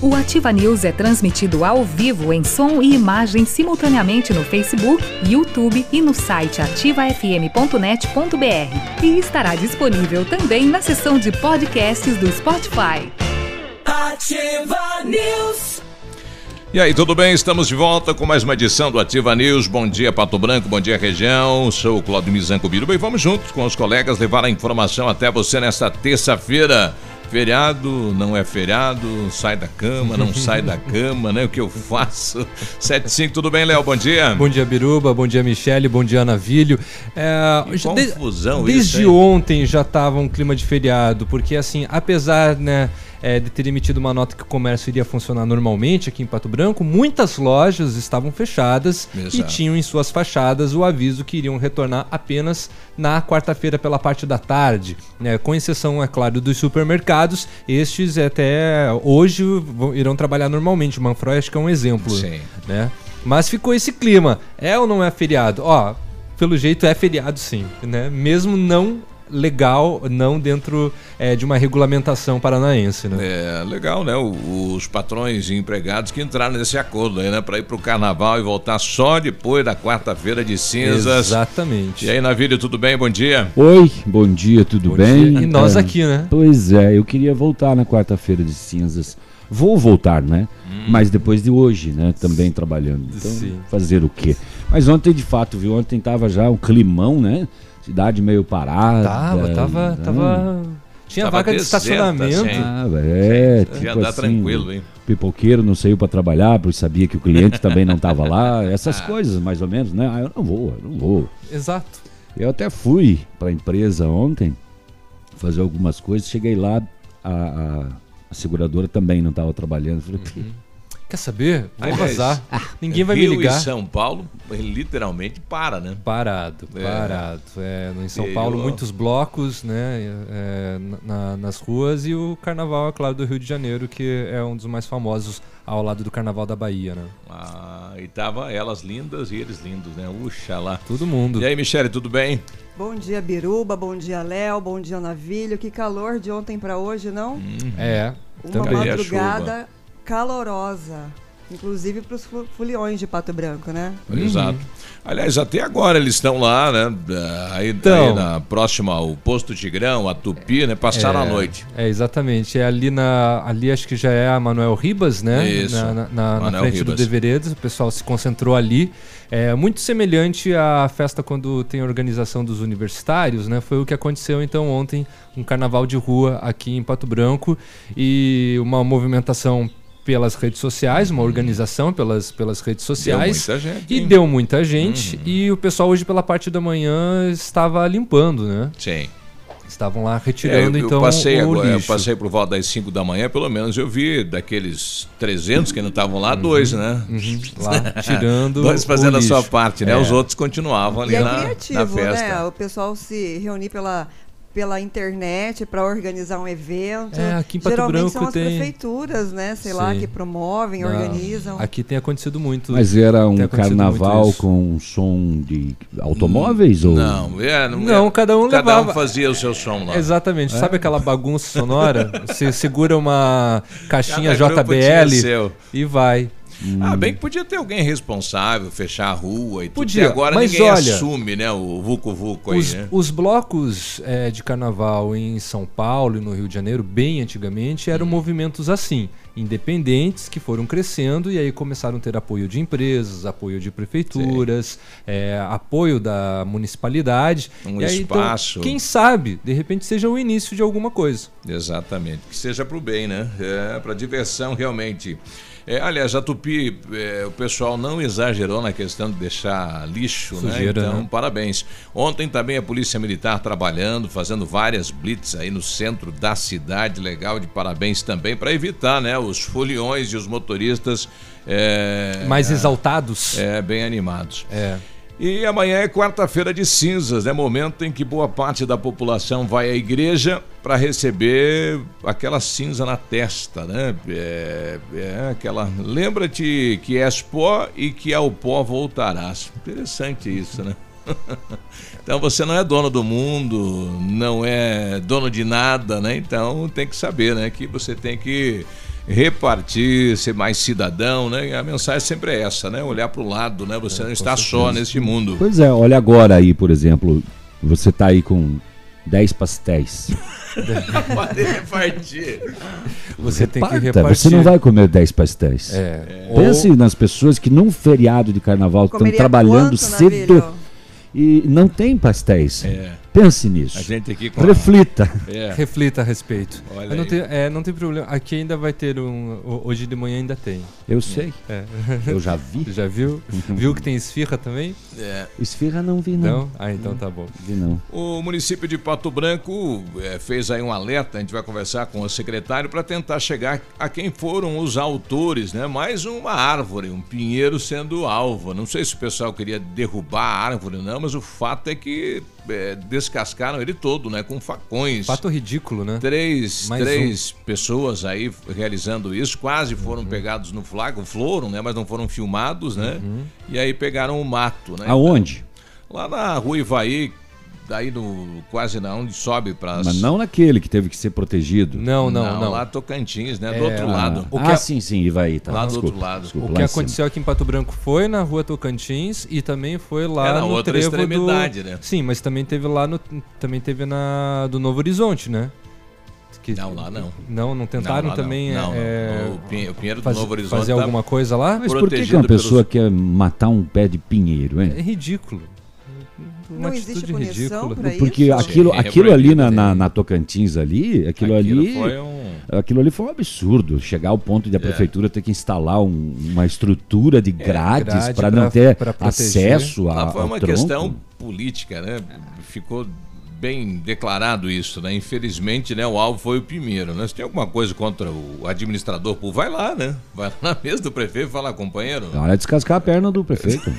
O Ativa News é transmitido ao vivo em som e imagem simultaneamente no Facebook, YouTube e no site ativafm.net.br. E estará disponível também na seção de podcasts do Spotify. Ativa News. E aí, tudo bem? Estamos de volta com mais uma edição do Ativa News. Bom dia, Pato Branco, bom dia, região. Sou o Claudio Mizanco Biruba e vamos juntos com os colegas levar a informação até você nesta terça-feira. Feriado, não é feriado, sai da cama, não sai da cama, né? O que eu faço? 75, tudo bem, Léo? Bom dia. Bom dia, Biruba, bom dia, Michele, bom dia, Navilho. É, confusão de, isso, Desde hein? ontem já estava um clima de feriado, porque assim, apesar, né, é, de ter emitido uma nota que o comércio iria funcionar normalmente aqui em Pato Branco, muitas lojas estavam fechadas Exato. e tinham em suas fachadas o aviso que iriam retornar apenas na quarta-feira pela parte da tarde, né? com exceção, é claro, dos supermercados. Estes até hoje irão trabalhar normalmente. O Manfroy acho que é um exemplo. Sim. Né? Mas ficou esse clima. É ou não é feriado? Ó, pelo jeito é feriado sim, né? Mesmo não legal, não dentro é, de uma regulamentação paranaense, né? É, legal, né? O, os patrões e empregados que entraram nesse acordo aí, né? Para ir para o carnaval e voltar só depois da quarta-feira de cinzas. Exatamente. E aí, Navírio, tudo bem? Bom dia. Oi, bom dia, tudo bom bem? Dia. E nós é, aqui, né? Pois é, eu queria voltar na quarta-feira de cinzas. Vou voltar, né? Hum. Mas depois de hoje, né? Também trabalhando. Então, Sim. fazer o quê? Mas ontem, de fato, viu? Ontem tava já um climão, né? Cidade meio parada. Tava, tava, né? tava. Tinha tava vaga de estacionamento. Ah, é, tipo andar assim, tranquilo, hein? Pipoqueiro não saiu para trabalhar, porque sabia que o cliente também não estava lá. Essas ah. coisas, mais ou menos, né? Ah, eu não vou, eu não vou. Exato. Eu até fui para a empresa ontem fazer algumas coisas. Cheguei lá, a, a, a seguradora também não estava trabalhando. Falei, uhum. Quer saber? Vou Aliás, vazar. Ninguém vai Rio me ligar. e São Paulo literalmente para, né? Parado, é. parado. É, em São Paulo, muitos blocos né, é, na, nas ruas e o carnaval, é claro, do Rio de Janeiro, que é um dos mais famosos ao lado do carnaval da Bahia, né? Ah, e tava elas lindas e eles lindos, né? Uxa lá. Todo mundo. E aí, Michele, tudo bem? Bom dia, Biruba. Bom dia, Léo. Bom dia, Navilho. Que calor de ontem para hoje, não? Uhum. É. Uma madrugada calorosa. Inclusive para os foliões de Pato Branco, né? Exato. Uhum. Aliás, até agora eles estão lá, né? Aí, então, aí na próxima ao posto Tigrão, a Tupi, né? Passaram é, a noite. É, exatamente. É ali na. Ali acho que já é a Manuel Ribas, né? Isso. Na, na, na, na frente Ribas. do Deveredos. O pessoal se concentrou ali. É muito semelhante à festa quando tem a organização dos universitários, né? Foi o que aconteceu então ontem, um carnaval de rua aqui em Pato Branco e uma movimentação pelas redes sociais, uma organização pelas, pelas redes sociais. Deu muita gente. E hein? deu muita gente. Uhum. E o pessoal hoje pela parte da manhã estava limpando, né? Sim. Estavam lá retirando é, eu, então eu passei o agora, lixo. Eu passei por volta das 5 da manhã, pelo menos eu vi daqueles 300 que não estavam lá, uhum, dois, né? Uhum, lá tirando Dois fazendo a sua parte, né? É. Os outros continuavam ali e é na, criativo, na festa. Né? O pessoal se reunir pela pela internet para organizar um evento. É, aqui em Pato Geralmente Branco são as tem... prefeituras, né? Sei Sim. lá, que promovem, Não. organizam. Aqui tem acontecido muito. Mas era um carnaval com som de automóveis? Hum, ou... Não, é, não, não, cada um cada levava. um fazia o seu som lá. Exatamente. É? Sabe aquela bagunça sonora? Você segura uma caixinha cada JBL e vai. Hum. Ah, bem que podia ter alguém responsável, fechar a rua e tudo. Podia, e agora mas ninguém olha, assume, né, o Vucu Vucu aí, Os, né? os blocos é, de carnaval em São Paulo e no Rio de Janeiro, bem antigamente, eram movimentos assim, independentes que foram crescendo e aí começaram a ter apoio de empresas, apoio de prefeituras, é, apoio da municipalidade. Um e aí, então, espaço. quem sabe, de repente, seja o início de alguma coisa. Exatamente. Que seja para o bem, né? É, para diversão, realmente. É, aliás, a Tupi, é, o pessoal não exagerou na questão de deixar lixo, Sujeira, né? Então, né? parabéns. Ontem também a Polícia Militar trabalhando, fazendo várias blitz aí no centro da cidade. Legal, de parabéns também, para evitar, né? Os foliões e os motoristas. É, Mais exaltados. É, bem animados. É. E amanhã é quarta-feira de cinzas, é momento em que boa parte da população vai à igreja para receber aquela cinza na testa, né? É, é aquela. Lembra-te que és pó e que ao pó voltarás. Interessante isso, né? Então você não é dono do mundo, não é dono de nada, né? Então tem que saber, né? Que você tem que repartir, ser mais cidadão, né? E a mensagem sempre é essa, né? Olhar para o lado, né? Você não está só neste mundo. Pois é, olha agora aí, por exemplo, você tá aí com 10 pastéis. Pode repartir. Você tem que Reparta, repartir. Você não vai comer 10 pastéis. É. Pense nas pessoas que num feriado de carnaval estão trabalhando quanto, cedo e não tem pastéis. É. Pense nisso. A gente aqui com a- Reflita. É. Reflita a respeito. Não, tem, é, não tem problema. Aqui ainda vai ter um. ho- Hoje de manhã ainda tem. Eu sei. É. Eu já vi. Já viu? viu que tem esfirra também? É. Esfirra não vi, não. Não? Ah, então tá bom. Vi não. O município de Pato Branco eh, fez aí um alerta, a gente vai conversar com o secretário para tentar chegar a quem foram os autores, né? Mais uma árvore, um pinheiro sendo alvo. Não sei se o pessoal queria derrubar a árvore, não, mas o fato é que eh, descascaram ele todo, né? Com facões. Fato ridículo, né? Três, Mais três pessoas aí realizando isso, quase foram Uhum. pegados no flagra, foram, né? Mas não foram filmados, né? Uhum. E aí pegaram o mato, né? Aonde? Lá na rua Ivaí, daí no quase na onde sobe para Mas não naquele que teve que ser protegido. Não, não, não. lá Tocantins, né? É, do outro lado. O ah, que a- sim, sim, Ivaí. Tá. Lá do Desculpa, outro lado. desculpa, O que em cima. aconteceu aqui em Pato Branco foi na rua Tocantins e também foi lá É, na no outra trevo extremidade, do... né? Sim, mas também teve lá no também teve na do Novo Horizonte, né? Que- Não, lá não. Não, não tentaram Não, lá também não. Não, não. é, O Pinhe- o Pinheiro do faz- Novo Horizonte fazer tá alguma coisa lá? Mas por que, que uma pessoa pelos- quer matar um pé de pinheiro, hein? É ridículo. Uma Não existe atitude punição ridícula. pra Porque isso? aquilo, Sim, aquilo ali na, na, na Tocantins ali, aquilo, Aquilo ali. foi um- Aquilo ali foi um absurdo. Chegar ao ponto de a É. prefeitura ter que instalar um- uma estrutura de grades grade para não ter pra acesso a, Lá foi ao uma tronco. questão política, né? Ficou bem declarado isso, né? Infelizmente, né, o alvo foi o Pinheiro, né? Se tem alguma coisa contra o administrador, pô, vai lá, né? Vai lá na mesa do prefeito e fala, companheiro. Na hora de descascar a perna do prefeito.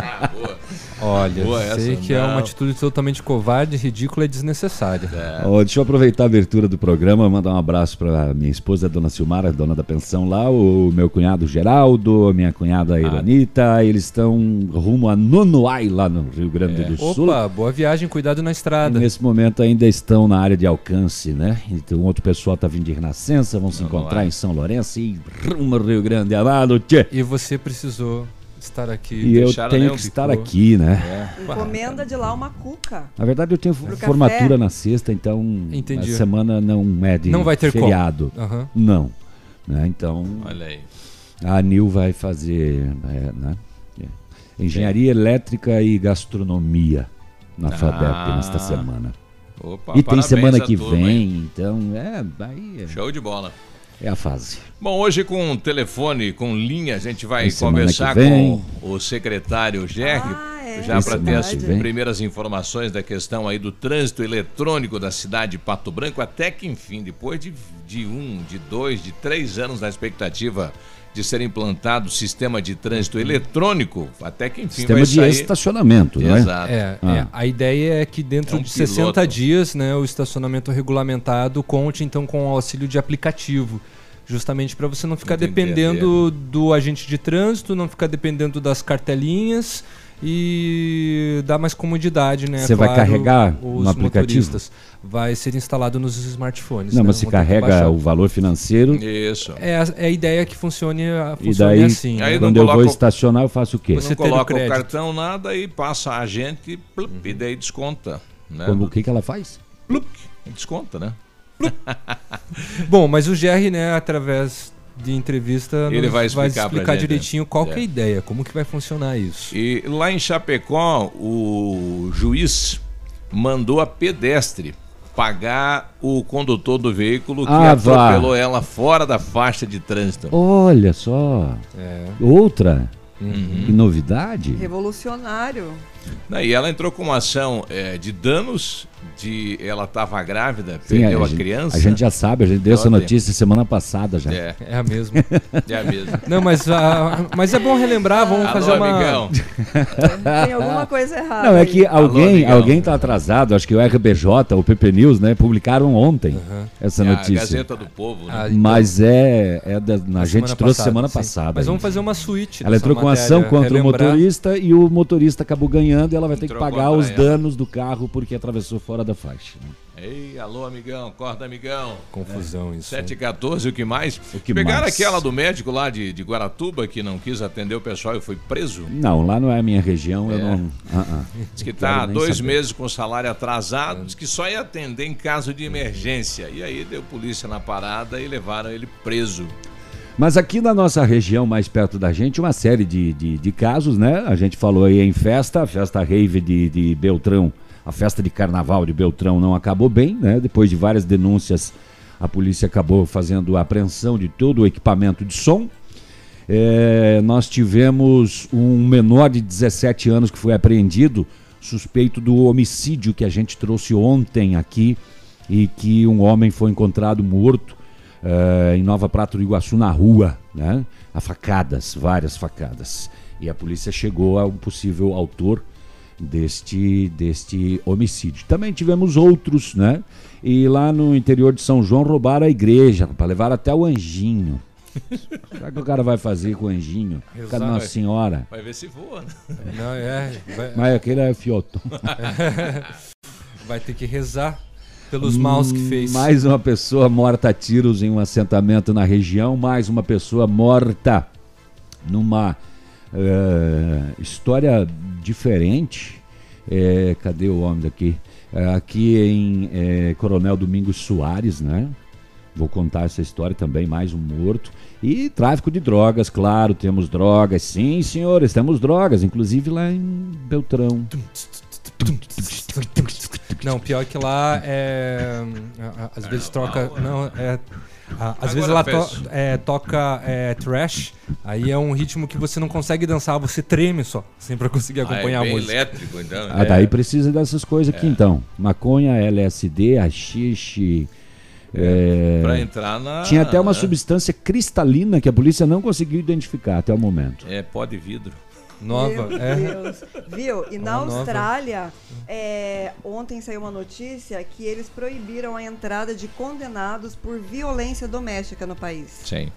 Ah, boa. Olha, Boa sei essa, que é não. uma atitude totalmente covarde, ridícula e desnecessária. Ó, deixa eu aproveitar a abertura do programa, mandar um abraço para minha esposa, dona Silmara, dona da pensão lá, o meu cunhado Geraldo, a minha Ah. cunhada Ironita, eles estão rumo a Nonoai, lá no Rio Grande do Sul. Opa, boa viagem, cuidado na estrada. Nesse momento ainda estão na área de alcance, né? Então outro pessoal tá vindo de Renascença, vão se encontrar em São Lourenço e rumo ao Rio Grande amado, tchê. E você precisou estar aqui. E eu deixaram tenho que estar ficou. aqui, né? Encomenda de lá uma cuca. Na verdade eu tenho Pro formatura café. na sexta, então Entendi. a semana não é de Não vai ter feriado. Aham. Não. Né? Então Olha aí. a Nil vai fazer é, né? É. Engenharia Elétrica e Gastronomia na FADEP Ah. nesta semana. Opa, e tem semana que turma, vem, hein? então é, aí é, Show de bola. É a fase. Bom, hoje com telefone, com linha, a gente vai conversar com o secretário Gerri, Ah, é, já para ter as primeiras informações da questão aí do trânsito eletrônico da cidade de Pato Branco, até que enfim, depois de, de um, de dois, de três anos na expectativa de ser implantado o sistema de trânsito eletrônico, até que enfim Sistema vai de sair... estacionamento, não é? Exato. É, Ah. é, a ideia é que dentro É um de 60 piloto. dias, né, o estacionamento regulamentado conte então com o auxílio de aplicativo, justamente para você não ficar dependendo do agente de trânsito, não ficar dependendo das cartelinhas e dá mais comodidade, né? Você claro, vai carregar no aplicativo? Vai ser instalado nos smartphones. Não, né? mas você carrega o valor financeiro. Isso. É a, é a ideia que funcione, funcione e daí, assim. Aí quando eu vou estacionar, eu faço o quê? Você não coloca o, o, cartão, nada, e passa a gente plup, uhum. e daí desconta. Né? Como, o que, que ela faz? Plup, desconta, né? Bom, mas o GR, né, através de entrevista ele vai explicar, vai explicar direitinho qual é. é a ideia, como que vai funcionar isso. E lá em Chapecó, o juiz mandou a pedestre pagar o condutor do veículo que ah, atropelou vá. ela fora da faixa de trânsito. Olha só. É. Outra. Uhum. Que novidade. Revolucionário. E ela entrou com uma ação é, de danos de ela estava grávida, Sim, perdeu a, a, criança. A gente já sabe, a gente deu essa notícia semana passada já. É, é a mesma. É a mesma. Não, mas, uh, mas é bom relembrar, vamos Alô, fazer uma. Amigão. Tem alguma coisa errada. Não, é que alguém Alô, alguém tá atrasado, acho que o RBJ, o PP News, né, publicaram ontem uhum. essa é notícia. A Gazeta do Povo, né? ah, então, Mas é, é da, a gente trouxe passada, semana sim. passada. Mas vamos fazer uma suíte. Ela entrou com ação contra relembrar. o motorista e o motorista acabou ganhando e ela vai ter Entrou que pagar os danos do carro porque atravessou fora da faixa. Né? Ei, alô, amigão, corda, amigão. Confusão é. isso. 7 e 14, o que mais? O que Pegaram mais? aquela do médico lá de, de Guaratuba que não quis atender o pessoal e foi preso? Não, lá não é a minha região, é. eu não. Uh -uh. Diz que está dois saber. meses com salário atrasado, diz que só ia atender em caso de emergência. E aí deu polícia na parada e levaram ele preso. Mas aqui na nossa região, mais perto da gente, uma série de, de, de casos, né? A gente falou aí em festa, a festa rave de, de Beltrão a festa de carnaval de Beltrão não acabou bem, né? Depois de várias denúncias, a polícia acabou fazendo a apreensão de todo o equipamento de som. É, nós tivemos um menor de 17 anos que foi apreendido, suspeito do homicídio que a gente trouxe ontem aqui e que um homem foi encontrado morto é, em Nova Prata do Iguaçu na rua, né? A facadas, várias facadas. E a polícia chegou ao possível autor deste, deste homicídio. Também tivemos outros, né? E lá no interior de São João roubaram a igreja para levar até o anjinho. Será que o cara vai fazer com o anjinho? Cada Nossa Senhora. Vai ver se voa, né? Não, é. Vai... Mas aquele é fioto. vai ter que rezar pelos maus que fez. Mais uma pessoa morta a tiros em um assentamento na região, mais uma pessoa morta numa uh, história diferente. É, cadê o homem daqui? É, aqui em é, Coronel Domingos Soares, né? Vou contar essa história também, mais um morto. E tráfico de drogas, claro, temos drogas. Sim, senhores, temos drogas, inclusive lá em Beltrão. Não, pior que lá é. Às vezes troca. Não, é ah, às vezes ela to é, toca é, trash, aí é um ritmo que você não consegue dançar, você treme só, assim, pra conseguir acompanhar ah, é a música. elétrico, então. Ah, daí precisa dessas coisas aqui, é. então. Maconha, LSD, haxixe... É, pra entrar na. Tinha até uma substância cristalina que a polícia não conseguiu identificar até o momento. É pó de vidro. Nova, Meu é. Deus. Viu? E na Austrália, é, ontem saiu uma notícia que eles proibiram a entrada de condenados por violência doméstica no país. Sim.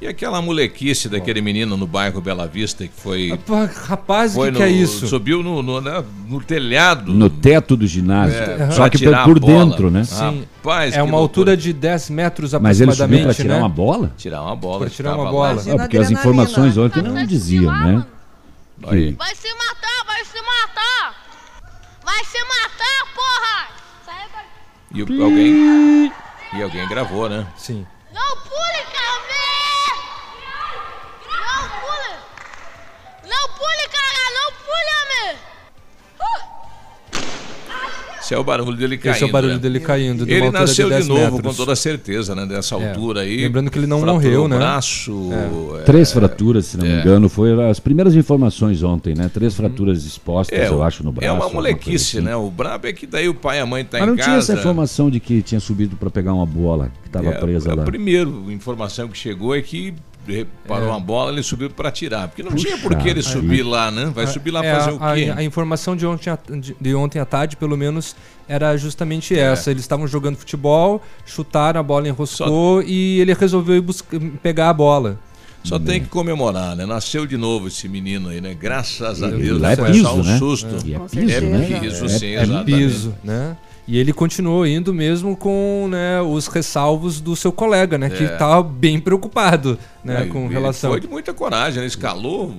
E aquela molequice daquele menino no bairro Bela Vista que foi. Rapaz, o que, que, é isso? Subiu no, no, né, no, telhado. No teto do ginásio. É, Só que por dentro, né? Sim. Rapaz, é uma altura de 10 metros aproximadamente. Mas ele subiu para tirar né? uma bola? Tirar uma bola. Para tirar uma bola. Ah, porque as informações ontem não diziam, né? Aí. Vai se matar, vai se matar! Vai se matar, porra! E alguém. E alguém gravou, né? Sim. Esse é o barulho dele caindo. Esse é o barulho né? dele caindo. De ele nasceu de, de novo, metros. com toda certeza, né? Dessa é. altura aí. Lembrando que ele não morreu, né? braço. É. Três fraturas, se não me é. engano. Foi as primeiras informações ontem, né? Três fraturas expostas, é, eu acho, no braço. É uma molequice, assim. né? O brabo é que daí o pai e a mãe tá Mas em casa. Mas não tinha essa informação de que tinha subido para pegar uma bola que estava é, presa lá. A primeira informação que chegou é que parou é. uma bola, ele subiu para tirar. Porque não Puxa, tinha por que ele subir lá, né? Vai subir lá é, fazer o quê? A, a, informação de ontem, de ontem à tarde, pelo menos, era justamente é. essa. Eles estavam jogando futebol, chutaram, a bola enroscou Só... e ele resolveu ir pegar a bola. Só tem que comemorar, né? Nasceu de novo esse menino aí, né? Graças a Deus. lá é piso, só um né? susto. E é Com piso, né? piso, É- sim, É exatamente. piso, né? E ele continuou indo mesmo com né, os ressalvos do seu colega, né? Que É. estava bem preocupado né, Aí, com relação. Foi de muita coragem, ele escalou.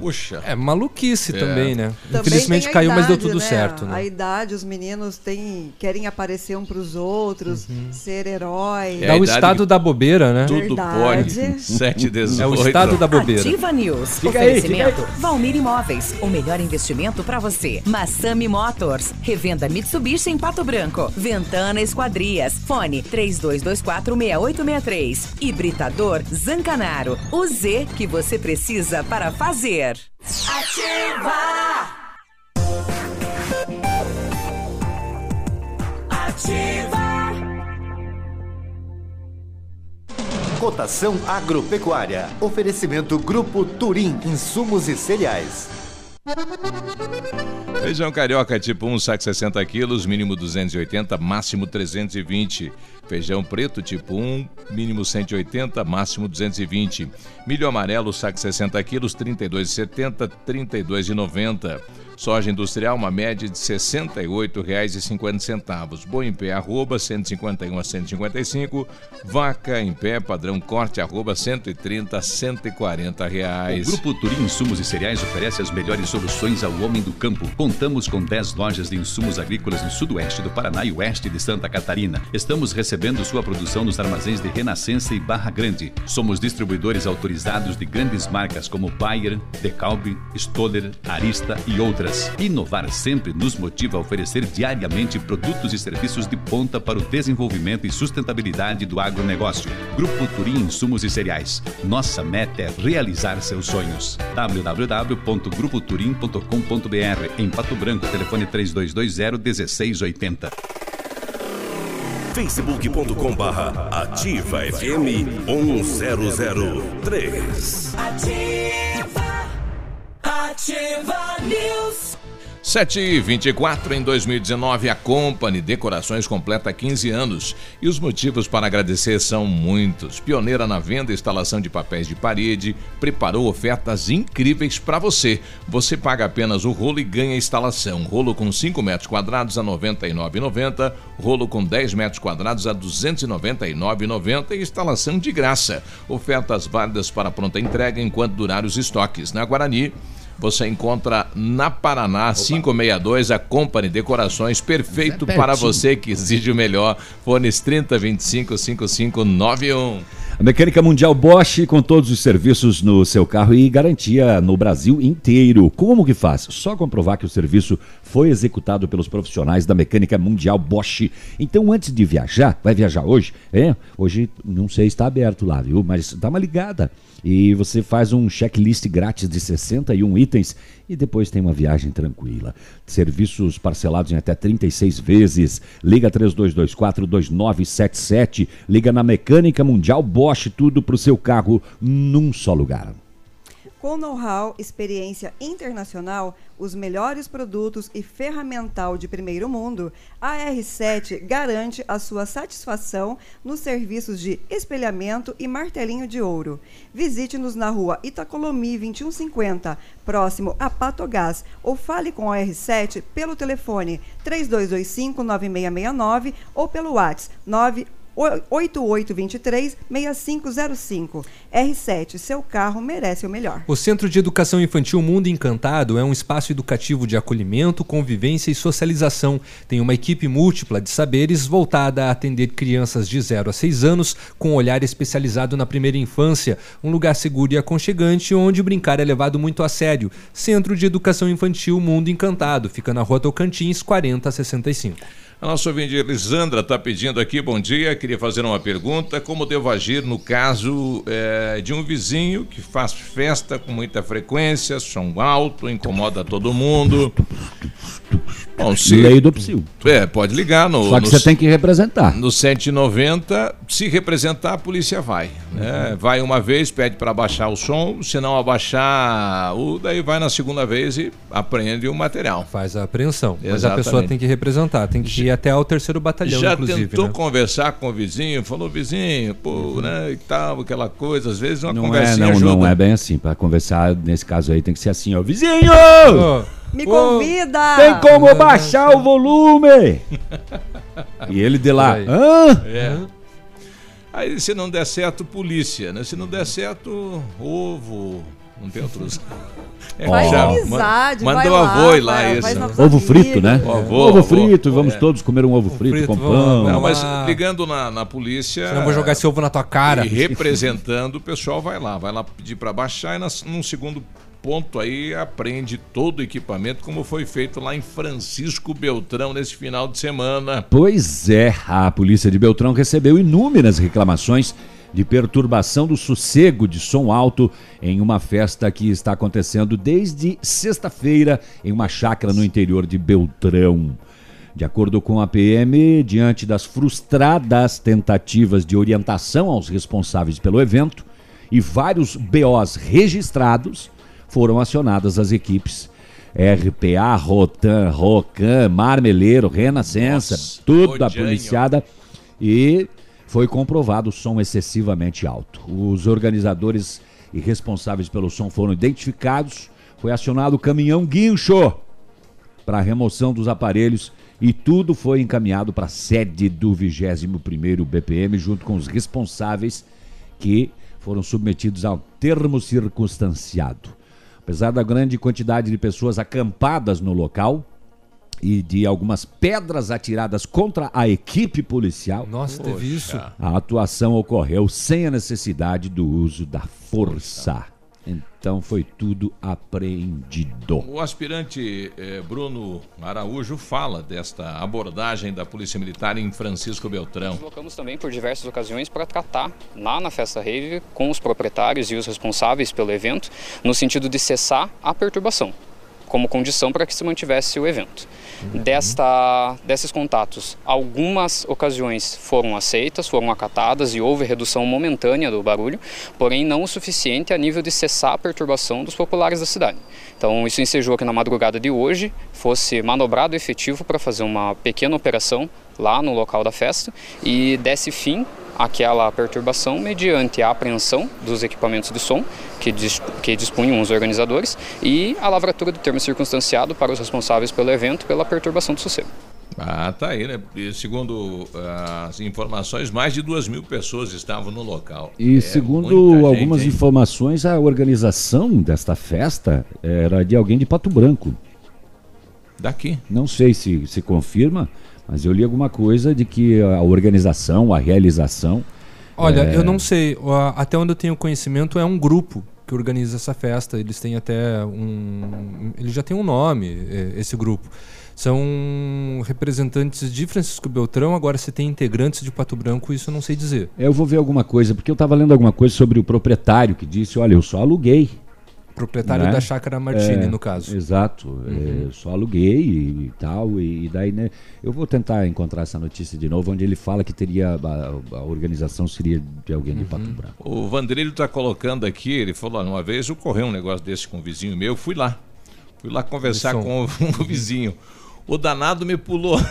Puxa. É maluquice É. também, né? Também Infelizmente a caiu, mas deu idade, tudo né? certo. A Né? idade, os meninos têm, querem aparecer um pros outros, ser herói. É a o idade estado que- da bobeira, né? Tudo Verdade. pode. 7 18. É o estado da bobeira. Ativa News. Fica aí, Oferecimento Valmir Imóveis. O melhor investimento para você. Massami Motors. Revenda Mitsubishi em Pato Branco. Ventana Esquadrias. Fone 32246863. Hibridador Zancanaro. O Z que você precisa para fazer. Ativa! Ativa! Cotação agropecuária. Oferecimento Grupo Turim, insumos e cereais. Feijão carioca tipo 1, saco 60 quilos, mínimo 280, máximo 320. Feijão preto tipo 1, mínimo 180, máximo 220. Milho amarelo, saco 60 quilos, 32,70, 32,90. Soja industrial, uma média de R$ 68,50. Boi em pé, arroba 151 a 155. Vaca em pé, padrão corte, arroba 130 a 140 reais. O Grupo Turim Insumos e Cereais oferece as melhores soluções ao homem do campo. Contamos com 10 lojas de insumos agrícolas no sudoeste do Paraná e oeste de Santa Catarina. Estamos recebendo sua produção nos armazéns de Renascença e Barra Grande. Somos distribuidores autorizados de grandes marcas como Bayer, DeKalb, Stoller, Arista e outras. Inovar sempre nos motiva a oferecer diariamente produtos e serviços de ponta para o desenvolvimento e sustentabilidade do agronegócio. Grupo Turim Insumos e Cereais. Nossa meta é realizar seus sonhos. www.grupoturim.com.br Em Pato Branco, telefone 3220-1680. facebook.com barra ativa FM 1003. Ativa! Ativa News. 7 e 24 em 2019, a Company Decorações completa 15 anos e os motivos para agradecer são muitos. Pioneira na venda e instalação de papéis de parede, preparou ofertas incríveis para você. Você paga apenas o rolo e ganha a instalação. Rolo com 5 metros quadrados a R$ 99,90, rolo com 10 metros quadrados a R$ 299,90 e instalação de graça. Ofertas válidas para pronta entrega enquanto durar os estoques. Na Guarani, você encontra na Paraná 562 a Company Decorações, perfeito É para você que exige o melhor. Fones 30 25 5591. A Mecânica Mundial Bosch com todos os serviços no seu carro e garantia no Brasil inteiro. Como que faz? Só comprovar que o serviço foi executado pelos profissionais da Mecânica Mundial Bosch. Então, antes de viajar, vai viajar hoje? É, hoje não sei se está aberto lá, viu? Mas dá uma ligada. E você faz um checklist grátis de 61 itens e depois tem uma viagem tranquila. Serviços parcelados em até 36 vezes. Liga 32242977. Liga na Mecânica Mundial Bosch, tudo para o seu carro num só lugar. Com know-how, experiência internacional, os melhores produtos e ferramental de primeiro mundo, a R7 garante a sua satisfação nos serviços de espelhamento e martelinho de ouro. Visite-nos na rua Itacolomi 2150, próximo a Patogás, ou fale com a R7 pelo telefone 3225-9669 ou pelo WhatsApp 9 8823-6505. R7, seu carro merece o melhor. O Centro de Educação Infantil Mundo Encantado é um espaço educativo de acolhimento, convivência e socialização. Tem uma equipe múltipla de saberes voltada a atender crianças de 0 a 6 anos com um olhar especializado na primeira infância. Um lugar seguro e aconchegante onde brincar é levado muito a sério. Centro de Educação Infantil Mundo Encantado. Fica na rua Tocantins, 4065. A nossa ouvinte Elisandra está pedindo aqui, bom dia, queria fazer uma pergunta, como devo agir no caso eh, de um vizinho que faz festa com muita frequência, som alto, incomoda todo mundo. Bom, se- Lei do PSIL. É, pode ligar no. Só que no- você tem que representar. No 190, se representar, a polícia vai. né? Vai uma vez, pede para abaixar o som, se não abaixar, o, daí vai na segunda vez e apreende o material. Faz a apreensão. Mas a Exatamente. pessoa tem que representar, tem que ir até ao terceiro batalhão, Já inclusive. tentou né? conversar com o vizinho, falou, vizinho, pô, né, e tal, aquela coisa, às vezes uma Não é, conversinha não, ajuda. não é bem assim. Para conversar, nesse caso aí, tem que ser assim, ó. Vizinho! Me convida! Tem como baixar o volume? E ele de lá. Aí. Hã? É. Aí se não der certo, polícia, né? Se não der certo, ovo, não tem outros. É, Faz já, amizade, manda vai o lá, avô ir lá, vai- isso. novos Ovo frito, né? Avô, ovo avô. frito, e vamos É. todos comer um ovo frito, frito, com pão. Não, mas Ah. ligando na, na polícia. Senão eu vou jogar esse ovo na tua cara. E representando, o pessoal vai lá, vai lá pedir para baixar e nas- num segundo ponto aí aprende todo o equipamento, como foi feito lá em Francisco Beltrão nesse final de semana. Pois é, a polícia de Beltrão recebeu inúmeras reclamações de perturbação do sossego de som alto em uma festa que está acontecendo desde sexta-feira em uma chácara no interior de Beltrão. De acordo com a PM, diante das frustradas tentativas de orientação aos responsáveis pelo evento e vários BOs registrados, foram acionadas as equipes RPA, Rotan, Rocan, Marmeleiro, Renascença, tudo da policiada e foi comprovado o som excessivamente alto. Os organizadores e responsáveis pelo som foram identificados, foi acionado o caminhão guincho para remoção dos aparelhos e tudo foi encaminhado para a sede do 21º BPM junto com os responsáveis que foram submetidos ao termo circunstanciado. Apesar da grande quantidade de pessoas acampadas no local e de algumas pedras atiradas contra a equipe policial, Nossa, teve isso? a atuação ocorreu sem a necessidade do uso da força. Então foi tudo apreendido. O aspirante eh, Bruno Araújo fala desta abordagem da Polícia Militar em Francisco Beltrão. Colocamos também por diversas ocasiões para tratar lá na Festa Rave com os proprietários e os responsáveis pelo evento, no sentido de cessar a perturbação, como condição para que se mantivesse o evento. Desta, desses contatos, algumas ocasiões foram aceitas, foram acatadas e houve redução momentânea do barulho, porém não o suficiente a nível de cessar a perturbação dos populares da cidade. Então isso ensejou que na madrugada de hoje fosse manobrado efetivo para fazer uma pequena operação lá no local da festa e desse fim àquela perturbação mediante a apreensão dos equipamentos de som que, dis que dispunham os organizadores e a lavratura do termo circunstanciado para os responsáveis pelo evento pela perturbação do sossego. Ah, tá aí, né? E segundo ah, as informações, mais de duas mil pessoas estavam no local. E É segundo gente, algumas hein? informações, a organização desta festa era de alguém de Pato Branco. Daqui. Não sei se se confirma, mas eu li alguma coisa de que a organização, a realização. Olha, é, eu não sei. Até onde eu tenho conhecimento é um grupo que organiza essa festa. Eles têm até um. Ele já tem um nome, é, esse grupo. São representantes de Francisco Beltrão. Agora, se tem integrantes de Pato Branco, isso eu não sei dizer. Eu vou ver alguma coisa, porque eu estava lendo alguma coisa sobre o proprietário que disse: olha, eu só aluguei. Proprietário né? da Chácara Martini, É, no caso. Exato. Uhum. é, só aluguei e, e tal. E, e daí, né? Eu vou tentar encontrar essa notícia de novo, onde ele fala que teria. A, a organização seria de alguém de Uhum. Pato Branco. O Vandrilho está colocando aqui, ele falou, "Olha, uma vez ocorreu um negócio desse com um vizinho meu, eu fui lá. Fui lá conversar com o, o vizinho. O danado me pulou.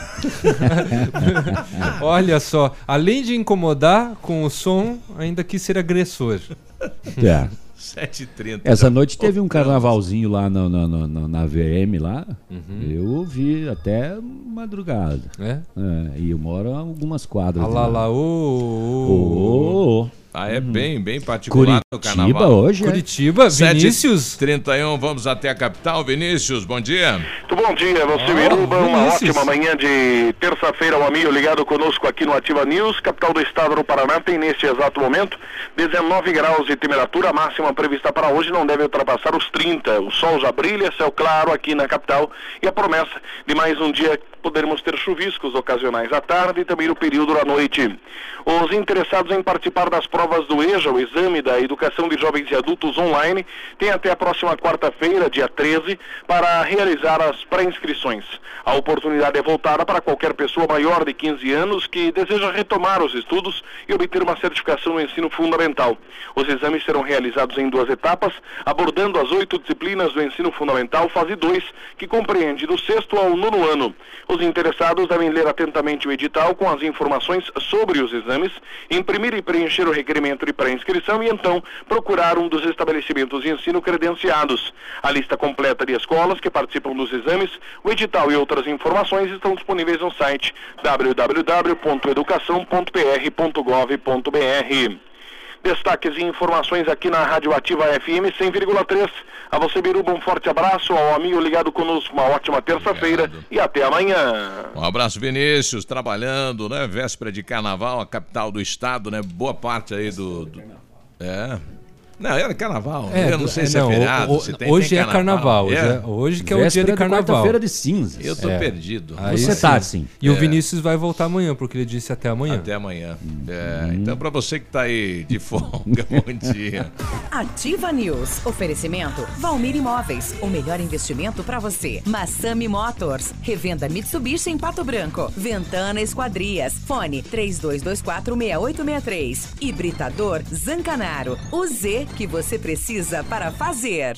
Olha só, além de incomodar com o som, ainda quis ser agressor. É. 7h30. Essa noite teve um carnavalzinho lá na, na, na, na- VM lá. Uhum. Eu ouvi até madrugada. É? e eu moro a algumas quadras. Ah de lá, lá. lá, ô, ô, Ô, ô. Ah, é bem, bem particular Curitiba carnaval. hoje, é? Curitiba, Vinícius. 31, vamos até a capital. Vinícius, bom dia. Muito bom dia, você Oh, Biruba, uma Vinícius. ótima manhã de terça-feira, o amigo ligado conosco aqui no Ativa News, capital do estado do Paraná, tem neste exato momento 19 graus de temperatura, a máxima prevista para hoje não deve ultrapassar os 30. O sol já brilha, céu claro aqui na capital e a promessa de mais um dia poderemos ter chuviscos ocasionais à tarde e também no período da noite. Os interessados em participar das provas do EJA, o Exame da Educação de Jovens e Adultos Online, têm até a próxima quarta-feira, dia 13, para realizar as pré-inscrições. A oportunidade é voltada para qualquer pessoa maior de 15 anos que deseja retomar os estudos e obter uma certificação no ensino fundamental. Os exames serão realizados em duas etapas, abordando as oito disciplinas do ensino fundamental, fase 2, que compreende do sexto ao nono ano. Os interessados devem ler atentamente o edital com as informações sobre os exames, imprimir e preencher o requerimento de pré-inscrição e então procurar um dos estabelecimentos de ensino credenciados. A lista completa de escolas que participam dos exames, o edital e outras informações estão disponíveis no site www.educação.pr.gov.br. Destaques e informações aqui na Rádio Ativa FM 100,3. A você, Biruba, um forte abraço. Ao amigo ligado conosco, uma ótima terça-feira e até amanhã. Um abraço, Vinícius, trabalhando, né? Véspera de carnaval, a capital do estado, né? Boa parte aí do. do... É. Não, era carnaval. É, eu não sei é, se não, é feriado. o- se tem, hoje tem é carnaval, hoje é- hoje que é o dia de carnaval. quarta-feira de cinzas. Eu tô É. perdido. Aí Você sim. tá assim. E o É. Vinícius vai voltar amanhã, porque ele disse até amanhã. Até amanhã. É, então, pra você que tá aí de folga, bom dia. Ativa News. Oferecimento Valmir Imóveis. O melhor investimento para você. Massami Motors. Revenda Mitsubishi em Pato Branco. Ventana Esquadrias. Fone 32246863. Hibridador Zancanaro. O Z que você precisa para fazer.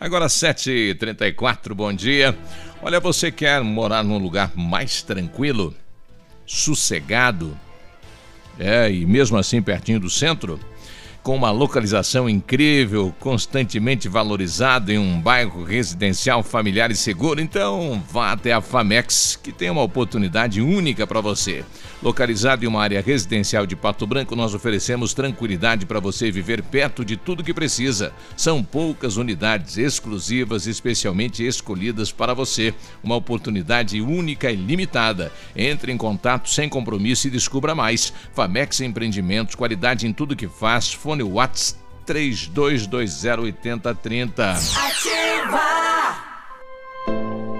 Agora 7h34, bom dia. Olha, você quer morar num lugar mais tranquilo, sossegado, é, e mesmo assim pertinho do centro? Com uma localização incrível, constantemente valorizado em um bairro residencial familiar e seguro, então vá até a Famex, que tem uma oportunidade única para você. Localizado em uma área residencial de Pato Branco, nós oferecemos tranquilidade para você viver perto de tudo que precisa. São poucas unidades exclusivas, especialmente escolhidas para você. Uma oportunidade única e limitada. Entre em contato sem compromisso e descubra mais. Famex Empreendimentos, qualidade em tudo que faz. Fone Whats 32208030. Ativa!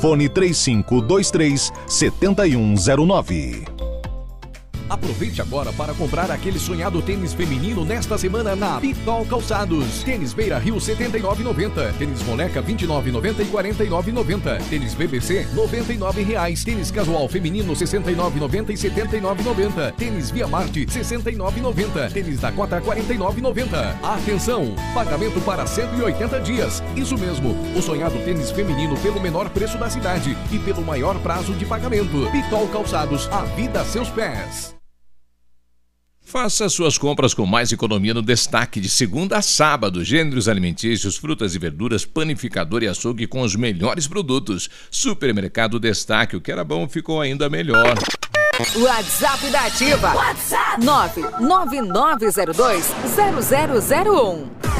fone 3523 7109. Aproveite agora para comprar aquele sonhado tênis feminino nesta semana na Pitol Calçados. Tênis Beira Rio 79,90. Tênis Moleca 29,90 e 49,90. Tênis BBC 99 reais. Tênis Casual Feminino 69,90 e 79,90. Tênis Via Marte 69,90. Tênis Dakota 49,90. Atenção! Pagamento para 180 dias. Isso mesmo, o sonhado tênis feminino pelo menor preço da cidade e pelo maior prazo de pagamento. Pitol Calçados, a vida a seus pés. Faça suas compras com mais economia no destaque de segunda a sábado. Gêneros alimentícios, frutas e verduras, panificador e açougue com os melhores produtos. Supermercado Destaque, o que era bom ficou ainda melhor. WhatsApp da Ativa. WhatsApp 999020001.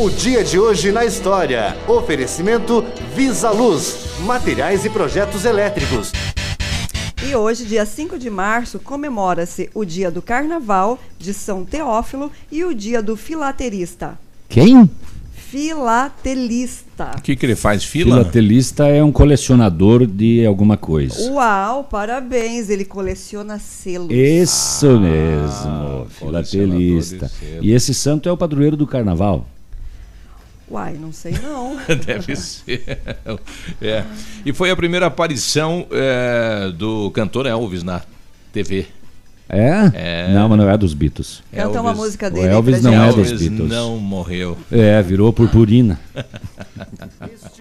O dia de hoje na história. Oferecimento Visa Luz, materiais e projetos elétricos. E hoje, dia 5 de março, comemora-se o dia do Carnaval de São Teófilo e o dia do filaterista. Quem? Filatelista. O que, que ele faz? Fila? Filatelista é um colecionador de alguma coisa. Uau, parabéns! Ele coleciona selos. Isso mesmo, filatelista. E esse santo é o padroeiro do carnaval. Uai, não sei não. Deve ser. É. E foi a primeira aparição é, do cantor Elvis na TV. É? É. Não, mas não é dos Beatles. Canta uma música O dele. aí Elvis não é dos Beatles. não morreu. É, virou purpurina.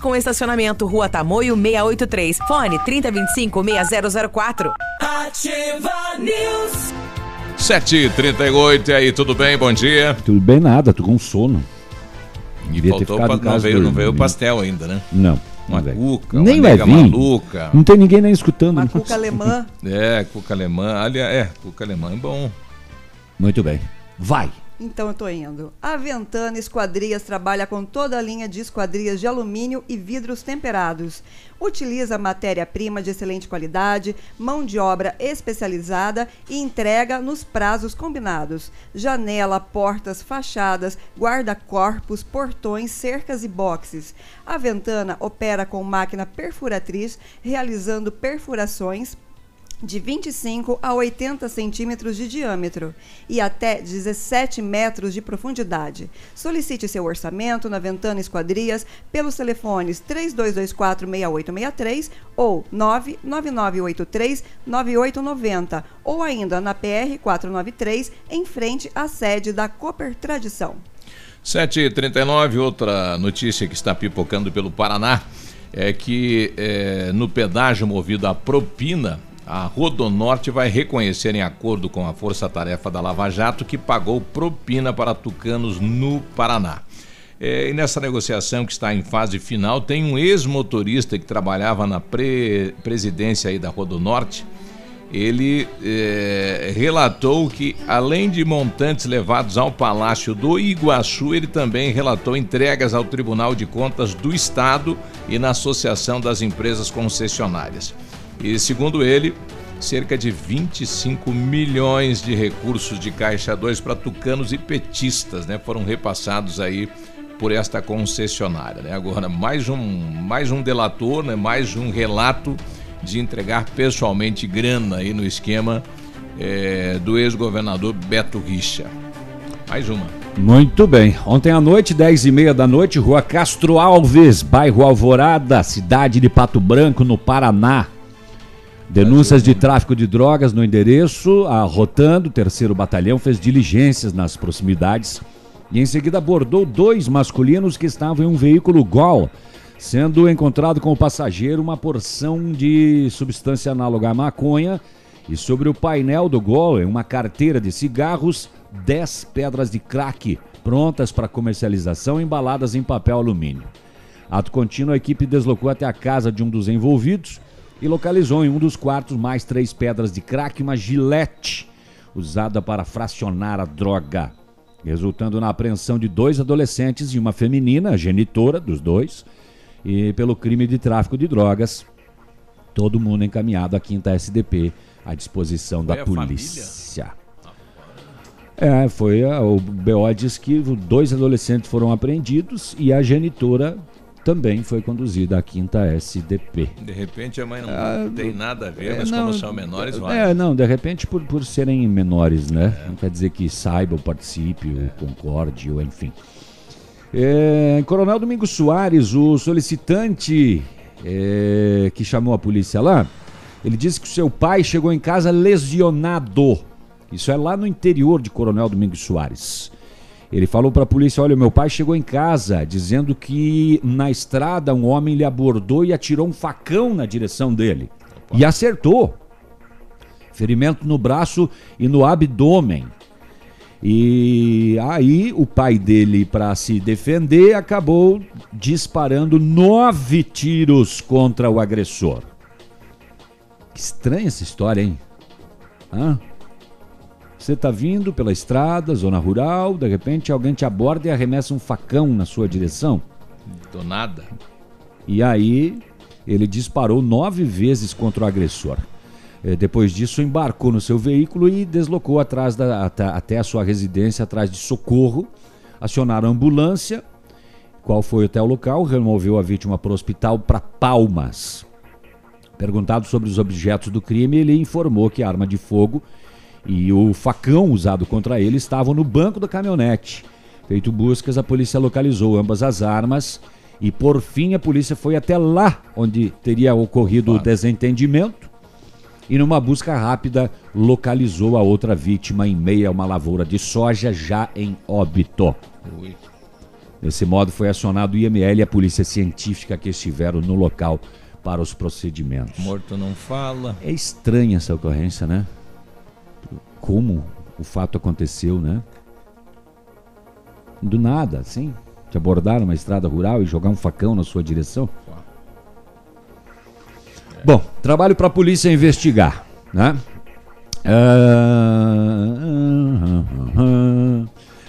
com estacionamento Rua Tamoio 683. Fone 3025 6004. Ativa News. 7h38, e aí, tudo bem? Bom dia. Tudo bem nada, tô com sono. E Devia faltou não, veio, não veio o pastel ainda, né? Não. Uma não cuca, nem uma vai vir. maluca. Não tem ninguém nem escutando. Uma cuca alemã. É, cuca alemã. Aliás, é, cuca alemã é bom. Muito bem. Vai. Então eu tô indo. A Ventana Esquadrias trabalha com toda a linha de esquadrias de alumínio e vidros temperados. Utiliza matéria-prima de excelente qualidade, mão de obra especializada e entrega nos prazos combinados. Janela, portas, fachadas, guarda-corpos, portões, cercas e boxes. A Ventana opera com máquina perfuratriz, realizando perfurações de 25 a 80 centímetros de diâmetro e até 17 metros de profundidade. Solicite seu orçamento na Ventana Esquadrias pelos telefones 3224-6863 ou 99983-9890 ou ainda na PR 493 em frente à sede da Cooper Tradição. 7h39, outra notícia que está pipocando pelo Paraná é que é, no pedágio movido a propina, a Rodonorte vai reconhecer, em acordo com a Força Tarefa da Lava Jato, que pagou propina para tucanos no Paraná. É, e nessa negociação que está em fase final, tem um ex-motorista que trabalhava na pre- presidência aí da Rodonorte. Ele é, relatou que, além de montantes levados ao Palácio do Iguaçu, ele também relatou entregas ao Tribunal de Contas do Estado e na Associação das Empresas Concessionárias. E, segundo ele, cerca de 25 milhões de recursos de Caixa 2 para tucanos e petistas né, foram repassados aí por esta concessionária. Né? Agora, mais um, mais um delator, né, mais um relato de entregar pessoalmente grana aí no esquema eh, do ex-governador Beto Richa. Mais uma. Muito bem. Ontem à noite, 10 e meia da noite, Rua Castro Alves, bairro Alvorada, cidade de Pato Branco, no Paraná. Denúncias de tráfico de drogas no endereço, a Rotando, terceiro batalhão, fez diligências nas proximidades e em seguida abordou dois masculinos que estavam em um veículo Gol, sendo encontrado com o passageiro uma porção de substância análoga à maconha e sobre o painel do Gol, uma carteira de cigarros, 10 pedras de crack prontas para comercialização embaladas em papel alumínio. Ato contínuo, a equipe deslocou até a casa de um dos envolvidos e localizou em um dos quartos mais três pedras de crack e uma gilete usada para fracionar a droga, resultando na apreensão de dois adolescentes e uma feminina, a genitora dos dois, e pelo crime de tráfico de drogas. Todo mundo encaminhado à quinta SDP à disposição da Foi a polícia. É, foi a, o BO diz que dois adolescentes foram apreendidos e a genitora também foi conduzida à quinta SDP. De repente a mãe não Ah, tem nada a ver, é, mas não, como são menores, vai. É, não, de repente por, por serem menores, né? Não quer dizer que saiba, ou participe, ou concorde, ou enfim. É, Coronel Domingos Soares, o solicitante é, que chamou a polícia lá, ele disse que o seu pai chegou em casa lesionado. Isso é lá no interior de Coronel Domingos Soares. Ele falou para a polícia: Olha, meu pai chegou em casa dizendo que na estrada um homem lhe abordou e atirou um facão na direção dele. E acertou. Ferimento no braço e no abdômen. E aí o pai dele, para se defender, acabou disparando nove tiros contra o agressor. Que estranha essa história, hein? Hã? Você tá vindo pela estrada, zona rural, de repente alguém te aborda e arremessa um facão na sua direção. Do nada. E aí ele disparou nove vezes contra o agressor. Eh, Depois disso, embarcou no seu veículo e deslocou atrás da, até, até a sua residência, atrás de socorro. Acionaram a ambulância, qual foi até o local, removeu a vítima para o hospital para Palmas. Perguntado sobre os objetos do crime, ele informou que a arma de fogo e o facão usado contra ele estavam no banco da caminhonete. Feito buscas, a polícia localizou ambas as armas e, por fim, a polícia foi até lá onde teria ocorrido o desentendimento e, numa busca rápida, localizou a outra vítima em meio a uma lavoura de soja já em óbito. Ui. Desse modo, foi acionado o IML e a polícia científica que estiveram no local para os procedimentos. Morto não fala. É estranha essa ocorrência, né? Como o fato aconteceu, né? Do nada, assim. Te abordaram uma estrada rural e jogar um facão na sua direção. Bom, trabalho para a polícia investigar, né? Ah,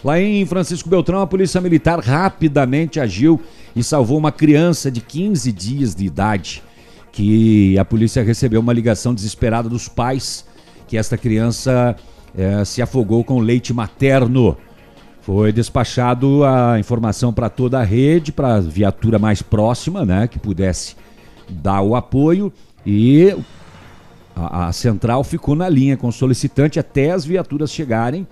Lá em Francisco Beltrão, a polícia militar rapidamente agiu e salvou uma criança de 15 dias de idade. Que a polícia recebeu uma ligação desesperada dos pais que esta criança eh, se afogou com leite materno. Foi despachado a informação para toda a rede, para a viatura mais próxima, né, que pudesse dar o apoio e a, a central ficou na linha com o solicitante até as viaturas chegarem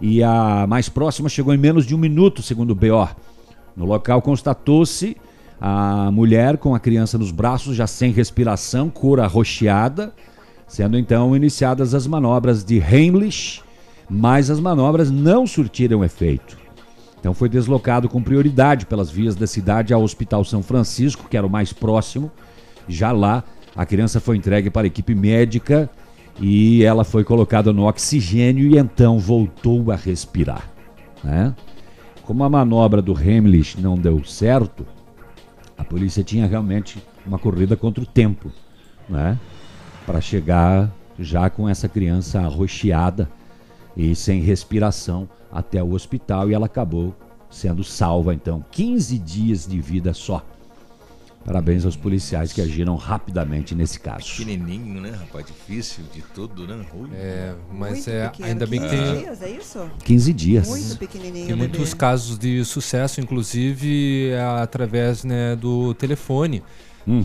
e a mais próxima chegou em menos de um minuto, segundo o BO. No local constatou-se a mulher com a criança nos braços, já sem respiração, cor arroxeada, sendo então iniciadas as manobras de Heimlich, mas as manobras não surtiram efeito. Então foi deslocado com prioridade pelas vias da cidade ao Hospital São Francisco, que era o mais próximo. Já lá, a criança foi entregue para a equipe médica e ela foi colocada no oxigênio e então voltou a respirar. Né? Como a manobra do Heimlich não deu certo, a polícia tinha realmente uma corrida contra o tempo, né? Para chegar já com essa criança arroxeada e sem respiração até o hospital e ela acabou sendo salva então 15 dias de vida só. Parabéns aos policiais que agiram rapidamente nesse caso. Pequenininho, né, rapaz? Difícil de tudo, né? Ui. É, mas Muito é, pequeno, ainda bem que 15 tem. dias, é isso? 15 dias. Muito pequenininho. Tem muitos casos de sucesso, inclusive é, através né, do telefone. Que Uhum.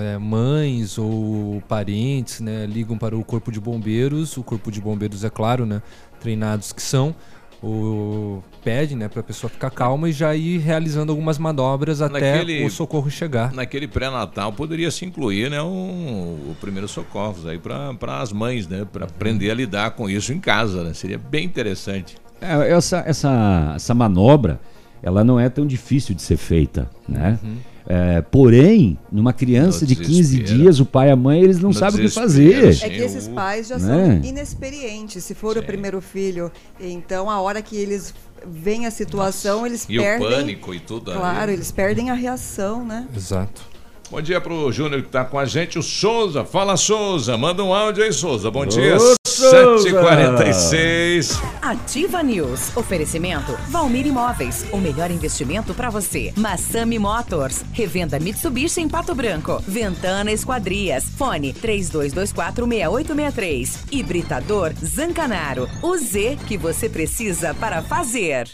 é, é, mães ou parentes né, ligam para o corpo de bombeiros. O corpo de bombeiros, é claro, né, treinados que são, o, pede né, para a pessoa ficar calma e já ir realizando algumas manobras até Naquele- o socorro chegar. Naquele pré-natal poderia se incluir, né, um, o primeiro socorros aí para as mães, né, para aprender a lidar com isso em casa, né? Seria bem interessante. É, essa, essa, essa manobra, ela não é tão difícil de ser feita, né? Uhum. É, porém, numa criança No de 15 desespero. dias, o pai e a mãe, eles não No sabem o que fazer. sim. É que esses pais já Né? são inexperientes. Se for o primeiro filho, então a hora que eles veem a situação, eles E o perdem. pânico e tudo aí. Claro, eles perdem a reação, né? Exato. Bom dia pro Júnior que tá com a gente, o Souza. Fala, Souza. Manda um áudio aí, Souza. Bom dia. Ô, Souza! 7h46. Ativa News. Oferecimento Valmir Imóveis. O melhor investimento para você. Massami Motors. Revenda Mitsubishi em Pato Branco. Ventana Esquadrias. Fone 32246863. Hibridador Zancanaro. O Z que você precisa para fazer.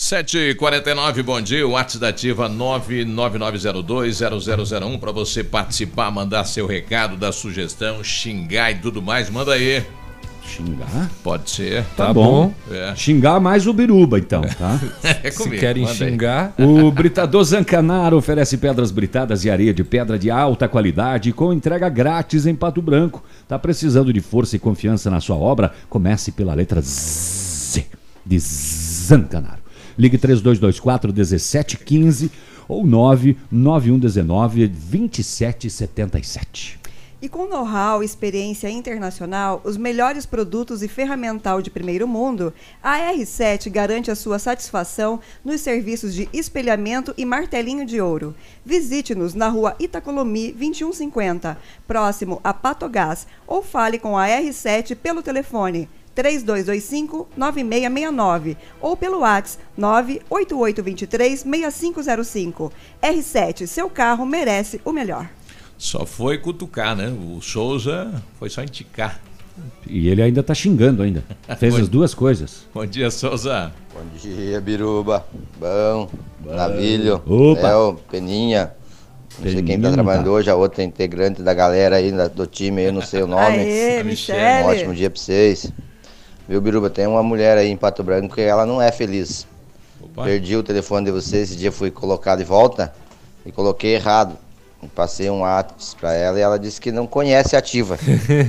7h49, bom dia. O WhatsApp da Ativa 999020001 para você participar, mandar seu recado, dar sugestão, xingar e tudo mais. Manda aí. Xingar? Pode ser. Tá, bom. É. Xingar mais o biruba, então, tá? É comigo, manda aí. O Britador Zancanaro oferece pedras britadas e areia de pedra de alta qualidade com entrega grátis em Pato Branco. Tá precisando de força e confiança na sua obra? Comece pela letra Z de Zancanaro. Ligue 3224 1715 ou 99119 2777. E com know-how e experiência internacional, os melhores produtos e ferramental de primeiro mundo, a R7 garante a sua satisfação nos serviços de espelhamento e martelinho de ouro. Visite-nos na rua Itacolomi 2150, próximo a Patogás, ou fale com a R7 pelo telefone 3225-9669 ou pelo WhatsApp 98823-6505. R7, seu carro merece o melhor. Só foi cutucar, né? O Souza foi só indicar. E ele ainda tá xingando ainda. Fez Bom- as duas coisas. Bom dia, Souza. Bom dia, Biruba. Bom, Navilho, Opa. Léo, Peninha. Não sei quem Peninha tá trabalhando tá. hoje, a outra integrante da galera aí, do time aí, eu não sei o nome. Aê, Um ótimo dia pra vocês. Viu, Biruba? Tem uma mulher aí em Pato Branco que ela não é feliz. Perdi o telefone de vocês, esse dia fui colocar de volta e coloquei errado. Passei um WhatsApp pra ela e ela disse que não conhece a ativa.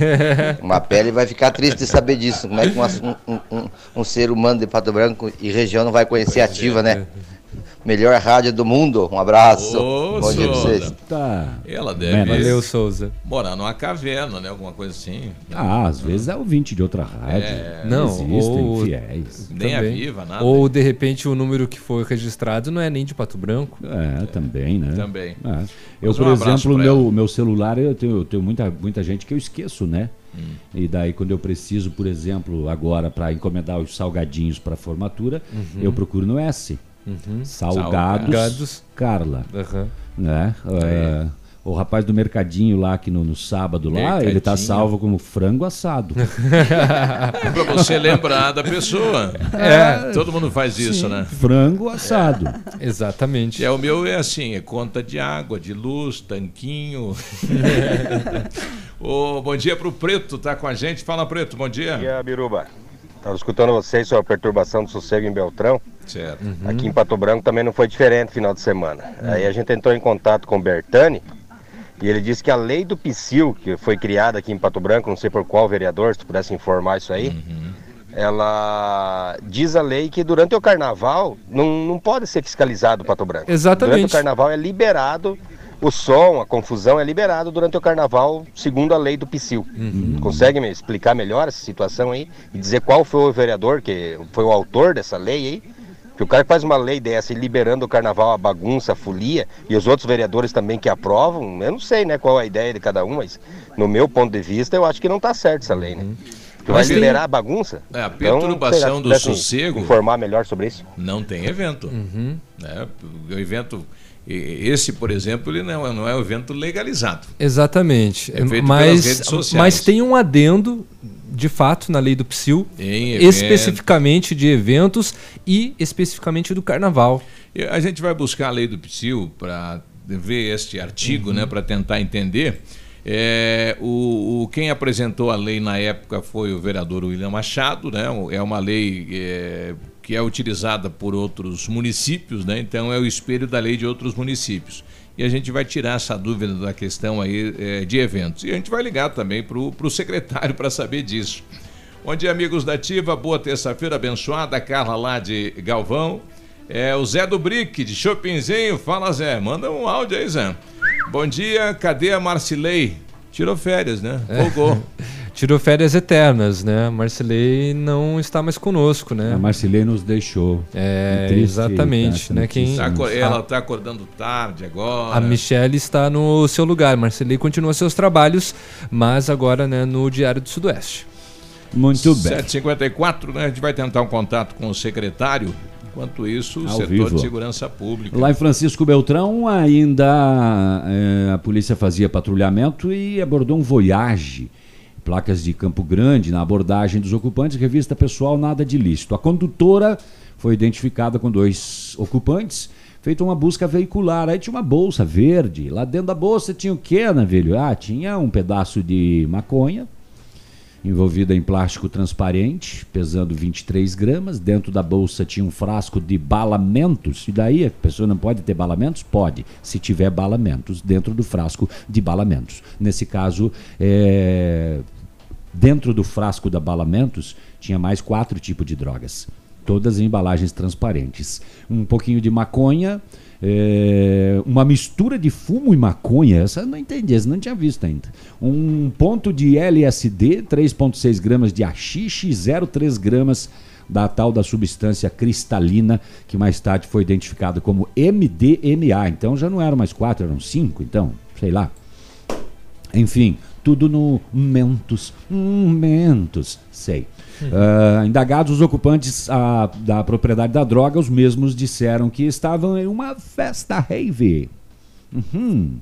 Uma pele vai ficar triste de saber disso. Como é que uma- um, um- um ser humano de Pato Branco e região não vai conhecer a ativa, né? Melhor rádio do mundo. Um abraço. Ô, Bom dia pra vocês. Tá. Ela deve Valeu, Souza. morar numa caverna, né? Alguma coisa assim. Ah, às vezes é ouvinte de outra rádio. É. Não, Existem ou- fiéis. Nem a Também. Viva, nada. Ou de repente o número que foi registrado não é nem de Pato Branco. É, também, né? Também. É. Eu, por um abraço exemplo, meu, meu celular, eu tenho, eu tenho muita, muita gente que eu esqueço, né? Hum. E daí, quando eu preciso, por exemplo, agora para encomendar os salgadinhos para formatura, Uhum. eu procuro no S. Uhum. Salgados, Salgados. Carla. Aham. Né? É, o rapaz do mercadinho lá, que no, no sábado lá, ele tá Mercadinho. salvo como frango assado. pra você lembrar da pessoa. É. Todo mundo faz isso, Sim, né? Frango assado. Exatamente. É, o meu é assim, é conta de água, de luz, tanquinho. Ô, bom dia pro Preto, tá com a gente. Fala, Preto, bom dia. Bom dia, Biruba. Estava escutando vocês sobre a perturbação do sossego em Beltrão. Certo. Aqui em Pato Branco também não foi diferente final de semana. Aí a gente entrou em contato com o Bertani e ele disse que a lei do PSIL, que foi criada aqui em Pato Branco, não sei por qual vereador, se tu pudesse informar isso aí, ela diz a lei que durante o carnaval não, não pode ser fiscalizado o Pato Branco. Exatamente. Durante o carnaval é liberado o som, a confusão é liberado durante o carnaval, segundo a lei do PSIL. Consegue me explicar melhor essa situação aí e dizer qual foi o vereador que foi o autor dessa lei aí? Que o cara que faz uma lei dessa e liberando o carnaval, a bagunça, a folia, e os outros vereadores também que aprovam, eu não sei né, qual é a ideia de cada um, mas no meu ponto de vista eu acho que não está certo essa lei, né? Que vai Mas tem- liberar a bagunça. É, a Então, perturbação se do pudessem sossego- Informar melhor sobre isso. Não tem evento. né? O evento, esse, por exemplo, ele não, é- não é um evento legalizado. Exatamente. É feito pelas mas, redes sociais. mas tem um adendo, de fato, na lei do PSIL, especificamente de eventos e especificamente do carnaval. A gente vai buscar a lei do PSIL para ver este artigo, Uhum. né, para tentar entender. É, o, o- quem apresentou a lei na época foi o vereador William Machado, né? É uma lei é, que é utilizada por outros municípios, né? Então é o espelho da lei de outros municípios. E a gente vai tirar essa dúvida da questão aí é, de eventos. E a gente vai ligar também para o secretário para saber disso. Bom dia, amigos da Ativa. Boa terça-feira abençoada. Carla lá de Galvão. É o Zé do Brick, de Chopinzinho. Fala, Zé. Manda um áudio aí, Zé. Bom dia. Cadê a Marcilei? Tirou férias, né? Folgou. Tirou férias eternas, né? Marcelei não está mais conosco, né? A Marcilei nos deixou. É, triste exatamente, essa né? Quem, Tá aco- a, ela está acordando tarde agora. a Michelle está no seu lugar. Marcelei continua seus trabalhos, mas agora, né, no Diário do Sudoeste. Muito bem. 754, né? A gente vai tentar um contato com o secretário. Enquanto isso, o Ao setor vivo. de segurança pública. Lá em Francisco Beltrão, ainda é, a polícia fazia patrulhamento e abordou um Voyage. Placas de Campo Grande, na abordagem dos ocupantes, revista pessoal, nada de ilícito. A condutora foi identificada com dois ocupantes, feita uma busca veicular. Aí tinha uma bolsa verde. Lá dentro da bolsa tinha o quê, Navilho? Ah, tinha um pedaço de maconha, envolvida em plástico transparente, pesando 23 gramas. Dentro da bolsa tinha um frasco de balamentos. E daí a pessoa não pode ter balamentos? Pode, se tiver balamentos dentro do frasco de balamentos. Nesse caso, é, dentro do frasco da balamentos tinha mais quatro tipos de drogas. Todas em embalagens transparentes. Um pouquinho de maconha, é, uma mistura de fumo e maconha, essa eu não entendi, essa não tinha visto ainda. Um ponto de LSD, 3,6 gramas de haxixe, 0,3 gramas da tal da substância cristalina, que mais tarde foi identificada como MDMA. Então já não eram mais quatro, eram cinco, então, sei lá. Enfim, tudo no Mentos. Mentos, sei. Ah, indagados os ocupantes ah, da propriedade da droga, os mesmos disseram que estavam em uma festa rave. Uhum.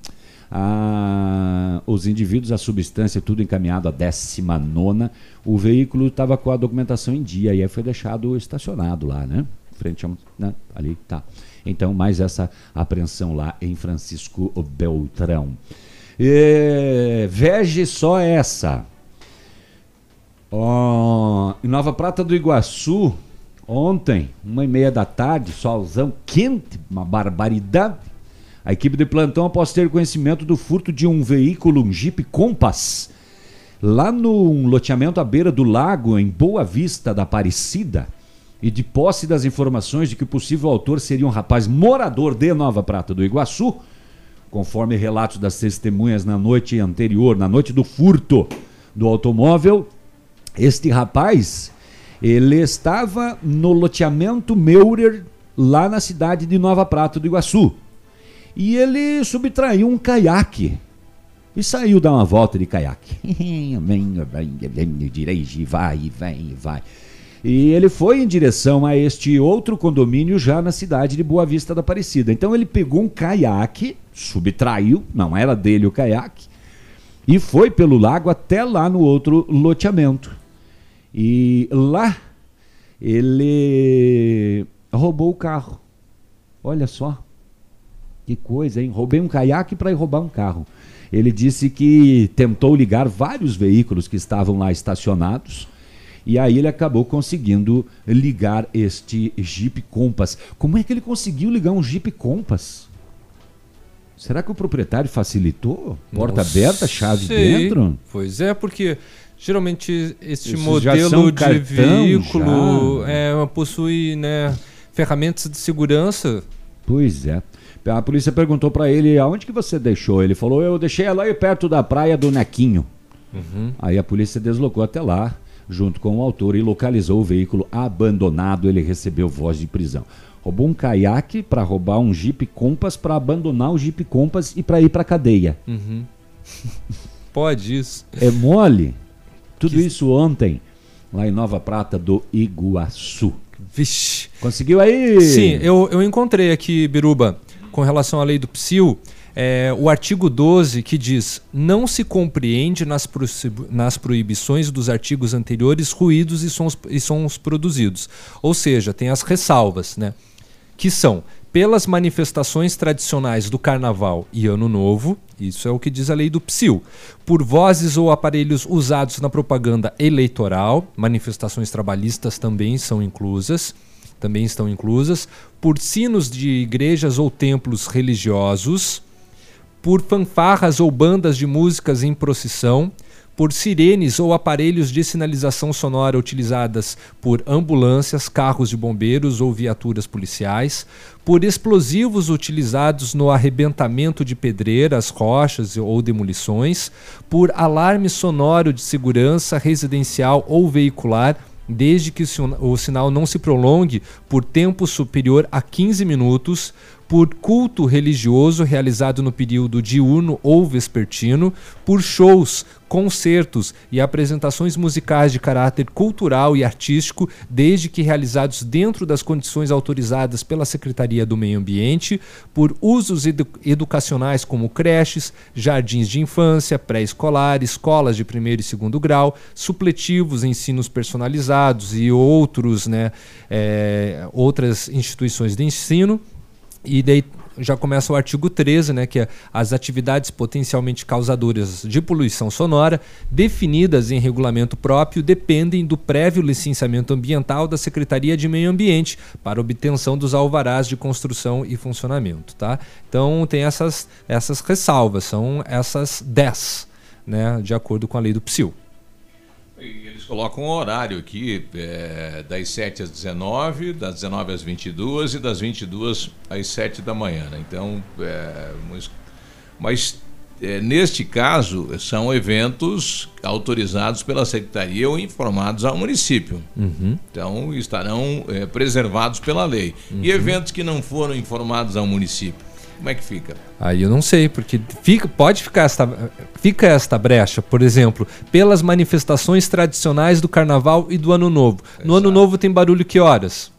Ah, os indivíduos, a substância, tudo encaminhado à 19. O veículo estava com a documentação em dia e aí foi deixado estacionado lá, né? Frente a um. Né? Ali, tá. Então, mais essa apreensão lá em Francisco Beltrão. E, veja só essa. Ó, em Nova Prata do Iguaçu, ontem, uma e meia da tarde, solzão quente, uma barbaridade. A equipe de plantão, após ter conhecimento do furto de um veículo, um Jeep Compass, lá no loteamento à beira do lago, em Boa Vista da Aparecida, e de posse das informações de que o possível autor seria um rapaz morador de Nova Prata do Iguaçu, conforme relatos das testemunhas na noite anterior, na noite do furto do automóvel, este rapaz, ele estava no loteamento Meurer, lá na cidade de Nova Prata do Iguaçu. E ele subtraiu um caiaque. E saiu dar uma volta de caiaque. Dirige, vai, vem, vai. E ele foi em direção a este outro condomínio já na cidade de Boa Vista da Aparecida. Então ele pegou um caiaque, subtraiu, não era dele o caiaque, e foi pelo lago até lá no outro loteamento. E lá ele roubou o carro. Olha só. Que coisa, hein? Roubei um caiaque para ir roubar um carro. Ele disse que tentou ligar vários veículos que estavam lá estacionados. E aí ele acabou conseguindo ligar este Jeep Compass. Como é que ele conseguiu ligar um Jeep Compass? Será que o proprietário facilitou? Porta Não aberta, chave sei. dentro? Pois é, porque geralmente este Esses modelo de cartão, veículo é, possui né, ferramentas de segurança. Pois é. A polícia perguntou para ele aonde que você deixou. Ele falou: eu deixei ela aí perto da praia do Nequinho. Uhum. Aí a polícia deslocou até lá, junto com o autor, e localizou o veículo abandonado. Ele recebeu voz de prisão. Roubou um caiaque para roubar um Jeep Compass para abandonar o Jeep Compass e para ir para cadeia. Uhum. Pode isso. É mole? Tudo isso ontem, lá em Nova Prata do Iguaçu. Vixe. Conseguiu aí? Sim, eu, eu encontrei aqui, Biruba, com relação à lei do PSIL, é, o artigo 12 que diz: não se compreende nas, proci- nas proibições dos artigos anteriores ruídos e sons, e sons produzidos. Ou seja, tem as ressalvas, né? Que são pelas manifestações tradicionais do Carnaval e Ano Novo, isso é o que diz a lei do PSIL, por vozes ou aparelhos usados na propaganda eleitoral, manifestações trabalhistas também são inclusas, também estão inclusas, por sinos de igrejas ou templos religiosos, por fanfarras ou bandas de músicas em procissão, por sirenes ou aparelhos de sinalização sonora utilizadas por ambulâncias, carros de bombeiros ou viaturas policiais, por explosivos utilizados no arrebentamento de pedreiras, rochas ou demolições, por alarme sonoro de segurança residencial ou veicular, desde que o sin- o sinal não se prolongue por tempo superior a 15 minutos, por culto religioso realizado no período diurno ou vespertino, por shows, concertos e apresentações musicais de caráter cultural e artístico, desde que realizados dentro das condições autorizadas pela Secretaria do Meio Ambiente, por usos edu educacionais como creches, jardins de infância, pré-escolar, escolas de primeiro e segundo grau, supletivos, ensinos personalizados e outros, né, é, outras instituições de ensino. E daí já começa o artigo 13, né, que é as atividades potencialmente causadoras de poluição sonora, definidas em regulamento próprio, dependem do prévio licenciamento ambiental da Secretaria de Meio Ambiente para obtenção dos alvarás de construção e funcionamento. Tá? Então tem essas, essas ressalvas, são essas 10, né, de acordo com a lei do PSIL. E eles colocam um horário aqui, é, das 7 às 19, das 19 às 22 e das 22 às 7 da manhã. Né? Então, é, mas é, neste caso, são eventos autorizados pela Secretaria ou informados ao município. Uhum. Então, estarão é, preservados pela lei. Uhum. E eventos que não foram informados ao município? Como é que fica? Aí eu não sei, porque fica, pode ficar esta, fica esta brecha, por exemplo, pelas manifestações tradicionais do carnaval e do ano novo. Exato. No ano novo tem barulho que horas?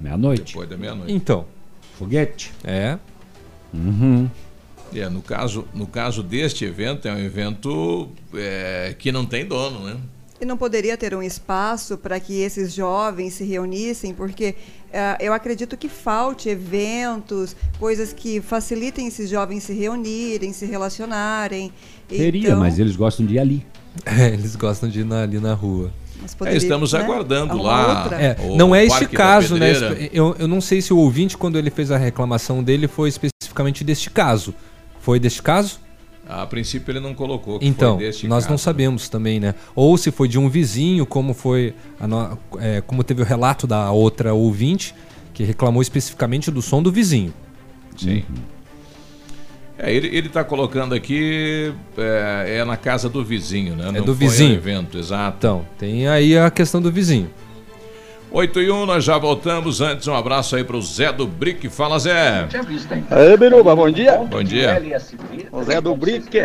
Meia-noite. Depois da meia-noite. Então. Foguete. É. Uhum. É, no caso, no caso deste evento, é um evento é, que não tem dono, né? E não poderia ter um espaço para que esses jovens se reunissem, porque uh, eu acredito que falte eventos, coisas que facilitem esses jovens se reunirem, se relacionarem. Teria, então... mas eles gostam de ir ali. É, eles gostam de ir na, ali na rua. É, estamos né? aguardando lá. É, não é este caso, né? Eu, eu não sei se o ouvinte, quando ele fez a reclamação dele, foi especificamente deste caso. Foi deste caso? A princípio ele não colocou. então, nós caso. não sabemos também, né? Ou se foi de um vizinho, como foi, no... é, como teve o relato da outra ouvinte que reclamou especificamente do som do vizinho. Sim. Uhum. É, ele está colocando aqui é, é, na casa do vizinho, né? É não do vizinho. evento, exato. Então, tem aí a questão do vizinho. 8 e 1, nós já voltamos. Antes, um abraço aí pro Zé do Brick. Fala, Zé. Aí, Biruba, bom dia. Bom dia. O Zé do Brick.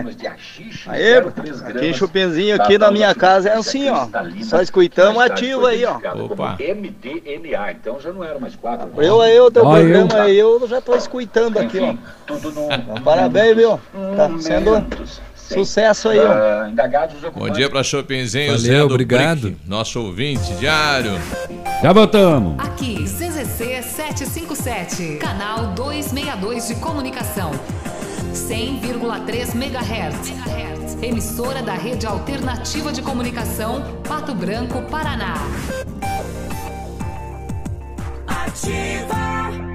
Aí, aqui Chupinzinho aqui na minha casa é assim, ó. Só escutamos ativo aí, ó. Opa. MDNA, então já não era mais quatro. Eu aí, o teu programa aí, eu já tô escutando aqui, ó. Parabéns, viu? Tá sendo Sucesso aí, ó. Uh, Bom dia pra Chopinzinho, Valeu, obrigado. Brick, nosso ouvinte diário. Já voltamos. Aqui, CZC 757, canal 262 de comunicação. 100,3 MHz. Emissora da Rede Alternativa de Comunicação, Pato Branco, Paraná. Ativa.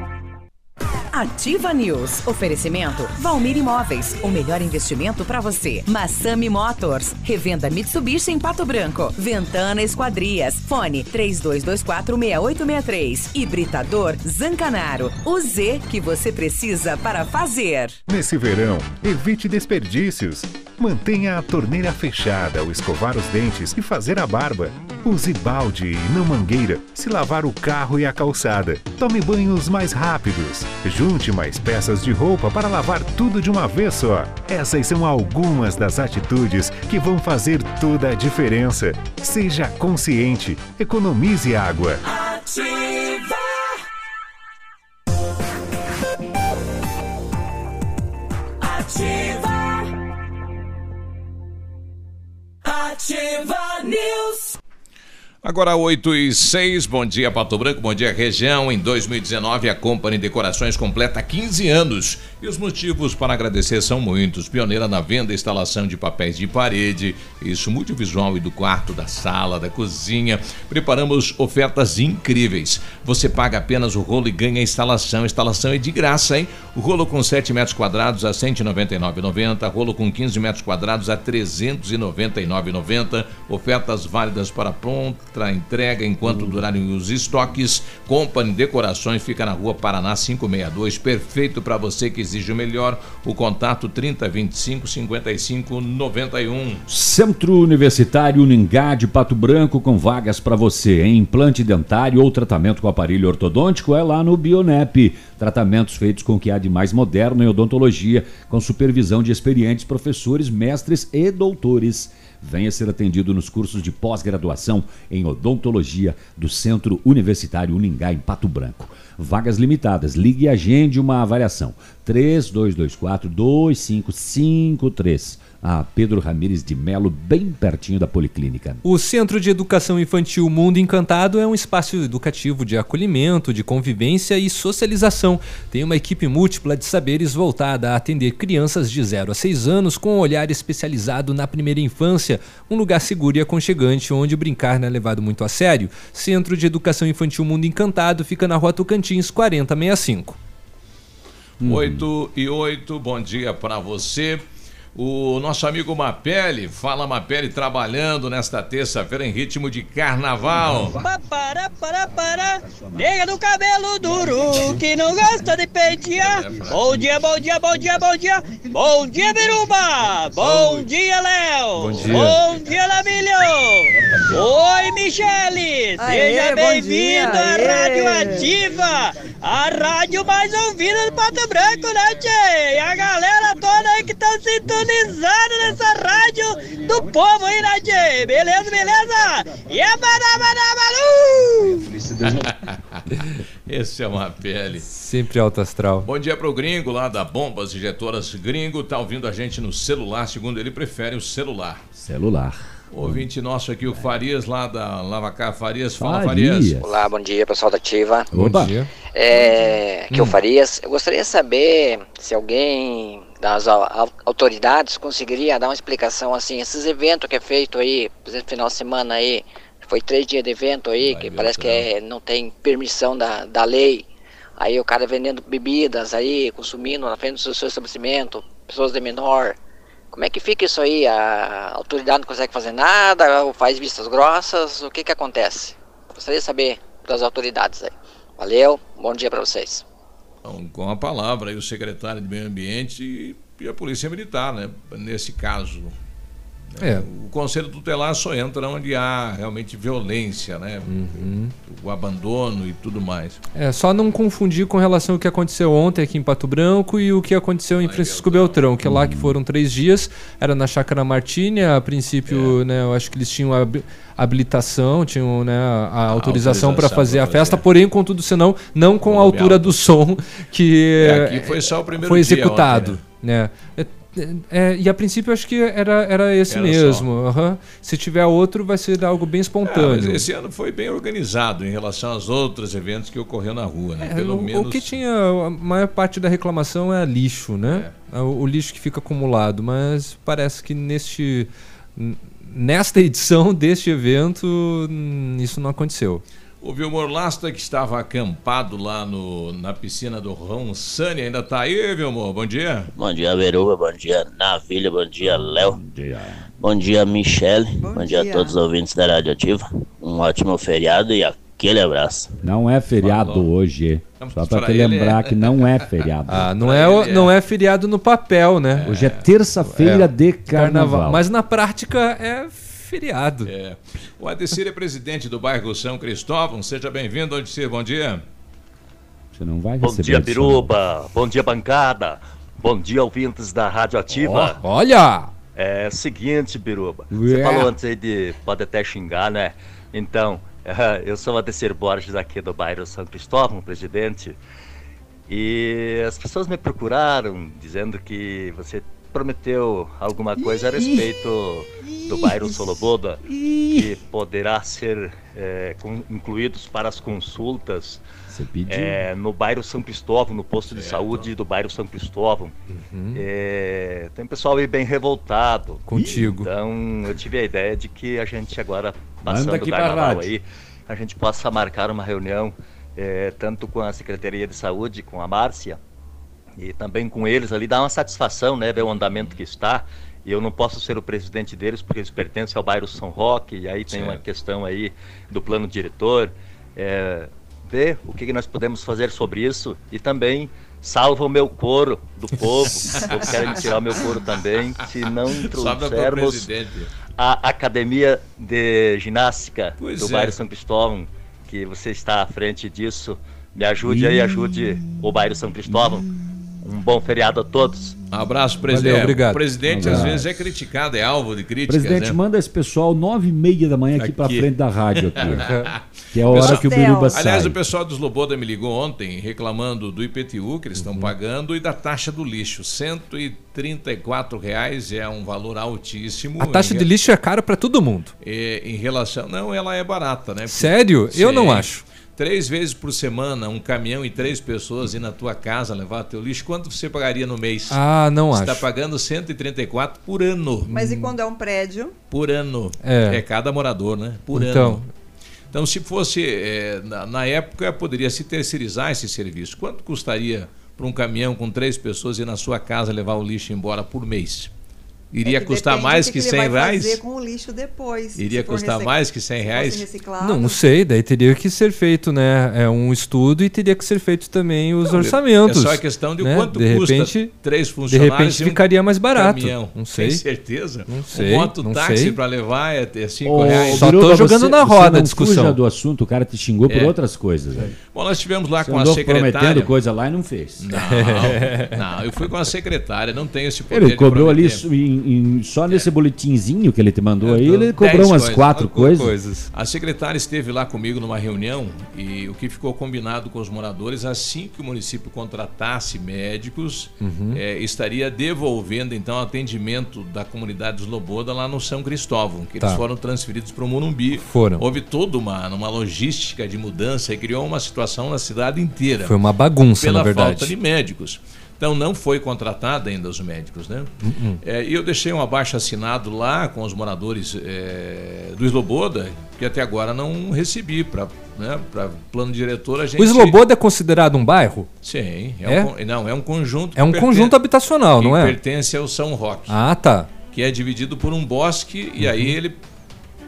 Ativa News. Oferecimento Valmir Imóveis. O melhor investimento para você. Massami Motors. Revenda Mitsubishi em Pato Branco. Ventana Esquadrias. Fone 32246863. Hibridador Zancanaro. O Z que você precisa para fazer. Nesse verão, evite desperdícios. Mantenha a torneira fechada ao escovar os dentes e fazer a barba. Use balde e não mangueira se lavar o carro e a calçada. Tome banhos mais rápidos. Junte mais peças de roupa para lavar tudo de uma vez só. Essas são algumas das atitudes que vão fazer toda a diferença. Seja consciente, economize água. Ativa! Ativa! Ativa News! Agora 8 e 6, bom dia Pato Branco, bom dia região. Em 2019 a Company Decorações completa 15 anos e os motivos para agradecer são muitos. Pioneira na venda e instalação de papéis de parede, isso multivisual e do quarto, da sala, da cozinha. Preparamos ofertas incríveis. Você paga apenas o rolo e ganha a instalação. A instalação é de graça, hein? Rolo com 7 metros quadrados a R$ 199,90, rolo com 15 metros quadrados a R$ 399,90. Ofertas válidas para pronto para entrega enquanto durarem os estoques. Company Decorações fica na rua Paraná 562, perfeito para você que exige o melhor. O contato 3025 55 91. Centro Universitário Uningá de Pato Branco com vagas para você em implante dentário ou tratamento com aparelho ortodôntico é lá no Bionep. Tratamentos feitos com o que há de mais moderno em odontologia, com supervisão de experientes professores, mestres e doutores. Venha ser atendido nos cursos de pós-graduação em odontologia do Centro Universitário Uningá, em Pato Branco. Vagas limitadas. Ligue e agende uma avaliação. 3224 2553 a Pedro Ramires de Melo, bem pertinho da Policlínica. O Centro de Educação Infantil Mundo Encantado é um espaço educativo de acolhimento, de convivência e socialização. Tem uma equipe múltipla de saberes voltada a atender crianças de 0 a 6 anos com um olhar especializado na primeira infância, um lugar seguro e aconchegante onde brincar não é levado muito a sério. Centro de Educação Infantil Mundo Encantado fica na Rua Tocantins 4065. 8 e 8, bom dia para você. O nosso amigo Mapele, fala Mapele, trabalhando nesta terça-feira em ritmo de carnaval. Para, para, para, nega do cabelo duro, que não gosta de pentear. Bom dia, bom dia, bom dia, bom dia. Bom dia, Biruba. Bom dia, Léo. Bom dia. Bom dia, Lamilho. Oi, Michele. Seja bem-vindo à. Rádio Ativa, a rádio mais ouvida do Pato Branco, né, Tchê? E a galera toda aí que tá sintonizando nessa rádio do povo aí, Tchê? Beleza, beleza? E a Badabadabalu! Esse é uma pele. Sempre alto astral. Bom dia pro gringo lá da Bombas Injetoras Gringo. Tá ouvindo a gente no celular, segundo ele, prefere o celular. Celular. Ouvinte nosso aqui, o Farias, lá da Lavacar Farias. Fala, Farias. Farias. Olá, bom dia pessoal da Ativa. Bom Opa. dia. É, aqui é o Hum. Farias. Eu gostaria de saber se alguém das au- au- autoridades conseguiria dar uma explicação assim, esses eventos que é feito aí, por exemplo, final de semana aí, foi três dias de evento aí, que parece que é, não tem permissão da, da lei. Aí o cara vendendo bebidas aí, consumindo na frente do seu, seu estabelecimento, pessoas de menor. Como é que fica isso aí? A autoridade não consegue fazer nada, ou faz vistas grossas, o que que acontece? Gostaria de saber das autoridades aí. Valeu, bom dia pra vocês. Então, com a palavra aí o secretário de Meio Ambiente e, e a Polícia Militar, né? Nesse caso. É. O Conselho Tutelar só entra onde há realmente violência, né? O abandono e tudo mais. É, só não confundir com relação ao que aconteceu ontem aqui em Pato Branco e o que aconteceu em Francisco Beltrão, que é lá que foram três dias, era na Chácara Martini, a princípio, né, eu acho que eles tinham hab- habilitação, tinham né, a autorização para fazer a festa, porém, contudo, senão, não com a altura do som que É, aqui foi só o primeiro foi executado. né? É, é, e a princípio acho que era, era esse Era mesmo. aham. Se tiver outro, vai ser algo bem É, espontâneo. mas esse ano foi bem organizado em relação aos outros eventos que ocorreram na rua, né? É, Pelo o, menos. o que tinha a maior parte da reclamação é lixo, né? É O, o lixo que fica acumulado, mas parece que neste nesta edição deste evento hum, isso não aconteceu. O Vilmor Lasta, que estava acampado lá no, na piscina do Ronsani, ainda está aí, Vilmor? Bom dia. Bom dia, Veruba. Bom dia, Navilha. Bom dia, Léo. Bom dia. Bom dia, Michele. Bom, dia. dia. a todos os ouvintes da Rádio Ativa. Um ótimo feriado e aquele abraço. Não é feriado hoje. Só para pra te lembrar é. que não é feriado. Ah, não é, o- não é feriado no papel, né? Hoje é terça-feira É. de carnaval. Mas na prática é feriado. É. O Adecir é presidente do bairro São Cristóvão. Seja bem-vindo, Adecir. Bom dia. Você não vai Bom dia. Biruba. Bom dia, bancada. Bom dia, ouvintes da Rádio Ativa. Ó, olha! É seguinte, Biruba. Você Yeah. falou antes aí de pode até xingar, né? Então, eu sou o Adecir Borges aqui do bairro São Cristóvão, presidente. E as pessoas me procuraram dizendo que você prometeu alguma coisa a respeito do bairro Soloboda que poderá ser é, com- incluídos para as consultas é, no bairro São Cristóvão, no posto de saúde do bairro São Cristóvão. Uhum. É, tem um pessoal aí bem revoltado. Contigo. Então eu tive a ideia de que a gente agora, passando o carnaval aí, a gente possa marcar uma reunião é, tanto com a Secretaria de Saúde, com a Márcia, e também com eles ali, dar uma satisfação, né, ver o andamento que está. E eu não posso ser o presidente deles porque eles pertencem ao bairro São Roque, e aí tem uma Certo. questão aí do plano diretor. É, ver o que que nós podemos fazer sobre isso e também salva o meu couro do povo. o povo quer me tirar o meu couro também. Se não trouxermos a academia de ginástica Pois do é. bairro São Cristóvão, que você está à frente disso, me ajude aí, ajude o bairro São Cristóvão. Um bom feriado a todos. Um abraço, presidente. Valeu, obrigado. O presidente Um às vezes é criticado, é alvo de críticas. Presidente, né? manda esse pessoal nove e meia da manhã aqui, pra Aqui. frente da rádio aqui. que é a hora que o Biruba sai. Aliás, o pessoal dos Loboda me ligou ontem reclamando do IPTU que eles Uhum. estão pagando e da taxa do lixo. 134 reais é um valor altíssimo. A taxa em de lixo é cara pra todo mundo. é, em relação. Não, ela é barata, né? Sério? Eu não acho. Três vezes por semana, um caminhão e três pessoas ir na tua casa levar teu lixo. Quanto você pagaria no mês? Ah, não Você acho. está pagando 134 por ano. Mas e quando é um prédio? Por ano. É. cada morador, né? Por Então. ano. Então, se fosse. é, na, na época, poderia se terceirizar esse serviço. Quanto custaria para um caminhão com três pessoas ir na sua casa levar o lixo embora por mês? Iria É que custar mais que, ele 100 vai reais? fazer com o lixo depois. Iria custar recic- mais que 100 se reais? Não, não sei, daí teria que ser feito, né? É um estudo e teria que ser feito também os Não, orçamentos. É só a questão de né? quanto de custa repente, três De funcionários repente e um ficaria mais barato. caminhão. Não sei. Tem certeza? Não sei. Um mototáxi sei. para levar é 5 Ô, reais. Só tô jogando você- na você roda a discussão. fuja do assunto, o cara te xingou por É. outras coisas. velho. Bom, nós tivemos lá Você com a secretária. prometendo coisa lá e não fez. Não, não, eu fui com a secretária, não tenho esse poder Ele de cobrou ali em- em- só nesse boletinzinho que ele te mandou aí, Então, ele cobrou umas coisas. quatro coisas. A secretária esteve lá comigo numa reunião e o que ficou combinado com os moradores, assim que o município contratasse médicos, Uhum. eh, estaria devolvendo então atendimento da comunidade dos Loboda lá no São Cristóvão, que Tá. eles foram transferidos para o Morumbi. Foram. Houve toda uma, uma logística de mudança e criou uma situação na cidade inteira. Foi uma bagunça, pela na verdade. falta de médicos. Então não foi contratado ainda os médicos, né? Uh-uh. É, e eu deixei um abaixo assinado lá com os moradores é, do Esloboda, que até agora não recebi para né, para plano diretor a gente. O Sloboda é considerado um bairro? Sim, é, É? Um, não é um conjunto. É um conjunto habitacional, não é? Pertence ao São Roque. Ah, tá. Que é dividido por um bosque e aí ele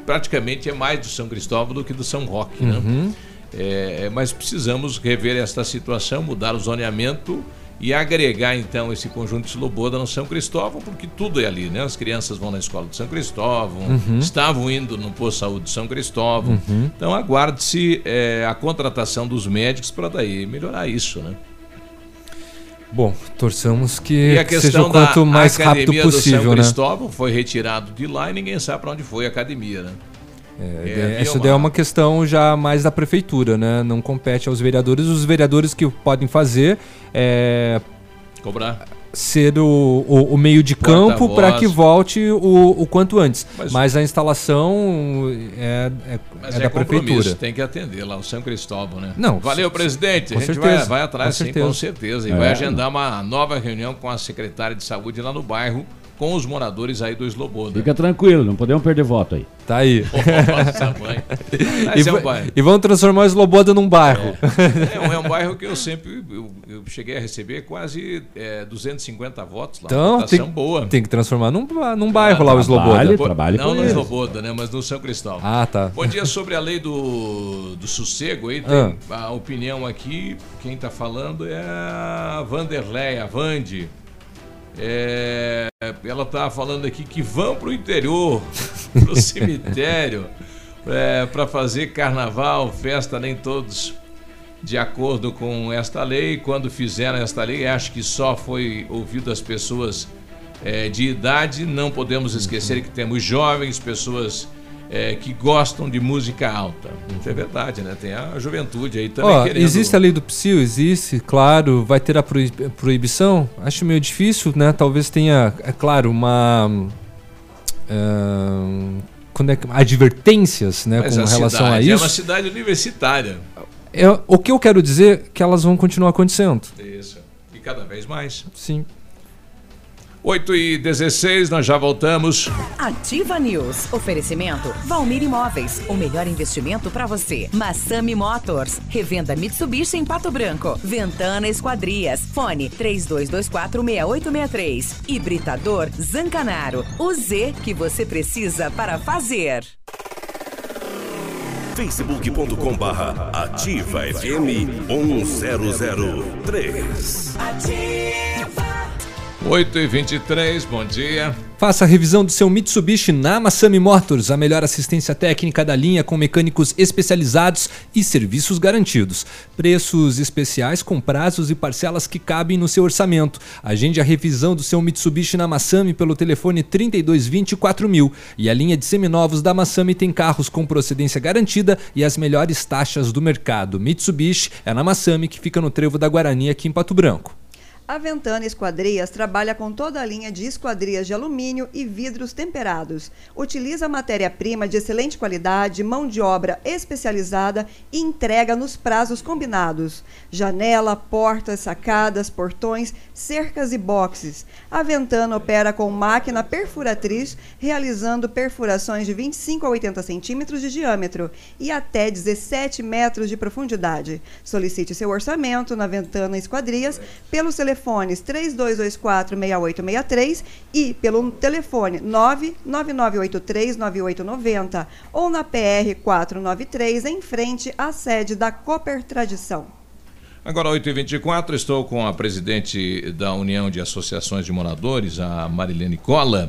praticamente é mais do São Cristóvão do que do São Roque, né? Uhum. É, mas precisamos rever esta situação, mudar o zoneamento e agregar então esse conjunto de Loboda no São Cristóvão, porque tudo é ali, né? As crianças vão na escola de São Cristóvão, Uhum. estavam indo no posto de saúde de São Cristóvão. Uhum. Então aguarde-se é, a contratação dos médicos para daí melhorar isso, né? Bom, torçamos que a seja o quanto mais rápido academia do São possível, né? Cristóvão foi retirado de lá e ninguém sabe para onde foi a academia, né? É, havia Essa daí é uma questão já mais da prefeitura, né? Não compete aos vereadores. Os vereadores que podem fazer é Cobrar. ser o, o, o meio de campo para que volte o, o quanto antes. Mas- Mas, a instalação é, é, é é, da compromisso, prefeitura. tem que atender lá o São Cristóvão, né? Não, Valeu, presidente. com a gente certeza, vai, vai atrás, com sim, certeza. com certeza. E É. vai agendar uma nova reunião com a secretária de saúde lá no bairro, com os moradores aí do Esloboda. Fica tranquilo, não podemos perder voto aí. Tá aí. Nossa, mãe. E, é um bairro. e vão transformar o Sloboda num bairro. É, um, é um bairro que eu sempre eu, eu cheguei a receber quase é, 250 votos lá. Então tem, boa. tem que transformar num, num bairro lá o Sloboda. Pô, Não no Esloboda, né? Mas no São Cristóvão. Ah, tá. Bom dia sobre a lei do, do sossego aí. Tem Ah. a opinião aqui. Quem está falando é a Vanderlei, a Vande. É, ela está falando aqui que vão para o interior, para o cemitério, para fazer carnaval, festa, nem todos de acordo com esta lei. Quando fizeram esta lei, acho que só foi ouvido as pessoas é, de idade. Não podemos esquecer que temos jovens, pessoas é, que gostam de música alta. Isso é verdade, né? Tem a juventude aí também querendo. existe a lei do psil, existe, claro, vai ter a proib- proibição. Acho meio difícil, né? Talvez tenha, é claro, uma ahn, quando é advertências, né, Mas com a relação a cidade É isso. uma cidade universitária. É, o que eu quero dizer é que elas vão continuar acontecendo. Isso. E cada vez mais. Sim. 8 e 16, nós já voltamos. Ativa News. Oferecimento Valmir Imóveis. O melhor investimento para você. Massami Motors. Revenda Mitsubishi em Pato Branco. Ventana Esquadrias. Fone 32246863. Hibridador Zancanaro. O Z que você precisa para fazer. facebook.com barra ativa FM 1003. Ativa. 8 e 23, bom dia. Faça a revisão do seu Mitsubishi na Massami Motors, a melhor assistência técnica da linha com mecânicos especializados e serviços garantidos. Preços especiais com prazos e parcelas que cabem no seu orçamento. Agende a revisão do seu Mitsubishi na Massami pelo telefone 3224 mil. E a linha de seminovos da Massami tem carros com procedência garantida e as melhores taxas do mercado. Mitsubishi é na Massami, que fica no Trevo da Guarani, aqui em Pato Branco. A Ventana Esquadrias trabalha com toda a linha de esquadrias de alumínio e vidros temperados. Utiliza matéria-prima de excelente qualidade, mão de obra especializada e entrega nos prazos combinados. Janela, portas, sacadas, portões, cercas e boxes. A Ventana opera com máquina perfuratriz, realizando perfurações de 25 a 80 centímetros de diâmetro e até 17 metros de profundidade. Solicite seu orçamento na Ventana Esquadrias pelo telefone telefones 3224-6863 e pelo telefone 99983-9890 ou na PR 493, em frente à sede da Cooper Tradição. Agora, 8h24, estou com a presidente da União de Associações de Moradores, a Marilene Cola.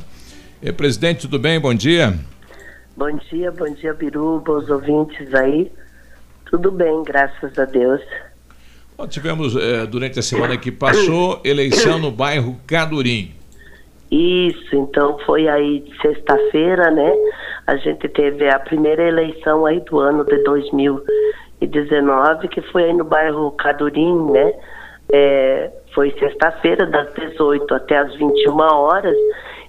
É, presidente, tudo bem? Bom dia. Bom dia, bom dia, Biruba, os ouvintes aí. Tudo bem, graças a Deus. Nós tivemos, é, durante a semana que passou, eleição no bairro Cadurim. Isso, então foi aí sexta-feira, né? A gente teve a primeira eleição aí do ano de 2019, que foi aí no bairro Cadurim, né? É, foi sexta-feira, das 18 até as 21 horas,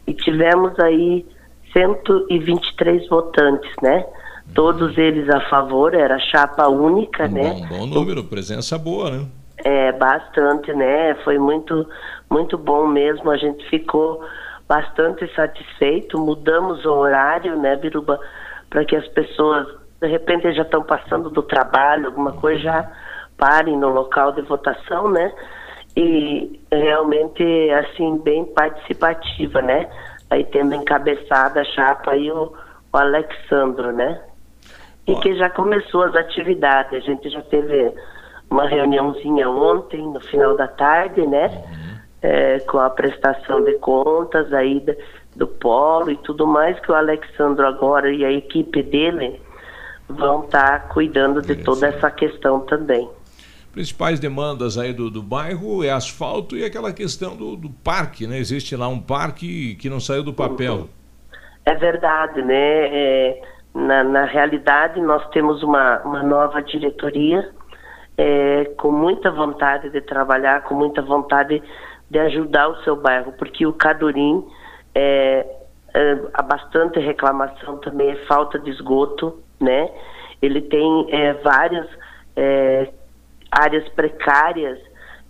e tivemos aí 123 votantes, né? Todos eles a favor, era chapa única, um né? Bom, bom número, presença boa, né? É, bastante, né? Foi muito, muito bom mesmo, a gente ficou bastante satisfeito, mudamos o horário, né, Biruba, para que as pessoas, de repente, já estão passando do trabalho, alguma coisa, já parem no local de votação, né? E realmente, assim, bem participativa, né? Aí tendo encabeçada a chapa aí o, o Alexandro, né? E que já começou as atividades. A gente já teve uma reuniãozinha ontem, no final da tarde, né? É, com a prestação de contas aí do polo e tudo mais, que o Alexandro agora e a equipe dele vão estar tá cuidando de toda essa questão também. Principais demandas aí do, do bairro é asfalto e aquela questão do, do parque, né? Existe lá um parque que não saiu do papel. Uhum. É verdade, né? É, na, na realidade, nós temos uma, uma nova diretoria é, com muita vontade de trabalhar, com muita vontade de ajudar o seu bairro, porque o Cadurim é, é, há bastante reclamação também, é falta de esgoto, né? Ele tem é, várias é, áreas precárias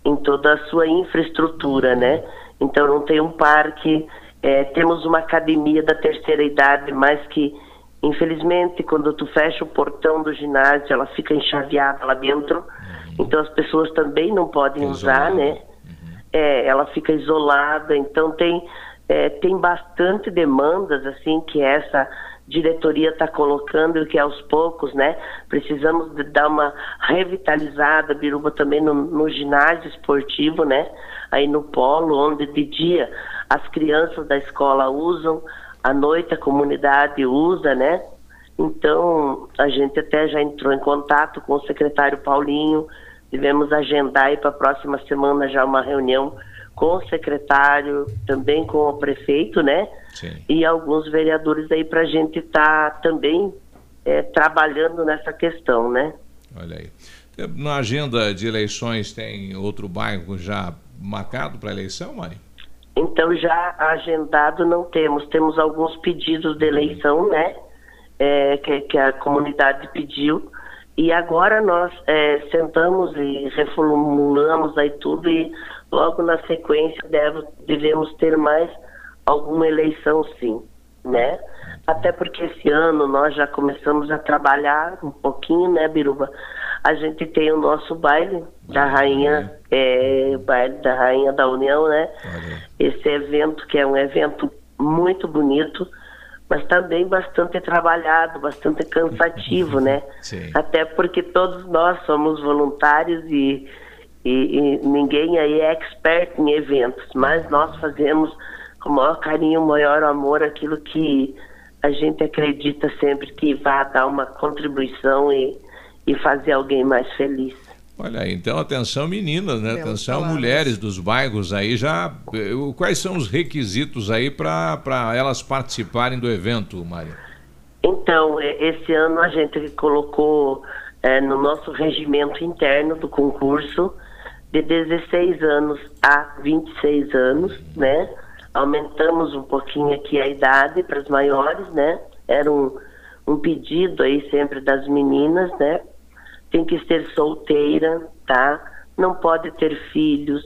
em toda a sua infraestrutura, né? Então não tem um parque, é, temos uma academia da terceira idade, mas que Infelizmente, quando tu fecha o portão do ginásio, ela fica enxaveada lá dentro. Uhum. Então as pessoas também não podem usar, né? Uhum. É, ela fica isolada. Então tem é, tem bastante demandas assim que essa diretoria está colocando e que aos poucos, né? Precisamos de dar uma revitalizada, Biruba também no, no ginásio esportivo, né? Aí no polo, onde de dia as crianças da escola usam, à noite a comunidade usa, né? Então, a gente até já entrou em contato com o secretário Paulinho, devemos agendar aí para a próxima semana já uma reunião com o secretário, também com o prefeito, né? Sim. E alguns vereadores aí para a gente estar tá também é, trabalhando nessa questão, né? Olha aí. Na agenda de eleições tem outro bairro já marcado para eleição, Mari? Então já agendado não temos, temos alguns pedidos de eleição, né? É, que, que, a comunidade pediu e agora nós é, sentamos e reformulamos aí tudo e logo na sequência deve, devemos ter mais alguma eleição sim, né? Até porque esse ano nós já começamos a trabalhar um pouquinho, né, Biruba? A gente tem o nosso baile da rainha, é, baile da rainha da União, né? Esse evento que é um evento muito bonito, mas também bastante trabalhado, bastante cansativo, né? Sim. Até porque todos nós somos voluntários e, e, e ninguém aí é expert em eventos, mas nós fazemos com o maior carinho, o maior amor, aquilo que a gente acredita sempre que vai dar uma contribuição e, e fazer alguém mais feliz. Olha aí, então atenção meninas, né? atenção mulheres dos bairros aí já. Quais são os requisitos aí para elas participarem do evento, Maria? Então, esse ano a gente colocou é, no nosso regimento interno do concurso de 16 anos a 26 anos, né? Aumentamos um pouquinho aqui a idade para os maiores, né? Era um, um pedido aí sempre das meninas, né? Tem que ser solteira, tá? Não pode ter filhos,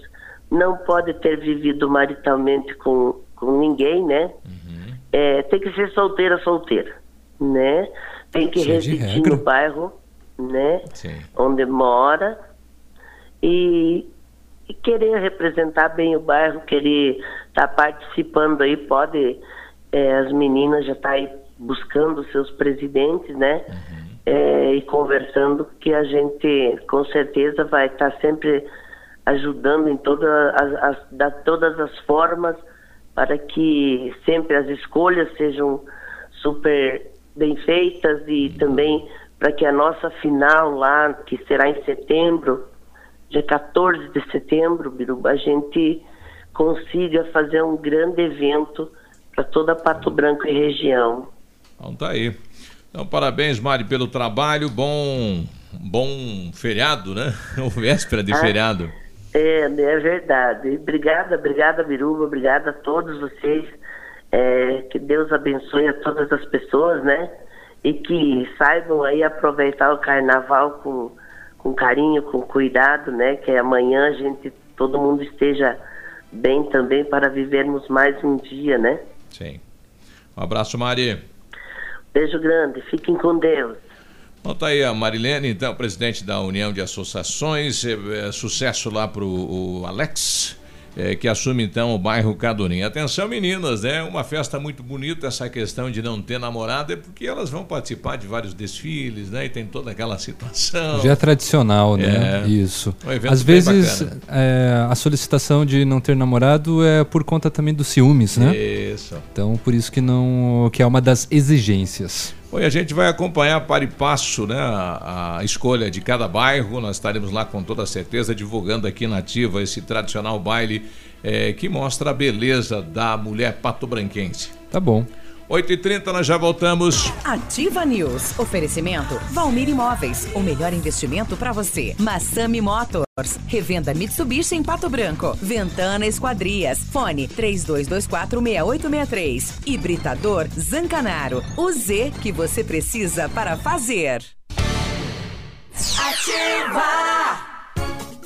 não pode ter vivido maritalmente com, com ninguém, né? Uhum. É, tem que ser solteira, solteira, né? Tem que Cheio residir no bairro, né? Sim. Onde mora e, e, querer representar bem o bairro, querer estar tá participando aí, pode, é, as meninas já estão tá aí buscando seus presidentes, né? Uhum. É, e conversando que a gente com certeza vai estar sempre ajudando em toda as, as, da, todas as formas para que sempre as escolhas sejam super bem feitas e também para que a nossa final lá, que será em setembro, dia 14 de setembro, Biruba, a gente consiga fazer um grande evento para toda Pato Branco e região. Então tá aí. Então parabéns, Mari, pelo trabalho. Bom, bom feriado, né? O véspera de ah, feriado. É, é verdade. Obrigada, obrigada, Biruba, obrigada a todos vocês. É, que Deus abençoe a todas as pessoas, né? E que saibam aí aproveitar o carnaval com, com carinho, com cuidado, né? Que amanhã a gente, todo mundo esteja bem também para vivermos mais um dia, né? Sim. Um abraço, Mari. Beijo grande, fiquem com Deus. Bom, tá aí a Marilene, então, presidente da União de Associações. É, é, sucesso lá para o Alex é, que assume então o bairro Cadurim. Atenção, meninas, né? Uma festa muito bonita essa questão de não ter namorada, é porque elas vão participar de vários desfiles, né? E tem toda aquela situação. Já é tradicional, né? É. Isso. Um Às vezes é, a solicitação de não ter namorado é por conta também dos ciúmes, né? Isso. Então por isso que não, que é uma das exigências. Oi, a gente vai acompanhar para e passo né, a, a, escolha de cada bairro. Nós estaremos lá com toda certeza divulgando aqui na Ativa esse tradicional baile é, que mostra a beleza da mulher patobranquense. Tá bom. 8h30, nós já voltamos. Ativa News. Oferecimento Valmir Imóveis. O melhor investimento para você. Massami Motors. Revenda Mitsubishi em Pato Branco. Ventana Esquadrias. Fone 32246863. Hibridador Zancanaro. O Z que você precisa para fazer. Ativa!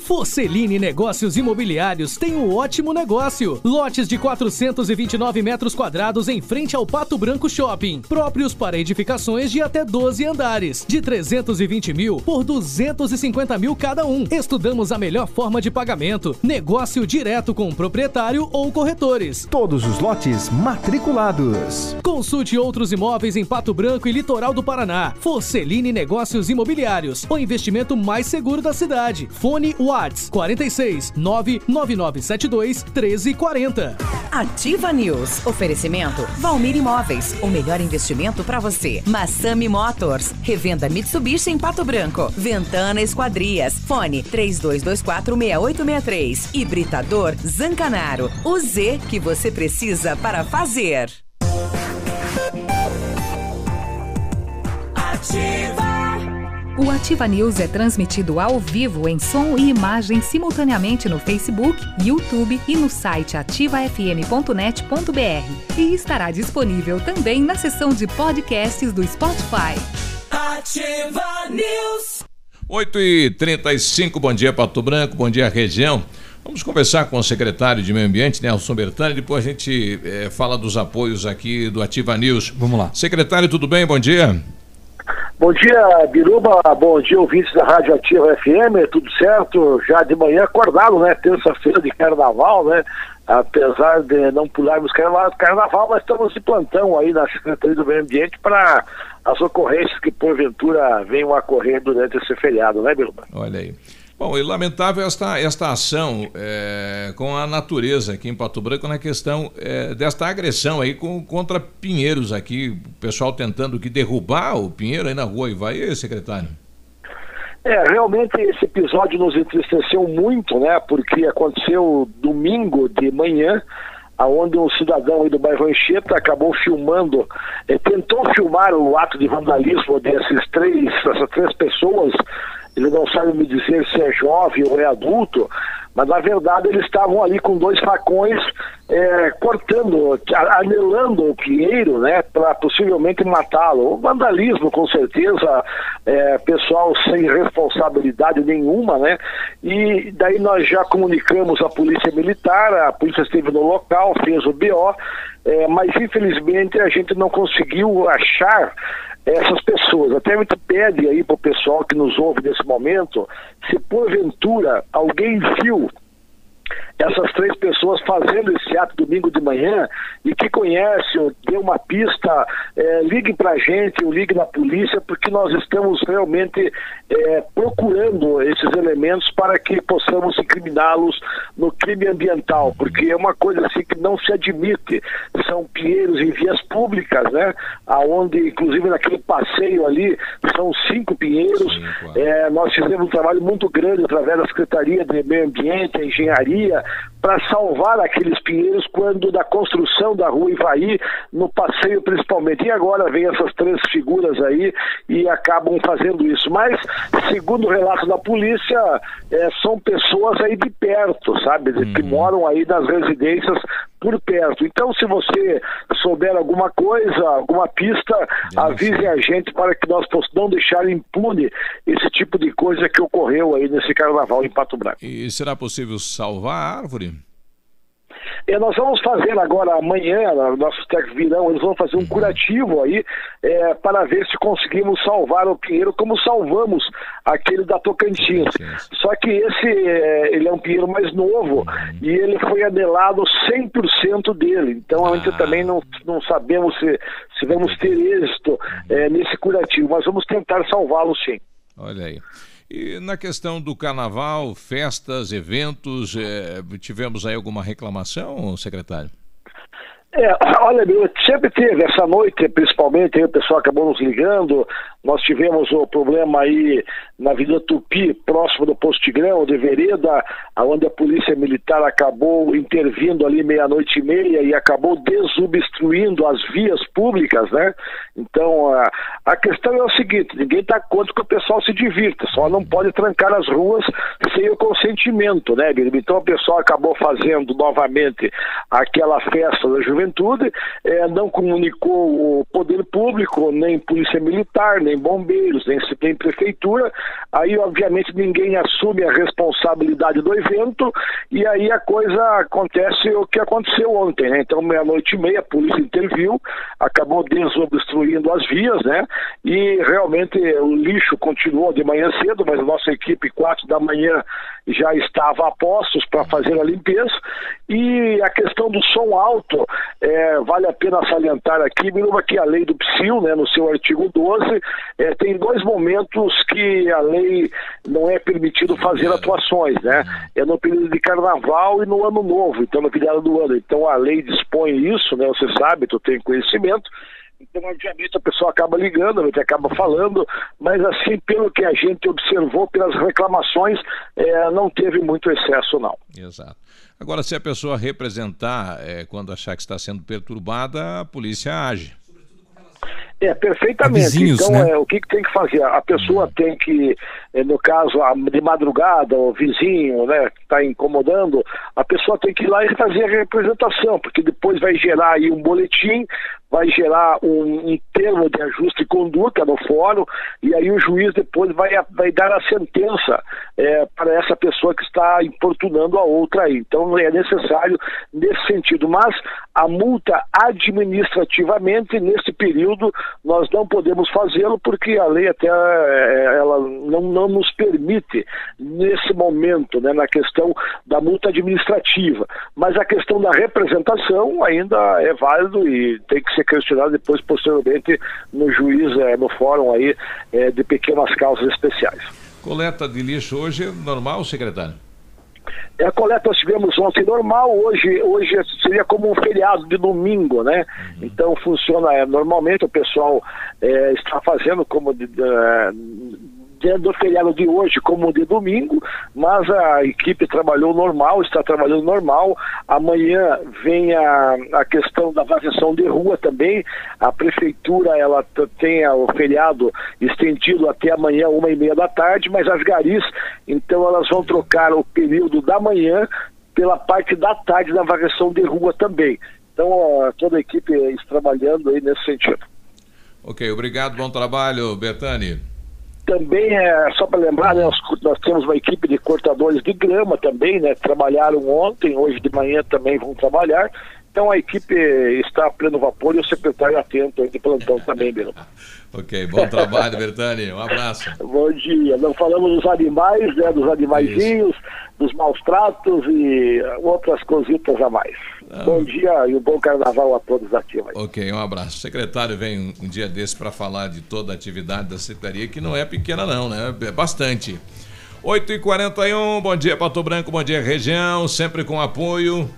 Forceline Negócios Imobiliários tem um ótimo negócio. Lotes de 429 metros quadrados em frente ao Pato Branco Shopping. Próprios para edificações de até 12 andares. De 320 mil por 250 mil cada um. Estudamos a melhor forma de pagamento. Negócio direto com o proprietário ou corretores. Todos os lotes matriculados. Consulte outros imóveis em Pato Branco e Litoral do Paraná. Forceline Negócios Imobiliários. O investimento mais seguro da cidade. Fone o Whats 46 99972 1340. Ativa News. Oferecimento Valmir Imóveis. O melhor investimento para você. Massami Motors. Revenda Mitsubishi em Pato Branco. Ventana Esquadrias. Fone 3224 6863. Hibridador Zancanaro. O Z que você precisa para fazer. Ativa. O Ativa News é transmitido ao vivo em som e imagem simultaneamente no Facebook, YouTube e no site ativafm.net.br. E estará disponível também na seção de podcasts do Spotify. Ativa News. 8 e 35 bom dia Pato Branco, bom dia região. Vamos conversar com o secretário de Meio Ambiente, Nelson Bertani, depois a gente é, fala dos apoios aqui do Ativa News. Vamos lá. Secretário, tudo bem? Bom dia. Bom dia, Biruba. Bom dia, ouvintes da Rádio Ativa FM. Tudo certo? Já de manhã acordado, né? Terça-feira de carnaval, né? Apesar de não pularmos carnaval, mas estamos de plantão aí na Secretaria do Meio Ambiente para as ocorrências que porventura venham a ocorrer durante esse feriado, né, Biruba? Olha aí. Bom, e lamentável esta, esta ação é, com a natureza aqui em Pato Branco na questão é, desta agressão aí com, contra pinheiros aqui, o pessoal tentando que derrubar o pinheiro aí na rua Ivaí, secretário. É, realmente esse episódio nos entristeceu muito, né? Porque aconteceu domingo de manhã, aonde um cidadão aí do bairro Anchieta acabou filmando, eh, tentou filmar o ato de vandalismo desses três, essas três pessoas ele não sabe me dizer se é jovem ou é adulto, mas na verdade eles estavam ali com dois facões é, cortando, anelando o pinheiro, né, para possivelmente matá-lo. Vandalismo, com certeza, é, pessoal sem responsabilidade nenhuma, né, e daí nós já comunicamos a polícia militar, a polícia esteve no local, fez o BO, é, mas infelizmente a gente não conseguiu achar essas pessoas. Até a gente pede aí para o pessoal que nos ouve nesse momento, se porventura alguém viu essas três pessoas fazendo esse ato domingo de manhã e que conhece ou deu uma pista, é, ligue para a gente ou ligue na polícia, porque nós estamos realmente é, procurando esses elementos para que possamos incriminá-los no crime ambiental, porque é uma coisa assim que não se admite. São pinheiros em vias públicas, né? Aonde, inclusive naquele passeio ali, são cinco pinheiros. Sim, claro. é, nós fizemos um trabalho muito grande através da Secretaria de Meio Ambiente, Engenharia, pandemia para salvar aqueles pinheiros quando da construção da rua Ivaí, no passeio principalmente. E agora vem essas três figuras aí e acabam fazendo isso. Mas, segundo o relato da polícia, é, são pessoas aí de perto, sabe? Que uhum. moram aí nas residências por perto. Então, se você souber alguma coisa, alguma pista, avise a gente para que nós possamos não deixar impune esse tipo de coisa que ocorreu aí nesse carnaval em Pato Branco. E será possível salvar a árvore? É, nós vamos fazer agora amanhã, nossos técnicos virão, eles vão fazer um uhum. curativo aí é, para ver se conseguimos salvar o Pinheiro como salvamos aquele da Tocantins. Só que esse é, ele é um Pinheiro mais novo uhum. e ele foi anelado 100% dele. Então a gente ah. também não, não sabemos se, se vamos ter êxito é, nesse curativo, mas vamos tentar salvá-lo sim. Olha aí. E na questão do carnaval, festas, eventos, é, tivemos aí alguma reclamação, secretário? É, olha, sempre teve essa noite, principalmente, o pessoal acabou nos ligando. Nós tivemos o problema aí na Avenida Tupi, próximo do posto Tigrão, de Vereda, onde a polícia militar acabou intervindo ali meia-noite e meia e acabou desobstruindo as vias públicas, né? Então, a, a questão é o seguinte: ninguém está contra que o pessoal se divirta, só não pode trancar as ruas sem o consentimento, né, Então, o pessoal acabou fazendo novamente aquela festa da juventude Juventude é, não comunicou o poder público, nem polícia militar, nem bombeiros, nem, nem prefeitura. Aí, obviamente, ninguém assume a responsabilidade do evento e aí a coisa acontece o que aconteceu ontem, né? Então, meia-noite e meia, a polícia interviu, acabou desobstruindo as vias, né? E realmente o lixo continuou de manhã cedo, mas a nossa equipe, quatro da manhã, já estava a postos para fazer a limpeza. E a questão do som alto, é, vale a pena salientar aqui, Biruba, que a lei do PSIL, né, no seu artigo 12, é, tem dois momentos que a lei não é permitido fazer atuações, né? É no período de carnaval e no ano novo, então no virada do ano. Então a lei dispõe isso, né? Você sabe, tu tem conhecimento. Então, obviamente, a pessoa acaba ligando, a gente acaba falando, mas assim, pelo que a gente observou, pelas reclamações, é, não teve muito excesso, não. Exato. Agora, se a pessoa representar é, quando achar que está sendo perturbada, a polícia age. É, perfeitamente. Vizinhos, então, né? é, o que, que, tem que fazer? A pessoa uhum. tem que, é, no caso, de madrugada, o vizinho, né, que está incomodando, a pessoa tem que ir lá e fazer a representação, porque depois vai gerar aí um boletim, vai gerar um, um, termo de ajuste de conduta no fórum e aí o juiz depois vai, vai dar a sentença é, para essa pessoa que está importunando a outra aí. Então é necessário nesse sentido, mas a multa administrativamente nesse período nós não podemos fazê-lo porque a lei até é, ela não, não nos permite nesse momento, né, na questão da multa administrativa. Mas a questão da representação ainda é válido e tem que ser questionado depois, posteriormente, no juiz, é, no fórum aí, é, de pequenas causas especiais. Coleta de lixo hoje é normal, secretário? É, a coleta nós tivemos ontem normal, hoje, hoje seria como um feriado de domingo, né? Uhum. Então funciona é, normalmente, o pessoal é, está fazendo como de, de, do feriado de hoje como de domingo, mas a equipe trabalhou normal, está trabalhando normal. Amanhã vem a, a questão da varreção de rua também. A prefeitura ela tem o feriado estendido até amanhã, uma e meia da tarde, mas as garis, então elas vão trocar o período da manhã pela parte da tarde da varreção de rua também. Então, toda a equipe está trabalhando aí nesse sentido. Ok, obrigado, bom trabalho, Betani. Também, é, só para lembrar, né, nós, nós, temos uma equipe de cortadores de grama também, né? Trabalharam ontem, hoje de manhã também vão trabalhar. Então a equipe está a pleno vapor e o secretário atento aí de plantão também, Belo. ok, bom trabalho, Bertani. Um abraço. bom dia. Não falamos dos animais, né? Dos animaizinhos, dos maus tratos e outras cositas a mais. Não. Bom dia e um bom carnaval a todos ativos. Ok, um abraço. O secretário vem um dia desse para falar de toda a atividade da secretaria, que não é pequena não, né? É bastante. 8h41, bom dia Pato Branco, bom dia região, sempre com apoio.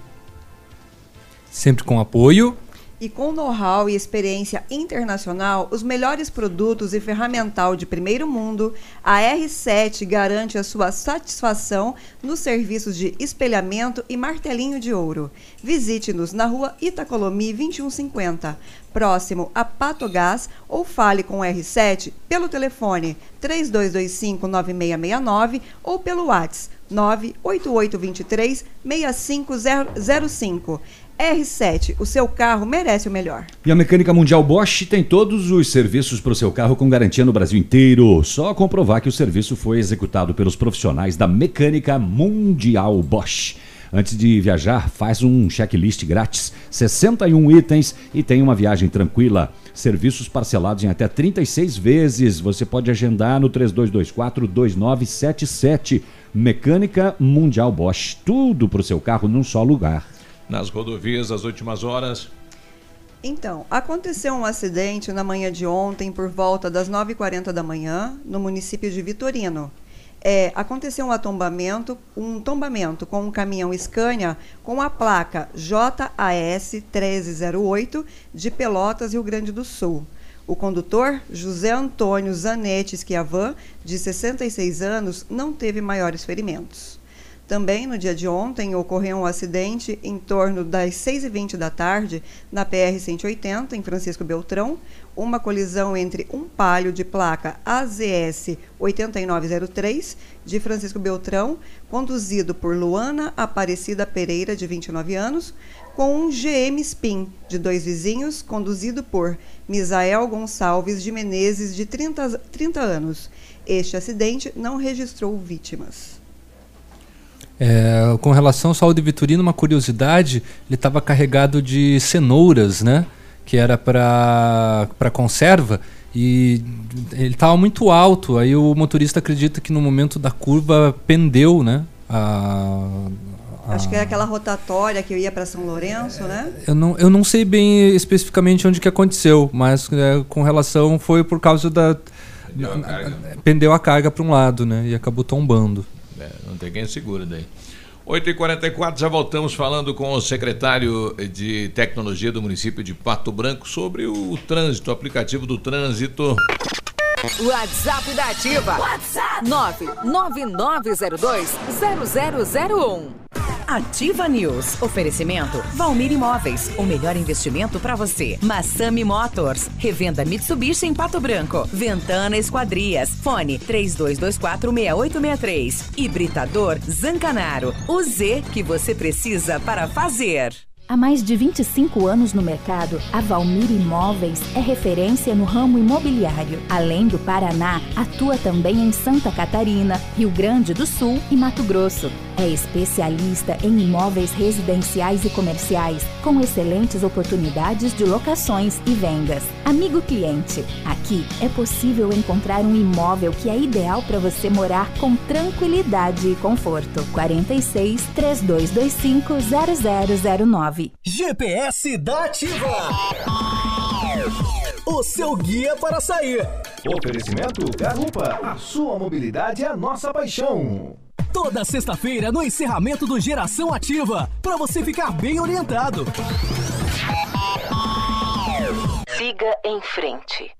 Sempre com apoio e com know-how e experiência internacional, os melhores produtos e ferramental de primeiro mundo, a R7 garante a sua satisfação nos serviços de espelhamento e martelinho de ouro. Visite-nos na rua Itacolomi 2150, próximo a Patogás, ou fale com o R7 pelo telefone 3225-9669 ou pelo WhatsApp 98823 6505. R7, o seu carro merece o melhor. E a Mecânica Mundial Bosch tem todos os serviços para o seu carro com garantia no Brasil inteiro. Só comprovar que o serviço foi executado pelos profissionais da Mecânica Mundial Bosch. Antes de viajar, faz um checklist grátis, 61 itens e tem uma viagem tranquila. Serviços parcelados em até 36 vezes. Você pode agendar no 3224 2977. Mecânica Mundial Bosch. Tudo para o seu carro num só lugar nas rodovias as últimas horas? Então, aconteceu um acidente na manhã de ontem, por volta das 9h40 da manhã, no município de Vitorino. É, aconteceu um atombamento, um tombamento com um caminhão Scania com a placa JAS 1308 de Pelotas, Rio Grande do Sul. O condutor, José Antônio Zanetti Schiavan, de 66 anos, não teve maiores ferimentos. Também no dia de ontem ocorreu um acidente em torno das 6h20 da tarde na PR-180, em Francisco Beltrão, uma colisão entre um palio de placa AZS 8903 de Francisco Beltrão, conduzido por Luana Aparecida Pereira, de 29 anos, com um GM Spin de dois vizinhos, conduzido por Misael Gonçalves de Menezes, de 30, 30 anos. Este acidente não registrou vítimas. É, com relação ao saúde Vitorino, uma curiosidade, ele estava carregado de cenouras, né? Que era para conserva e ele estava muito alto. Aí o motorista acredita que no momento da curva pendeu, né? A, a... Acho que é aquela rotatória que ia para São Lourenço, né? Eu não, eu não sei bem especificamente onde que aconteceu, mas é, com relação foi por causa da pendeu a carga, pendeu a carga para um lado, né? E acabou tombando. É, não tem quem segura daí. 8h44, já voltamos falando com o secretário de Tecnologia do município de Pato Branco sobre o trânsito, o aplicativo do trânsito. WhatsApp da Ativa. WhatsApp 999020001. Ativa News. Oferecimento Valmir Imóveis. O melhor investimento para você. Massami Motors. Revenda Mitsubishi em Pato Branco. Ventana Esquadrias. Fone 32246863. Hibridador Zancanaro. O Z que você precisa para fazer. Há mais de 25 anos no mercado, a Valmir Imóveis é referência no ramo imobiliário. Além do Paraná, atua também em Santa Catarina, Rio Grande do Sul e Mato Grosso. É especialista em imóveis residenciais e comerciais, com excelentes oportunidades de locações e vendas. Amigo cliente, aqui é possível encontrar um imóvel que é ideal para você morar com tranquilidade e conforto. 46 3225 0009 GPS da Ativa o seu guia para sair. Oferecimento Garupa, a sua mobilidade é a nossa paixão. Toda sexta-feira no encerramento do Geração Ativa, para você ficar bem orientado. Siga em frente.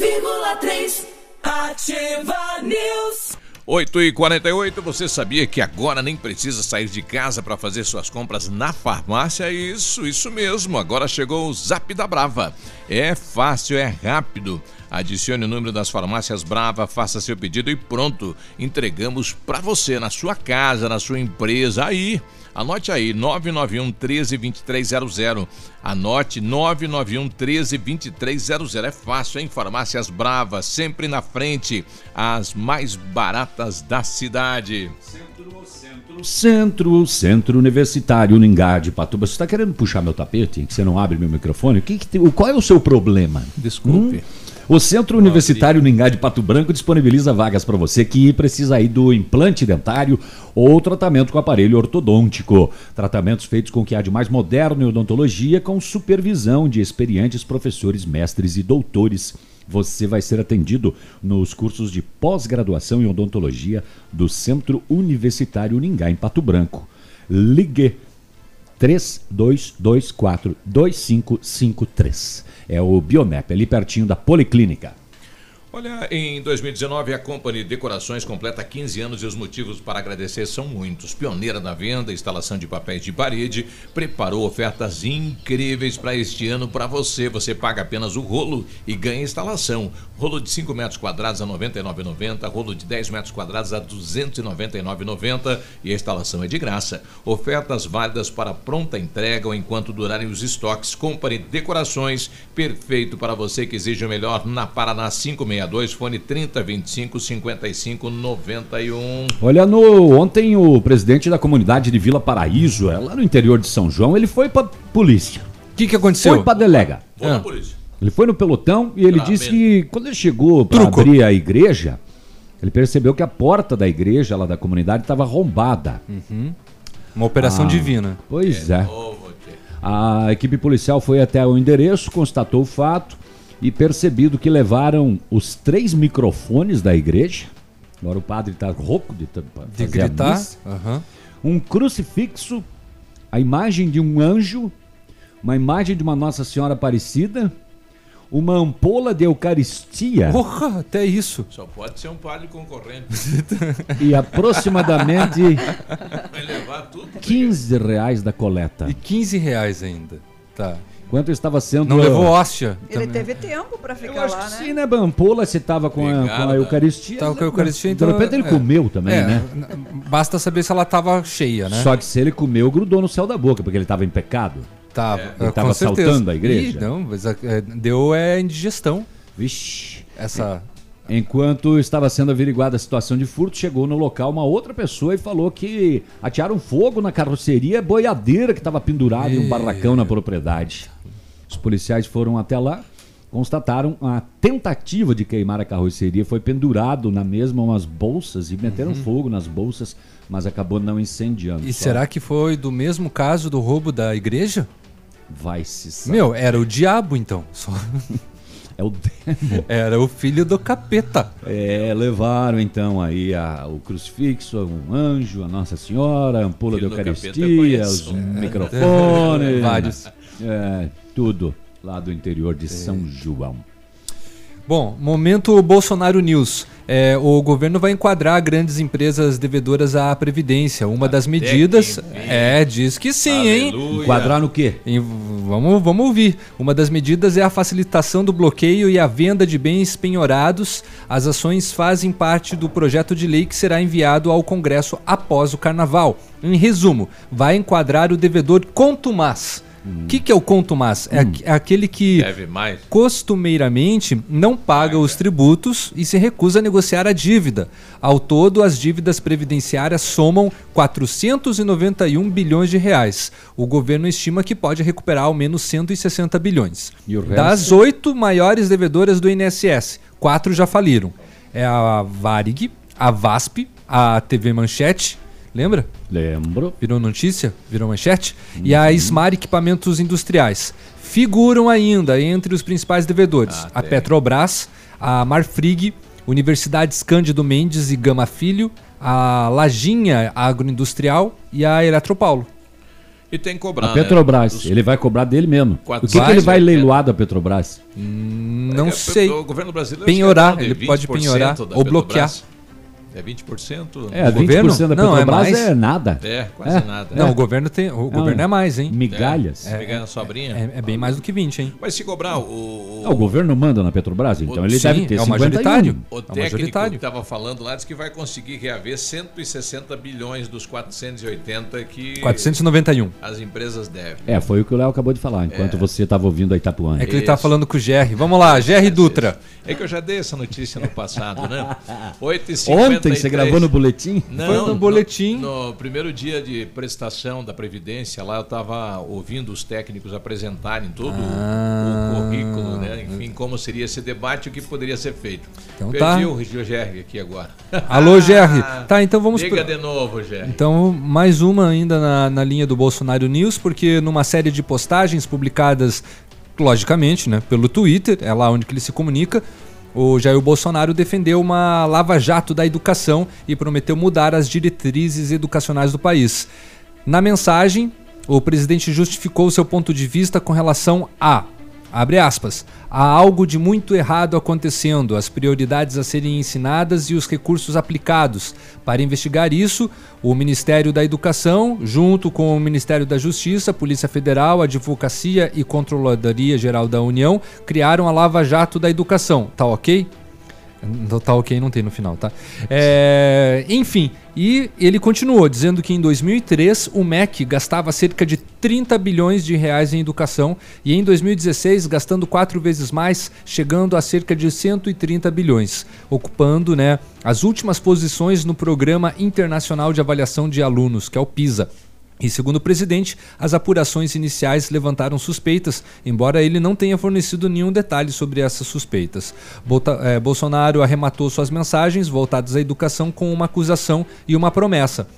100,3 Ativa News. 8 e 48 você sabia que agora nem precisa sair de casa para fazer suas compras na farmácia? Isso, isso mesmo. Agora chegou o Zap da Brava. É fácil, é rápido. Adicione o número das farmácias Brava, faça seu pedido e pronto. Entregamos para você na sua casa, na sua empresa, aí. Anote aí, 991 13 2300. Anote 991 13 2300. É fácil, hein? Farmácias Brava, sempre na frente. As mais baratas da cidade. Centro, Centro Universitário Ningá de Patuba. Você está querendo puxar meu tapete? Que você não abre meu microfone? O que que tem- qual é o seu problema? Desculpe. Hum? O Centro Universitário Ningá de Pato Branco disponibiliza vagas para você que precisa aí do implante dentário ou tratamento com aparelho ortodôntico. Tratamentos feitos com o que há de mais moderno em odontologia, com supervisão de experientes professores, mestres e doutores. Você vai ser atendido nos cursos de pós-graduação em odontologia do Centro Universitário Ningá, em Pato Branco. Ligue 3224 2553. É o Biomep, ali pertinho da Policlínica. Olha, em 2019 a Company Decorações completa 15 anos e os motivos para agradecer são muitos. Pioneira na venda, instalação de papéis de parede, preparou ofertas incríveis para este ano para você. Você paga apenas o rolo e ganha instalação. Rolo de 5 metros quadrados a R$ 99,90, rolo de 10 metros quadrados a R$ 299,90 e a instalação é de graça. Ofertas válidas para pronta entrega ou enquanto durarem os estoques. Company Decorações, perfeito para você que exige o melhor na Paraná 562, fone 3025 5591. Olha, no, ontem o presidente da comunidade de Vila Paraíso, é lá no interior de São João, ele foi pra polícia. O que, que aconteceu? Foi pra delega. Vou na polícia. Ele foi no pelotão e ele Ah, disse bem. que quando ele chegou para Truco. abrir a igreja, ele percebeu que a porta da igreja lá da comunidade estava arrombada. Uhum. Uma operação Ah, divina. Pois é. A equipe policial foi até o endereço, constatou o fato e percebido que levaram os três microfones da igreja. Agora o padre está rouco de, De gritar. missa. Aham. Um crucifixo, a imagem de um anjo, uma imagem de uma Nossa Senhora Aparecida, uma ampola de Eucaristia Porra, até isso. Só pode ser um padre concorrente. e aproximadamente Vai levar tudo. 15 reais da coleta. E 15 reais ainda. Tá. Enquanto estava sendo. Não levou hóstia. Ele também. teve tempo pra ficar lá, né? Sim, né, Bampola, você tava com a, com a Obrigado, Eucaristia. Tava com a Eucaristia, De então. repente ele é. comeu também, É, né? Basta saber se ela tava cheia, né? Só que se ele comeu, grudou no céu da boca, porque ele estava em pecado. Tava, Ele é, estava com certeza. assaltando a igreja. Ih, não, mas é, deu é, indigestão. Vixe. Essa. Enquanto estava sendo averiguada a situação de furto, chegou no local uma outra pessoa e falou que atearam fogo na carroceria boiadeira que estava pendurada em um barracão na propriedade. Os policiais foram até lá, constataram a tentativa de queimar a carroceria, foi pendurado na mesma umas bolsas e meteram Uhum. fogo nas bolsas, mas acabou não incendiando. E Só será que foi do mesmo caso do roubo da igreja? Vai se saber. Meu, era o diabo então. Só... É o demo. Era o filho do capeta. É, levaram então aí a- o crucifixo, um anjo, a Nossa Senhora, a ampola eu Eucaristia, os microfones. Vários. É, tudo lá do interior de São João. Bom, momento Bolsonaro News. É, o governo vai enquadrar grandes empresas devedoras à Previdência. Uma das medidas é, diz que sim, hein? Aleluia. Enquadrar no quê? Em- Vamos, vamos ouvir. Uma das medidas é a facilitação do bloqueio e a venda de bens penhorados. As ações fazem parte do projeto de lei que será enviado ao Congresso após o carnaval. Em resumo, vai enquadrar o devedor contumaz. O que, que é o contumaz? É, aqu- é aquele que Deve mais. costumeiramente não paga os tributos e se recusa a negociar a dívida. Ao todo, as dívidas previdenciárias somam 491 bilhões de reais. O governo estima que pode recuperar ao menos 160 bilhões. E? Das oito maiores devedoras do INSS, quatro já faliram. É a Varig, a VASP, a TV Manchete, lembra? Lembro. Virou notícia? Virou manchete? E a Smar Equipamentos Industriais. Figuram ainda entre os principais devedores a Petrobras, a Marfrig, Universidades Cândido Mendes e Gama Filho, a Lajinha Agroindustrial e a Eletropaulo. E tem que cobrar. A Petrobras, né? Dos- ele vai cobrar dele mesmo. Quatro- O que, que ele vai leiloar da Petrobras? Não É, sei. O governo brasileiro Penhorar, ele pode 20% penhorar ou bloquear. Petrobras. É 20%? É, O 20% governo? da Não, é Petrobras mais. é nada. É, quase É. nada. Não, É. o governo tem. O governo é mais, hein? Migalhas. É, Pegar a sobrinha. é, é bem mais do que 20, hein? Mas se cobrar o. Ah, o governo manda na Petrobras, então ele Sim, deve ter é o 51. majoritário. O É o técnico majoritário. que estava falando lá disse que vai conseguir reaver 160 bilhões dos 480 que 491. as empresas devem. É, foi o que o Léo acabou de falar, enquanto você estava ouvindo a Itapuã. É que ele tá falando com o GR. Vamos lá, GR Dutra. É que eu já dei essa notícia no passado, né? 8 e Ontem você gravou no boletim? Não, Foi no boletim. No, no primeiro dia de prestação da Previdência, lá eu estava ouvindo os técnicos apresentarem todo o- Ah. o currículo, né? Enfim, como seria esse debate e o que poderia ser feito. Então Perdi tá. o Gerg aqui agora. Alô, GR. Tá, então vamos Liga de novo, Gerg. Então, mais uma ainda na, na linha do Bolsonaro News, porque numa série de postagens publicadas, logicamente, né, pelo Twitter, é lá onde que ele se comunica, o Jair Bolsonaro defendeu uma lava-jato da educação e prometeu mudar as diretrizes educacionais do país. Na mensagem, o presidente justificou seu ponto de vista com relação a Abre aspas. Há algo de muito errado acontecendo, as prioridades a serem ensinadas e os recursos aplicados. Para investigar isso, o Ministério da Educação, junto com o Ministério da Justiça, Polícia Federal, Advocacia e Controladoria Geral da União, criaram a Lava Jato da Educação. Tá ok? Não tá ok, não tem no final, tá? É, enfim, e ele continuou dizendo que em 2003 o MEC gastava cerca de 30 bilhões de reais em educação e em 2016 gastando quatro vezes mais, chegando a cerca de 130 bilhões, ocupando né, as últimas posições no Programa Internacional de Avaliação de Alunos, que é o PISA. E segundo o presidente, as apurações iniciais levantaram suspeitas, embora ele não tenha fornecido nenhum detalhe sobre essas suspeitas. Eh, Bolsonaro arrematou suas mensagens voltadas à educação com uma acusação e uma promessa.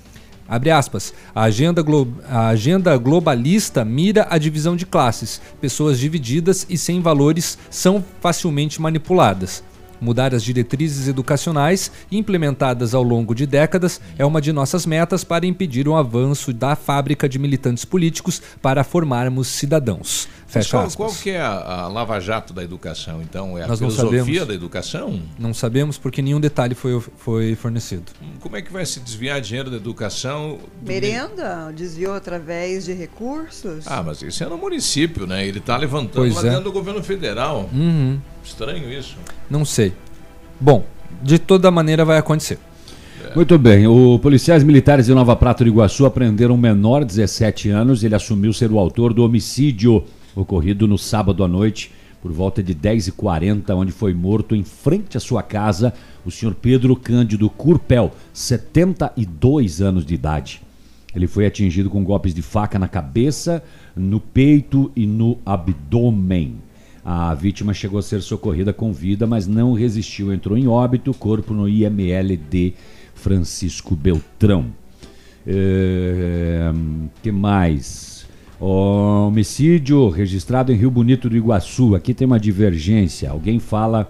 Abre aspas. A agenda, glo- a agenda globalista mira a divisão de classes. Pessoas divididas e sem valores são facilmente manipuladas. Mudar as diretrizes educacionais, implementadas ao longo de décadas, é uma de nossas metas para impedir o avanço da fábrica de militantes políticos para formarmos cidadãos. Fecha qual, aspas. qual que é a, a lava-jato da educação, então? É a Nós não filosofia sabemos. da educação? Não sabemos porque nenhum detalhe foi, foi fornecido. Como é que vai se desviar dinheiro da educação? Merenda desviou através de recursos? Ah, mas isso é no município, né? Ele está levantando Pois lá é. dentro do governo federal. Uhum. Estranho isso. Não sei. Bom, de toda maneira vai acontecer. Muito bem, o policiais militares de Nova Prata do Iguaçu apreenderam um menor, 17 anos. Ele assumiu ser o autor do homicídio ocorrido no sábado à noite, por volta de 10h40, onde foi morto em frente à sua casa o senhor Pedro Cândido Curpel, 72 anos de idade. Ele foi atingido com golpes de faca na cabeça, no peito e no abdômen. A vítima chegou a ser socorrida com vida, mas não resistiu, entrou em óbito, corpo no IML de Francisco Beltrão. É, que mais? Homicídio registrado em Rio Bonito do Iguaçu. Aqui tem uma divergência. Alguém fala,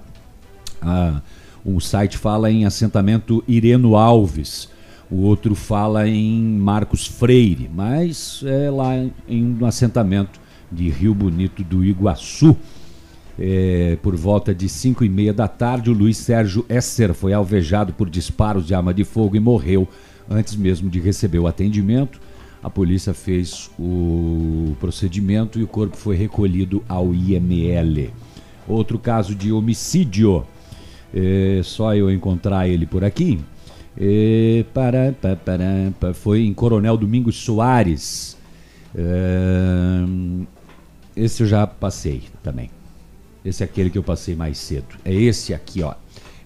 ah, um site fala em assentamento Ireno Alves. O outro fala em Marcos Freire, mas é lá em um assentamento de Rio Bonito do Iguaçu. É, por volta de 5 e meia da tarde, o Luiz Sérgio Esser foi alvejado por disparos de arma de fogo e morreu antes mesmo de receber o atendimento. A polícia fez o procedimento e o corpo foi recolhido ao IML. Outro caso de homicídio, é, só eu encontrar ele por aqui. É, para, para, para, foi em Coronel Domingos Soares. É, esse eu já passei também. Esse é aquele que eu passei mais cedo. É esse aqui, ó.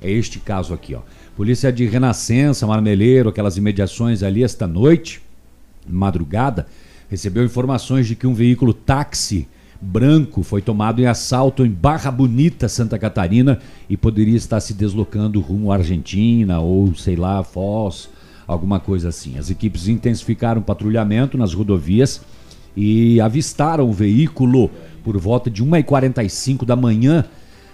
É este caso aqui, ó. Polícia de Renascença, Marmeleiro, aquelas imediações ali esta noite, madrugada, recebeu informações de que um veículo táxi branco foi tomado em assalto em Barra Bonita, Santa Catarina, e poderia estar se deslocando rumo à Argentina ou, sei lá, Foz, alguma coisa assim. As equipes intensificaram o patrulhamento nas rodovias e avistaram o veículo por volta de 1h45 da manhã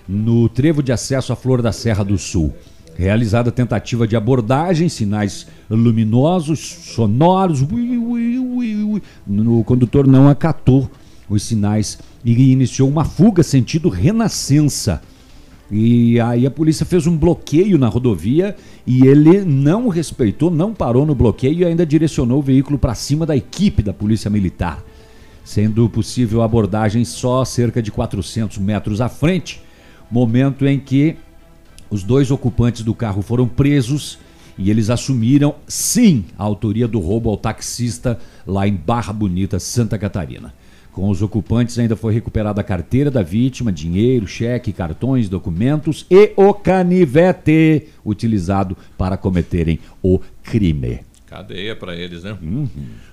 no trevo de acesso à Flor da Serra do Sul. Realizada tentativa de abordagem, sinais luminosos, sonoros. Ui, ui, ui, o condutor não acatou os sinais e iniciou uma fuga sentido Renascença. E aí a polícia fez um bloqueio na rodovia e ele não respeitou, não parou no bloqueio e ainda direcionou o veículo para cima da equipe da Polícia Militar, sendo possível abordagem só cerca de 400 metros à frente, momento em que os dois ocupantes do carro foram presos e eles assumiram, sim, a autoria do roubo ao taxista lá em Barra Bonita, Santa Catarina. Com os ocupantes ainda foi recuperada a carteira da vítima, dinheiro, cheque, cartões, documentos e o canivete utilizado para cometerem o crime. Cadeia para eles, né? Uhum.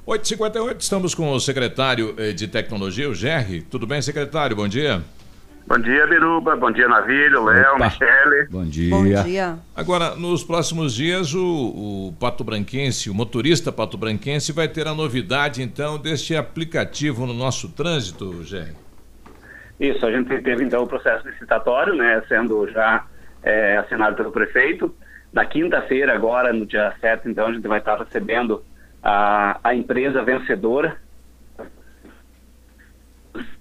8h58, estamos com o secretário eh, de Tecnologia, o Gerry. Tudo bem, secretário? Bom dia. Bom dia, Biruba. Bom dia, Navilho, Léo, Michele. Bom dia. Bom dia. Agora, nos próximos dias, o, o Pato Branquense, o motorista Pato Branquense, vai ter a novidade, então, deste aplicativo no nosso trânsito, Gé. Isso, a gente teve, então, o processo licitatório, né, sendo já é, assinado pelo prefeito. Na quinta-feira, agora, no dia 7, então, a gente vai estar recebendo a, a empresa vencedora,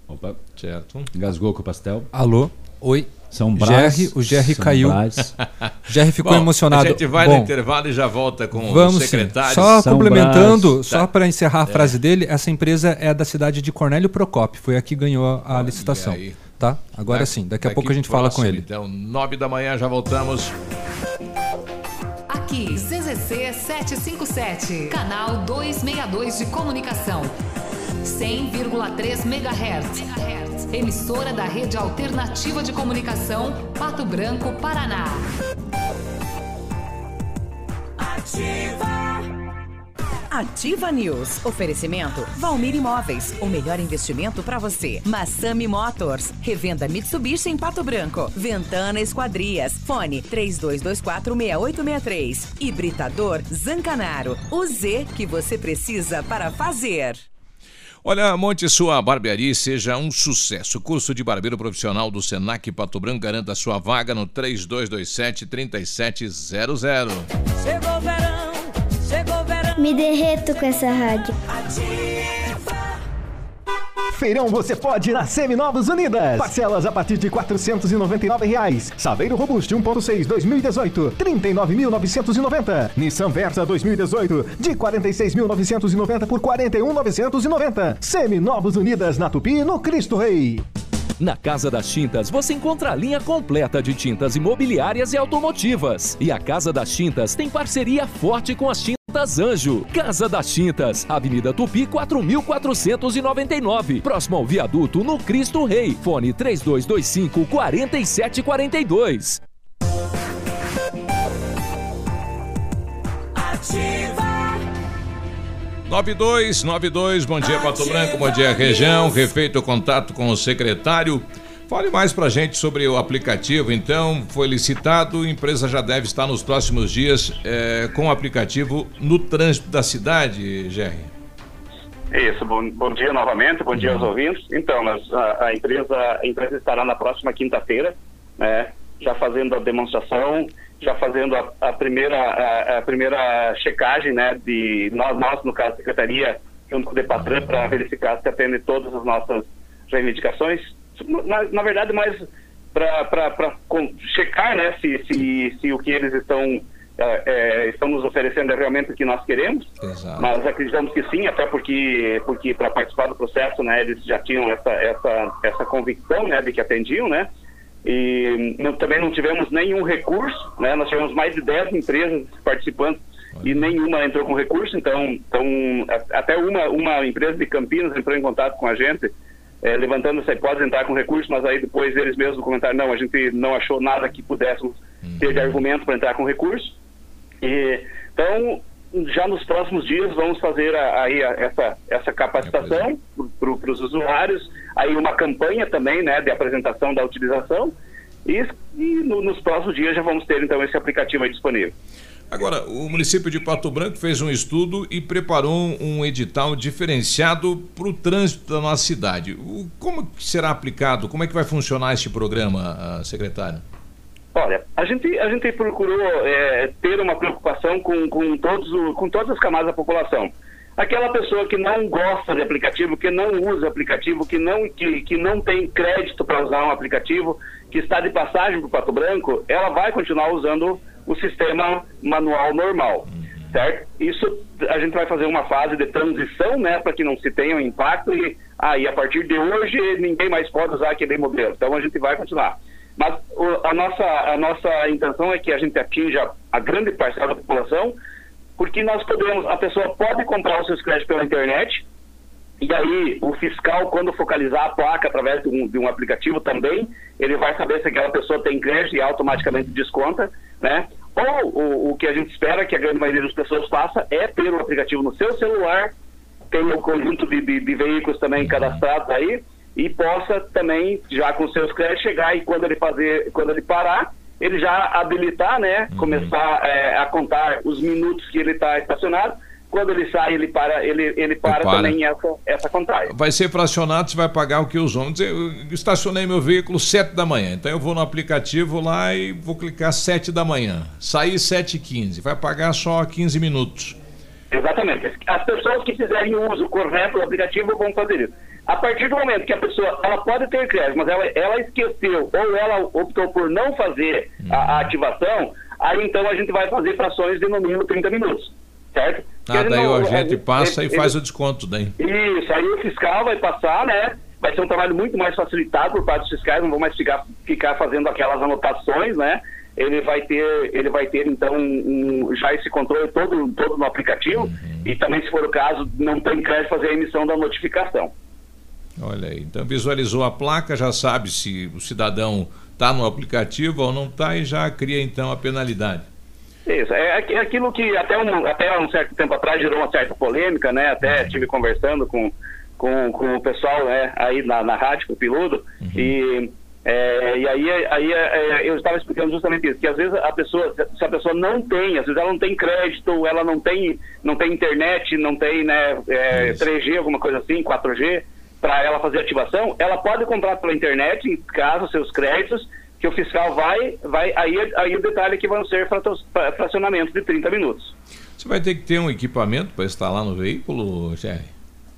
Opa, certo. Engasgou com o pastel. Alô? Oi. São Brás. Jerry, o Jerry São caiu. Brás. Jerry ficou Bom, emocionado. A gente vai Bom, no intervalo e já volta com Vamos o sim. secretário. Só São complementando, Brás. só Tá. para encerrar a É. frase dele, essa empresa é da cidade de Cornélio Procópio, foi a que ganhou a licitação. aí. Tá? Agora Da- sim, daqui a pouco a gente fala com próximo, ele. Então, nove da manhã já voltamos. Aqui, CZC 757, canal 262 de comunicação. 100,3 MHz. Emissora da Rede Alternativa de Comunicação, Pato Branco, Paraná. Ativa News. Oferecimento Valmir Imóveis. O melhor investimento para você. Massami Motors. Revenda Mitsubishi em Pato Branco. Ventana Esquadrias. Fone 32246863. Hibridador Zancanaro. O Z que você precisa para fazer. Olha, monte sua barbearia e seja um sucesso. Curso de barbeiro profissional do Senac Pato Branco garanta sua vaga no 3227-3700. Chegou o verão, chegou o verão. Me derreto com essa rádio. Feirão você pode na Seminovos Unidas. Parcelas a partir de 499 reais. Saveiro Robusto 1.6 2018, 39.990. Nissan Versa 2018, de 46.990 por 41.990. Seminovos Unidas na Tupi, no Cristo Rei. Na Casa das Tintas você encontra a linha completa de tintas imobiliárias e automotivas. E a Casa das Tintas tem parceria forte com as Tintas Anjo. Casa das Tintas, Avenida Tupi 4499, próximo ao viaduto no Cristo Rei. Fone 3225 4742. Ativa. 9292, bom dia Pato Branco, bom dia região, refeito o contato com o secretário. Fale mais pra gente sobre o aplicativo, então, foi licitado, a empresa já deve estar nos próximos dias eh, com o aplicativo no trânsito da cidade, Jerry. Isso, bom, bom dia novamente, bom dia aos ouvintes. Então, nós, a, a empresa, a empresa estará na próxima quinta-feira, né, já fazendo a demonstração, já fazendo a, a primeira, a, a primeira checagem, né, de nós, nós, no caso, Secretaria, junto com o Depatran, para verificar se atende todas as nossas reivindicações. Na, na verdade, mais para checar, né, se, se, se o que eles estão é, é, estão nos oferecendo é realmente o que nós queremos, Exato. mas acreditamos que sim, até porque, porque para participar do processo, né, eles já tinham essa, essa, essa convicção, né, de que atendiam, né, e não- também não tivemos nenhum recurso, né, nós tivemos mais de 10 empresas participantes e nenhuma entrou com recurso, então, então até uma, uma empresa de Campinas entrou em contato com a gente, eh, levantando essa hipótese de entrar com recurso, mas aí depois eles mesmos comentaram, não, a gente não achou nada que pudéssemos ter de argumento para entrar com recurso. E, então, já nos próximos dias vamos fazer aí essa, essa capacitação para os usuários, aí uma campanha também né, de apresentação da utilização e, e no- nos próximos dias já vamos ter então esse aplicativo aí disponível. Agora, o município de Pato Branco fez um estudo e preparou um edital diferenciado para o trânsito da nossa cidade. Como será aplicado? Como é que vai funcionar este programa, ah, secretário? Olha, a gente, a gente procurou é, ter uma preocupação com, com, todos o- com todas as camadas da população. Aquela pessoa que não gosta de aplicativo, que não usa aplicativo, que não, que, que não tem crédito para usar um aplicativo, que está de passagem para o Pato Branco, ela vai continuar usando o sistema manual normal, certo? Isso a gente vai fazer uma fase de transição, né, para que não se tenha um impacto e aí a partir de hoje ninguém mais pode usar aquele modelo. Então a gente vai continuar. Mas o- a, nossa, a nossa intenção é que a gente atinja a grande parcela da população, porque nós podemos, a pessoa pode comprar os seus créditos pela internet, e aí o fiscal, quando focalizar a placa através de um, de um aplicativo também, ele vai saber se aquela pessoa tem crédito e automaticamente desconta, né? Ou o, o que a gente espera que a grande maioria das pessoas faça é ter o aplicativo no seu celular, tem um conjunto de, de- de veículos também cadastrados aí e possa também já com seus créditos chegar e quando ele fazer quando ele parar ele já habilitar né começar é, a contar os minutos que ele está estacionado quando ele sai ele para ele ele para, para. também essa essa contagem Vai ser fracionado, você vai pagar o que os homens. Eu estacionei meu veículo 7 da manhã, então eu vou no aplicativo lá e vou clicar 7 da manhã. Saí 7 e 15, vai pagar só 15 minutos. Exatamente. As pessoas que fizerem o uso correto do aplicativo vão fazer isso. A partir do momento que a pessoa ela pode ter crédito, mas ela, ela esqueceu ou ela optou por não fazer a, a ativação, aí então a gente vai fazer frações de no mínimo 30 minutos. Certo? Ah, ele daí não- o agente ele- passa e ele- faz o desconto daí. Isso, aí o fiscal vai passar, né? Vai ser um trabalho muito mais facilitado por parte dos fiscais, não vão mais ficar, ficar fazendo aquelas anotações, né? Ele vai ter, ele vai ter então um- já esse controle todo, todo no aplicativo e também, se for o caso, não tem crédito fazer a emissão da notificação. Olha aí, então visualizou a placa, já sabe se o cidadão está no aplicativo ou não está e já cria então a penalidade. Isso, é aqu- é aquilo que até um, até um certo tempo atrás gerou uma certa polêmica, né? Até estive conversando com, com, com o pessoal né, aí na, na rádio, com o Piludo, e, é, e aí, aí é, eu estava explicando justamente isso, que às vezes a pessoa, se a pessoa não tem, às vezes ela não tem crédito, ela não tem, não tem internet, não tem né, é, 3G, alguma coisa assim, 4G, para ela fazer ativação, ela pode comprar pela internet, em casa, seus créditos, que o fiscal vai, vai aí, aí o detalhe é que vão ser fracionamentos de 30 minutos. Você vai ter que ter um equipamento para instalar no veículo, Jerry?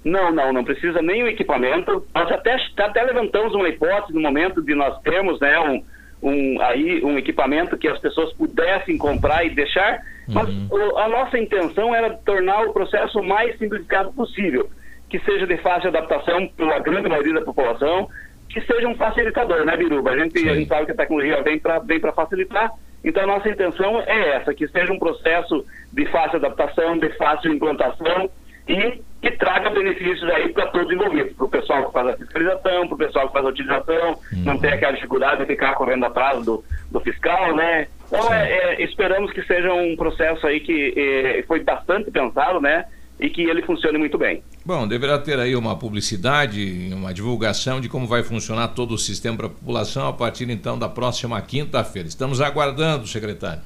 Não, não, não precisa nenhum equipamento. Nós até, até levantamos uma hipótese no momento de nós termos né, um, um, aí, um equipamento que as pessoas pudessem comprar e deixar, mas o- a nossa intenção era tornar o processo o mais simplificado possível, que seja de fácil adaptação pela grande maioria da população, que seja um facilitador, né, Biruba? A gente, a gente sabe que a tecnologia vem para vem facilitar, então a nossa intenção é essa, que seja um processo de fácil adaptação, de fácil implantação e que traga benefícios aí para todos envolvidos, para o pessoal que faz a fiscalização, para o pessoal que faz a utilização, não ter aquela dificuldade de ficar correndo atrás do, do fiscal, né? Então é, é, esperamos que seja um processo aí que eh, foi bastante pensado, né? E que ele funcione muito bem. Bom, deverá ter aí uma publicidade, uma divulgação de como vai funcionar todo o sistema para a população a partir então da próxima quinta-feira. Estamos aguardando, secretário.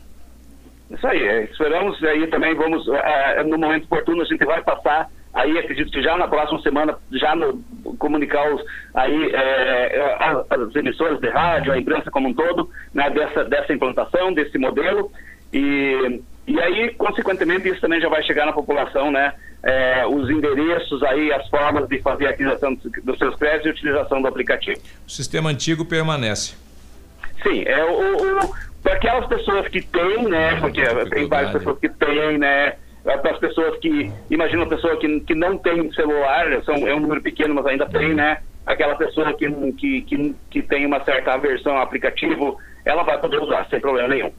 Isso aí, é, esperamos aí também, vamos, é, é, no momento oportuno, a gente vai passar aí, acredito que já na próxima semana, já no, comunicar os, aí, é, as, as emissoras de rádio, a imprensa como um todo, né, dessa, dessa implantação, desse modelo, e, e aí, consequentemente, isso também já vai chegar na população, né, é, os endereços aí, as formas de fazer a aquisição dos seus créditos e utilização do aplicativo. O sistema antigo permanece. Sim, é, o, o- para aquelas pessoas que têm, né, porque tem várias pessoas que têm, né, para as pessoas que, imagina uma pessoa que, que não tem celular, são, é um número pequeno, mas ainda tem, né, aquela pessoa que, que, que, que tem uma certa aversão ao aplicativo, ela vai poder usar, sem problema nenhum.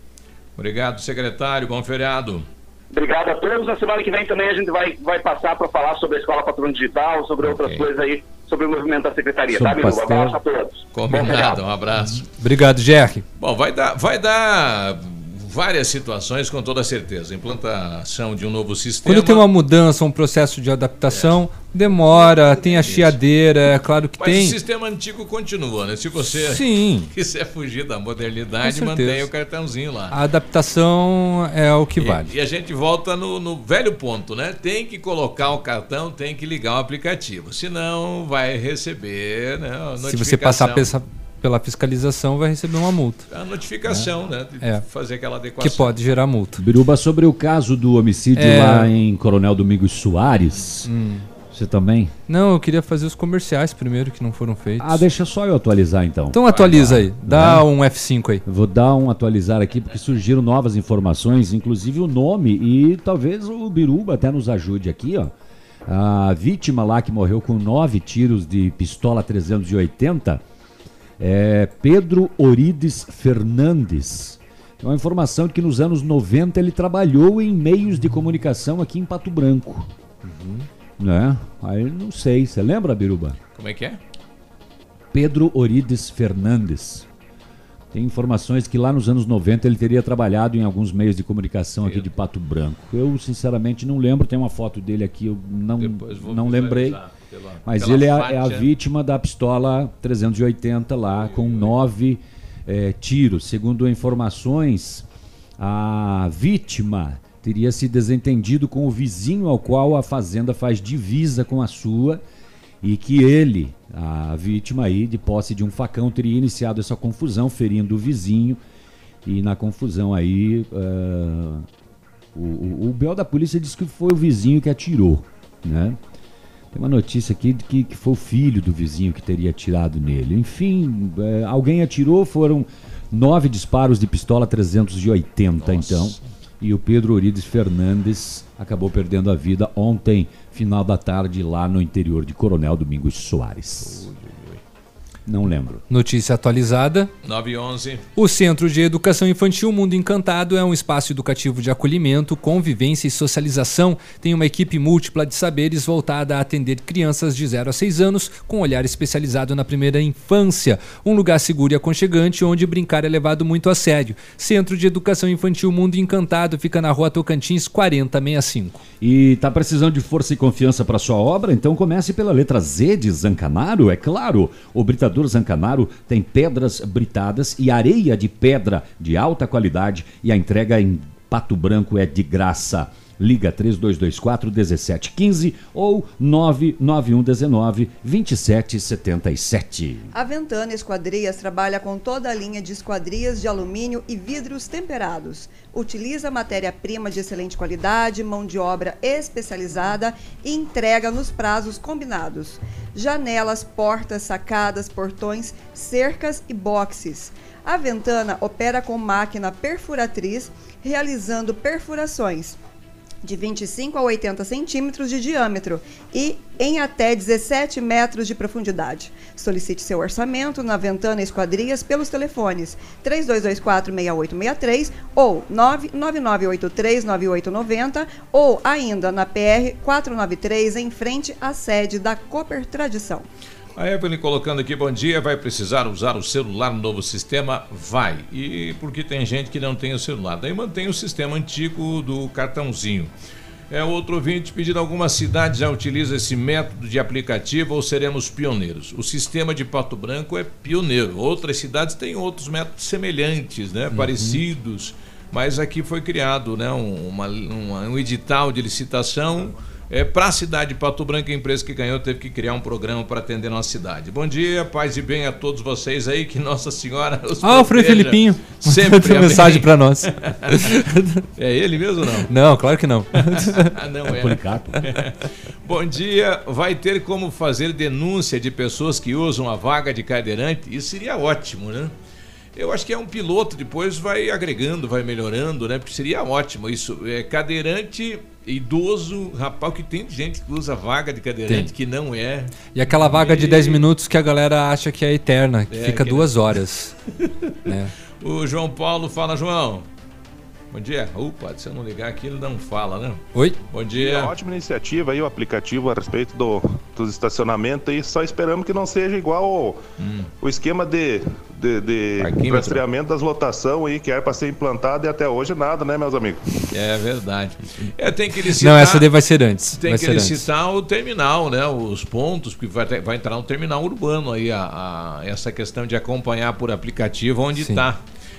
Obrigado, secretário, bom feriado. Obrigado a todos. Na semana que vem também a gente vai, vai passar para falar sobre a Escola Patrulha Digital, sobre outras coisas aí, sobre o movimento da Secretaria, Sobre tá? Um abraço a todos. Combinado, um abraço. Obrigado, Jerry. Bom, vai dar, vai dar várias situações com toda certeza. Implantação de um novo sistema. Quando tem uma mudança, um processo de adaptação, demora, tem a chiadeira, é claro que Mas tem. o sistema antigo continua, né? Se você Sim. quiser fugir da modernidade, mantenha o cartãozinho lá. A adaptação é o que E- vale. E a gente volta no, no velho ponto, né? Tem que colocar o cartão, tem que ligar o aplicativo. Senão vai receber né, a Se você passar notificação. Pela, fiscalização, vai receber uma multa. A notificação, né? De É. fazer aquela adequação. Que pode gerar multa. Biruba, sobre o caso do homicídio É. lá em Coronel Domingos Soares, Hum. você também? Não, eu queria fazer os comerciais primeiro que não foram feitos. Ah, deixa só eu atualizar então. Então atualiza aí, dá um F5 aí. Vou dar um atualizar aqui porque surgiram novas informações, inclusive o nome e talvez o Biruba até nos ajude aqui, ó. A vítima lá que morreu com nove tiros de pistola 380 é Pedro Orides Fernandes. É uma informação de que nos anos 90 ele trabalhou em meios de comunicação aqui em Pato Branco. Né? Aí não sei, você lembra, Biruba? Como é que é? Pedro Orides Fernandes. Tem informações que lá nos anos 90 ele teria trabalhado em alguns meios de comunicação aqui de Pato Branco. Eu, sinceramente, não lembro. Tem uma foto dele aqui, eu não, não lembrei. Pela- Mas pela ele é, é a vítima da pistola 380 lá, com nove eh, tiros. Segundo informações, a vítima teria se desentendido com o vizinho ao qual a fazenda faz divisa com a sua e que ele, a vítima aí, de posse de um facão, teria iniciado essa confusão, ferindo o vizinho. E na confusão aí, ah, o, o, o Bel da polícia disse que foi o vizinho que atirou, né? Tem uma notícia aqui de que, que foi o filho do vizinho que teria atirado nele. Enfim, eh, alguém atirou, foram nove disparos de pistola 380, então. E o Pedro Orides Fernandes acabou perdendo a vida ontem, final da tarde, lá no interior de Coronel Domingos Soares. Não lembro. Notícia atualizada. 911. O Centro de Educação Infantil Mundo Encantado é um espaço educativo de acolhimento, convivência e socialização. Tem uma equipe múltipla de saberes voltada a atender crianças de 0 a 6 anos, com olhar especializado na primeira infância. Um lugar seguro e aconchegante onde brincar é levado muito a sério. Centro de Educação Infantil Mundo Encantado fica na rua Tocantins 4065. E tá precisando de força e confiança para sua obra? Então comece pela letra Z de Zancanaro, é claro. O Britador Zancanaro tem pedras britadas e areia de pedra de alta qualidade e a entrega em Pato Branco é de graça. Liga 3224 1715 ou 99119 2777. A Ventana Esquadrias trabalha com toda a linha de esquadrias de alumínio e vidros temperados. Utiliza matéria-prima de excelente qualidade, mão de obra especializada e entrega nos prazos combinados. Janelas, portas, sacadas, portões, cercas e boxes. A Ventana opera com máquina perfuratriz, realizando perfurações de 25 a 80 centímetros de diâmetro e em até 17 metros de profundidade. Solicite seu orçamento na Ventana Esquadrias pelos telefones 3224-6863 ou 99983-9890 ou ainda na PR 493 em frente à sede da Cooper Tradição. A Evelyn colocando aqui, bom dia, vai precisar usar o celular no novo sistema? Vai. E porque tem gente que não tem o celular. Daí mantém o sistema antigo do cartãozinho. É outro ouvinte pedindo alguma cidade já utiliza esse método de aplicativo ou seremos pioneiros. O sistema de Pato Branco é pioneiro. Outras cidades têm outros métodos semelhantes, né, parecidos, mas aqui foi criado, né, um, uma- uma- um edital de licitação é, para a cidade de Pato Branco, a empresa que ganhou teve que criar um programa para atender nossa cidade. Bom dia, paz e bem a todos vocês aí, que Nossa Senhora os Ah, o Frei Felipinho. Sempre Tem amém. mensagem pra nós. é ele mesmo ou não? Não, claro que não. não É é. Policarpo. Bom dia, vai ter como fazer denúncia de pessoas que usam a vaga de cadeirante? Isso seria ótimo, né? Eu acho que é um piloto, depois vai agregando, vai melhorando, né? Porque seria ótimo isso. É cadeirante, idoso, rapaz, que tem gente que usa vaga de cadeirante Tem. que não é. E aquela vaga de 10 minutos que a galera acha que é eterna, que É, fica que- duas horas. né? O João Paulo fala, João. Bom dia. Opa, se eu não ligar aqui, ele não fala, né? Oi. Bom É dia. uma ótima iniciativa aí, o aplicativo a respeito do, dos estacionamentos e só esperamos que não seja igual ao- o esquema de, de, de rastreamento das lotações aí, que era para ser implantado e até hoje nada, né, meus amigos? É verdade. É, tem que licitar. Não, essa daí vai ser antes. Tem vai que ser antes. licitar o terminal, né? Os pontos, porque vai, ter- vai entrar um terminal urbano aí, a, a- essa questão de acompanhar por aplicativo onde está.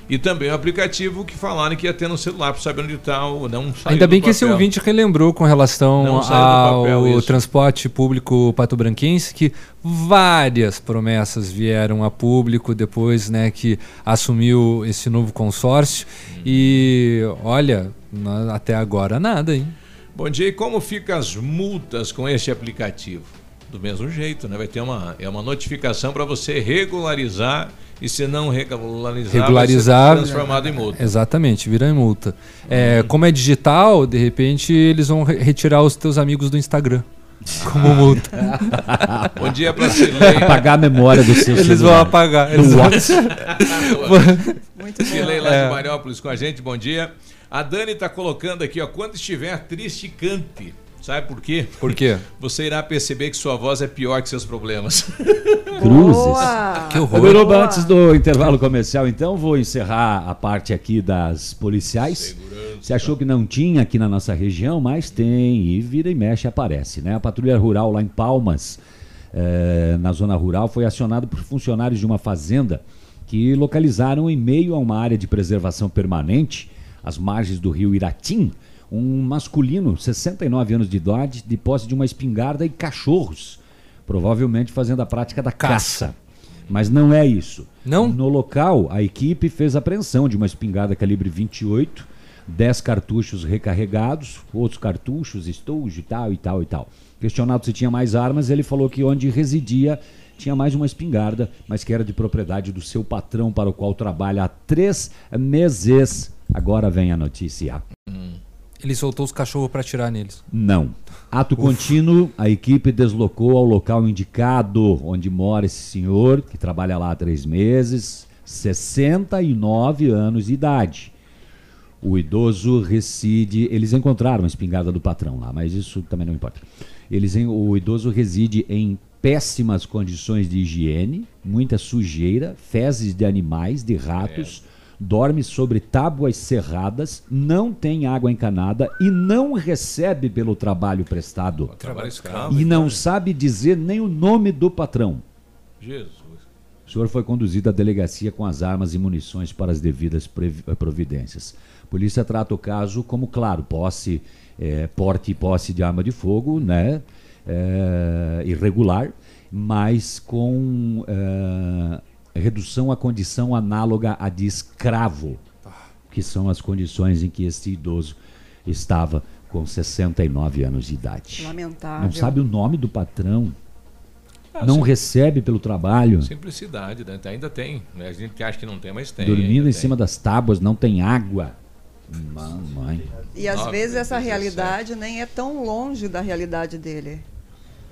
E também o aplicativo que falaram que ia ter no celular para saber onde está ou não saiu Ainda bem que esse papel. ouvinte relembrou com relação ao papel transporte público patobranquense que várias promessas vieram a público depois né, que assumiu esse novo consórcio. E olha, até agora nada, hein? Bom dia, e como ficam as multas com este aplicativo? Do mesmo jeito, né? Vai ter uma, é uma notificação para você regularizar e se não regularizar, regularizar vai ser transformado em multa. Exatamente, vira em multa. É, como é digital, de repente eles vão re- retirar os teus amigos do Instagram. Como multa. Bom dia pra Cilei. Apagar a memória do seu Eles celular. vão apagar. Eles vão- Muito bom. lá É. de Mariópolis com a gente, bom dia. A Dani tá colocando aqui, ó, quando estiver triste, cante. Sabe por quê? Por quê? Você irá perceber que sua voz é pior que seus problemas. Cruzes. Que horror. Biruba, antes do intervalo comercial, então, vou encerrar a parte aqui das policiais. Você achou que não tinha aqui na nossa região, mas tem, e vira e mexe aparece, né? A patrulha rural lá em Palmas, eh, na zona rural, foi acionada por funcionários de uma fazenda que localizaram em meio a uma área de preservação permanente, às margens do rio Iratim, um masculino, 69 anos de idade, de posse de uma espingarda e cachorros, provavelmente fazendo a prática da caça. Mas não é isso. Não? No local, a equipe fez apreensão de uma espingarda calibre 28, 10 cartuchos recarregados, outros cartuchos, estojo e tal e tal e tal. Questionado se tinha mais armas, ele falou que onde residia tinha mais uma espingarda, mas que era de propriedade do seu patrão, para o qual trabalha há três meses. Agora vem a notícia. Ele soltou os cachorros para atirar neles. Não. Ato contínuo, a equipe deslocou ao local indicado, onde mora esse senhor, que trabalha lá há três meses, 69 anos de idade. O idoso reside. Eles encontraram a espingarda do patrão lá, mas isso também não importa. Eles, o idoso reside em péssimas condições de higiene, muita sujeira, fezes de animais, de ratos, dorme sobre tábuas cerradas, não tem água encanada e não recebe pelo trabalho prestado. Trabalho escravo. E não sabe dizer nem o nome do patrão. Jesus. O senhor foi conduzido à delegacia com as armas e munições para as devidas eh, providências. Polícia trata o caso como, claro, posse, eh, porte e posse de arma de fogo, né? eh, irregular, mas com eh, redução à condição análoga à de escravo, que são as condições em que este idoso estava com 69 anos de idade. Lamentável. Não sabe o nome do patrão. Ah, não sim. recebe pelo trabalho. Simplicidade, né? Ainda tem. né? A gente acha que não tem, mas tem. Dormindo em tem. cima das tábuas, não tem água. Mamãe. E às Nove, vezes essa 17. realidade nem é tão longe da realidade dele.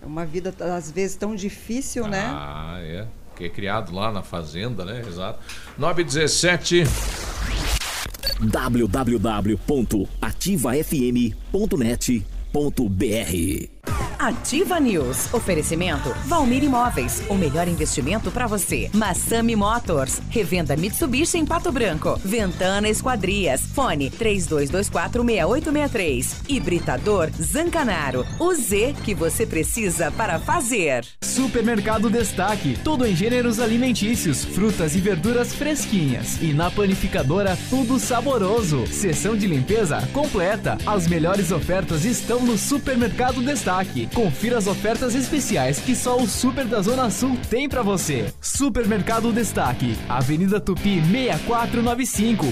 É uma vida, às vezes, tão difícil, né? Ah, é. Que é criado lá na fazenda, né? Exato. 917. www.ativafm.net.br Ativa News. Oferecimento Valmir Imóveis. O melhor investimento para você. Massami Motors. Revenda Mitsubishi em Pato Branco. Ventana Esquadrias. Fone 32246863. Hibridador Zancanaro. O Z que você precisa para fazer. Supermercado Destaque, tudo em gêneros alimentícios, frutas e verduras fresquinhas. E na panificadora, tudo saboroso. Seção de limpeza completa. As melhores ofertas estão no Supermercado Destaque. Confira as ofertas especiais que só o Super da Zona Sul tem pra você. Supermercado Destaque, Avenida Tupi 6495.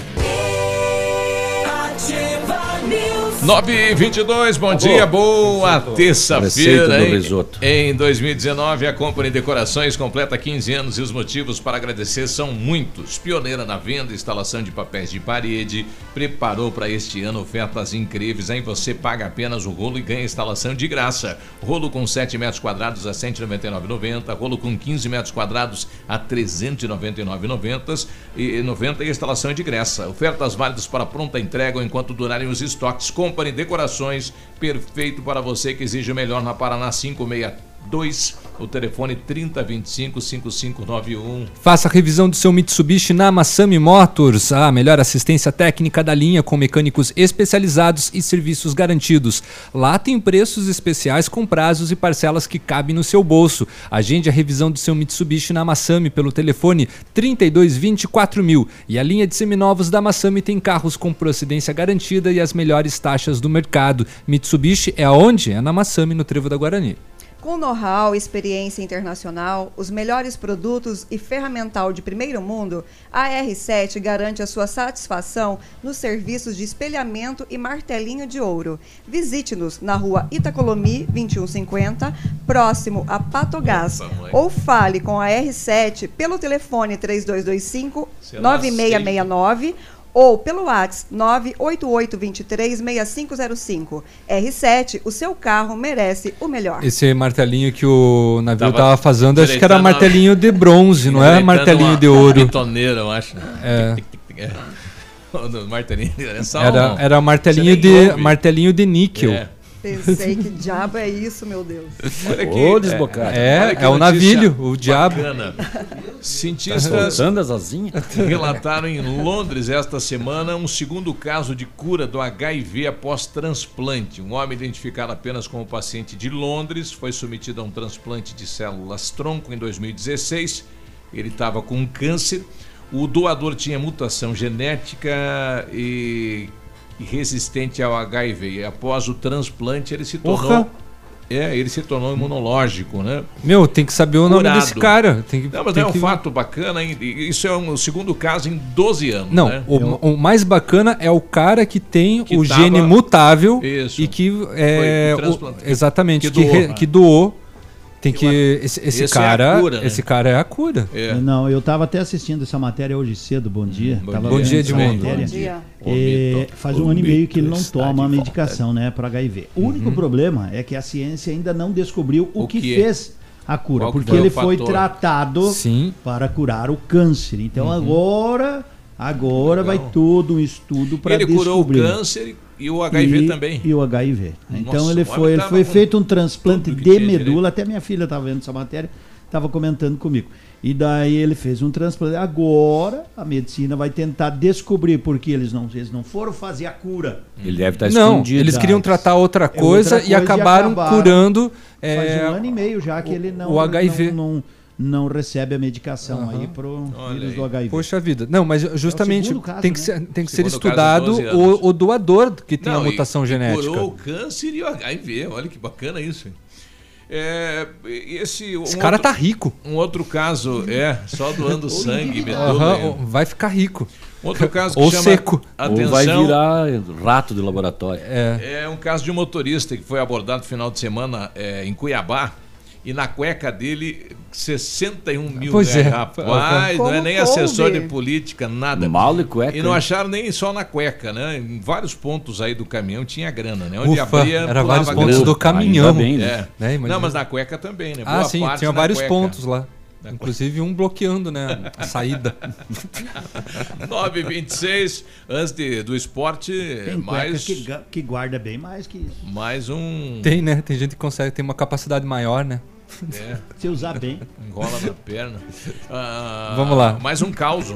Ativa News. 922, bom dia, boa terça-feira. risoto. Em 2019, a Company Decorações completa 15 anos e os motivos para agradecer são muitos. Pioneira na venda e instalação de papéis de parede, preparou para este ano ofertas incríveis. Aí você paga apenas o rolo e ganha instalação de graça. Rolo com 7 metros quadrados a R$ 199,90, rolo com 15 metros quadrados a R$ 399,90 e 90 e instalação é de graça. Ofertas válidas para pronta entrega enquanto durarem os estoques. Company Decorações, perfeito para você que exige o melhor na Paraná 562, o telefone 3025 5591. Faça a revisão do seu Mitsubishi na Massami Motors, a melhor assistência técnica da linha com mecânicos especializados e serviços garantidos. Lá tem preços especiais com prazos e parcelas que cabem no seu bolso. Agende a revisão do seu Mitsubishi na Massami pelo telefone 3224 mil. E a linha de seminovos da Massami tem carros com procedência garantida e as melhores taxas do mercado. Mitsubishi é aonde? É na Massami, no Trevo da Guarani. Com know-how experiência internacional, os melhores produtos e ferramental de primeiro mundo, a R7 garante a sua satisfação nos serviços de espelhamento e martelinho de ouro. Visite-nos na rua Itacolomi 2150, próximo a Patogás, ou fale com a R7 pelo telefone 3225 9669 ou pelo WhatsApp 988236505. R7, o seu carro merece o melhor. Esse martelinho que o navio Tava tava fazendo, acho que era martelinho de bronze, não é martelinho de ouro. Bitoneira, eu acho. É. É. O martelinho era só Era, um- era martelinho de, ouve. martelinho de níquel. É. Pensei que diabo é isso, meu Deus. Olha aqui, Ô, desbocado. É, que é o navilho, o diabo. bacana. Cientistas Tá as asinhas? relataram em Londres esta semana um segundo caso de cura do HIV após transplante. Um homem identificado apenas como paciente de Londres foi submetido a um transplante de células tronco em 2016. Ele estava com um câncer. O doador tinha mutação genética e resistente ao HIV. Após o transplante, ele se tornou. Porra! É, ele se tornou imunológico, né? Meu, tem que saber o nome Curado. desse cara. Tem que, Não, mas tem é um que- fato bacana, hein? Isso é um o segundo caso em 12 anos. Não, né? o, o mais bacana é o cara que tem Que o tava- gene mutável Isso. e que é Foi o- exatamente Que que, doou, re- né? que doou. Tem que esse, esse Esse é a cara, cura, né? esse cara é a cura. É. Não, eu estava até assistindo essa matéria hoje cedo, bom dia. bom Tava dia. Bom vendo dia, Edmundo. matéria. Bom dia. É, Omito- faz um ano e meio que ele não toma a medicação né, para HIV. O único problema é que a ciência ainda não descobriu o, O que, que é? fez a cura, Qual que porque foi ele foi fator? tratado Sim. para curar o câncer. Então Uhum. agora, agora vai Legal. todo um estudo para Ele descobrir. curou o câncer e o HIV E- também. E o HIV. Então Nossa, ele o foi, ele foi feito um transplante de medula. Até minha filha estava vendo essa matéria, estava comentando comigo. E daí ele fez um transplante. Agora a medicina vai tentar descobrir porque eles não, eles não foram fazer a cura. Ele deve estar Não, escondido. eles queriam tratar outra É outra coisa, coisa e e acabaram acabaram- curando Faz é, um ano e meio já que ele não, o HIV. não, não, não recebe a medicação Aham. aí pro Olha vírus aí. do HIV. Poxa vida. Não, mas justamente segundo caso, tem que né? ser, tem que ser caso, estudado 12 anos. o, o doador que tem Não, a mutação e genética. Curou o câncer e o HIV. Olha que bacana isso. É, esse, um Esse cara outro- tá rico. Um outro caso, é, só doando sangue, medula. É. vai ficar rico. Outro caso que Ou chama seco. atenção. Ou vai virar rato de laboratório. É. É um caso de um motorista que foi abordado no final de semana é, em Cuiabá. E na cueca dele, 61 mil Pois reais. é. Rapaz, não é Como nem assessor coube? de política, nada. Mal e cueca. E não acharam nem só na cueca, né? Em vários pontos aí do caminhão tinha grana, né? Onde Ufa, abria, era vários pontos grana. do caminhão. Ainda bem, né? É. Né. Não, mas na cueca também, né? Ah, Boa sim, parte tinha vários cueca. pontos lá. Inclusive um bloqueando, né? A saída. 9h26, antes de- do esporte, Tem mais, que, que guarda bem mais que isso. mais um. Tem, né? Tem gente que consegue ter uma capacidade maior, né? É, Se usar bem. engola na perna. Ah, Vamos lá. Mais um caos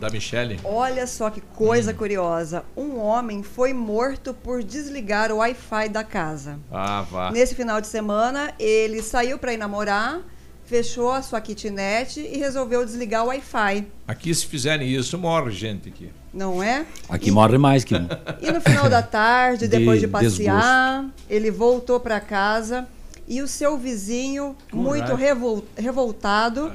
da Michelle. Olha só que coisa curiosa. Um homem foi morto por desligar o Wi-Fi da casa. Ah, vá. Nesse final de semana, ele saiu para ir namorar, fechou a sua kitnet e resolveu desligar o Wi-Fi. Aqui, se fizerem isso, morre gente aqui. Não é? Aqui morre mais que. E no final da tarde, De depois de passear, ele voltou para casa e o seu vizinho, muito revol- revoltado,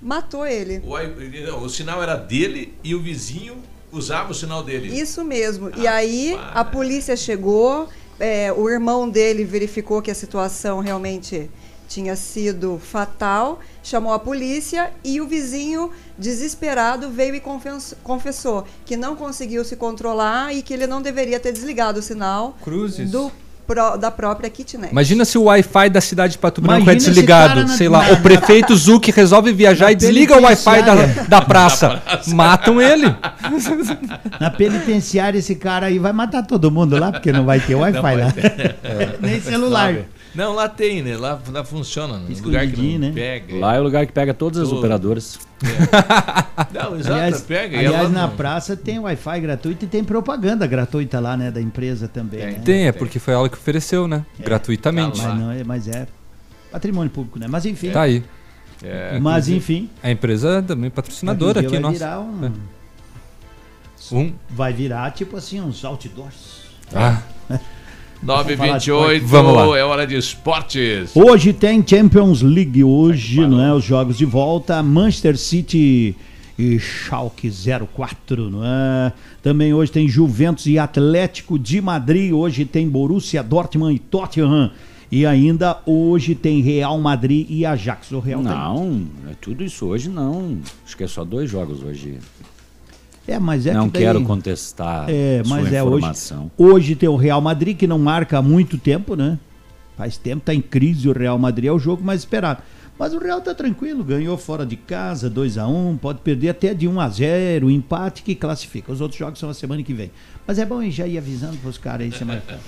matou ele. O, não, o sinal era dele e o vizinho Usava o sinal dele. Isso mesmo. e aí a polícia chegou, é, o irmão dele verificou que a situação realmente tinha sido fatal, chamou a polícia e o vizinho, desesperado, veio e confess- confessou que não conseguiu se controlar e que ele não deveria ter desligado o sinal Cruzes. do pró- da própria kitnet. Imagina se o Wi-Fi da cidade de Pato Branco Imagina é desligado. na- Sei lá, o prefeito Zuc resolve viajar Na e desliga o Wi-Fi da, da praça. Matam ele. Na penitenciária, esse cara aí vai matar todo mundo lá, porque não vai ter Wi-Fi lá. ter. Nem celular. Sabe? Não, lá tem, né? Lá, lá funciona. No lugar que não né? pega. Lá é o lugar que pega todas as operadoras. Não, exato, Aliás, pega. e aliás na não- praça tem Wi-Fi gratuito e tem propaganda gratuita lá, né? Da empresa também. né? Tem, é porque foi ela que ofereceu, né? Gratuitamente. Mas, não é, mas é patrimônio público, né? Mas enfim. Tá aí. É, mas enfim. A empresa também patrocinadora aqui, dia nossa. vai virar um, Um. Vai virar tipo assim, uns outdoors. Ah. 9h28, Vamos lá. é hora de esportes. Hoje tem Champions League, hoje, não é? Os jogos de volta, Manchester City e Schalke 04, não é? Também hoje tem Juventus e Atlético de Madrid, hoje tem Borussia Dortmund e Tottenham. E ainda hoje tem Real Madrid e Ajax. O Real tem- Não, é tudo isso hoje não. Acho que é só dois jogos hoje. É, mas é não que daí- quero contestar É, sua mas é hoje. Hoje tem o Real Madrid que não marca há muito tempo, né? Faz tempo, tá em crise o Real Madrid, é o jogo mais esperado. Mas o Real tá tranquilo, ganhou fora de casa, 2 a 1 pode perder até de 1 a 0 empate que classifica. Os outros jogos são a semana que vem. Mas é bom já ir avisando pros caras aí semana que vem.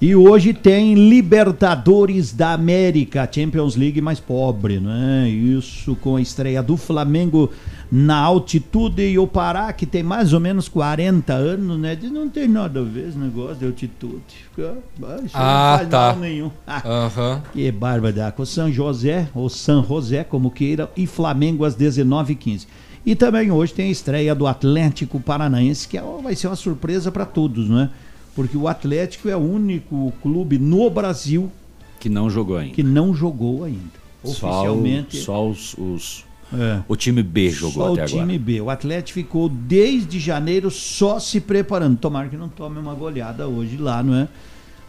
E hoje tem Libertadores da América, Champions League mais pobre, não é? Isso com a estreia do Flamengo na altitude e o Pará, que tem mais ou menos 40 anos, né? Diz, Não tem nada a ver esse negócio de altitude. Ah, Isso Ah, não faz tá. mal nenhum. Aham. Que bárbaro. Com São José, ou San José, como queira, e Flamengo às 19h15. E também hoje tem a estreia do Atlético Paranaense, que é- vai ser uma surpresa para todos, não é? Porque o Atlético é o único clube no Brasil Que não jogou ainda. que não jogou ainda. Só, Oficialmente. só os, os- É. o time B jogou Só até o time agora. B. O Atlético ficou desde janeiro só se preparando. Tomara que não tome uma goleada hoje lá, não é?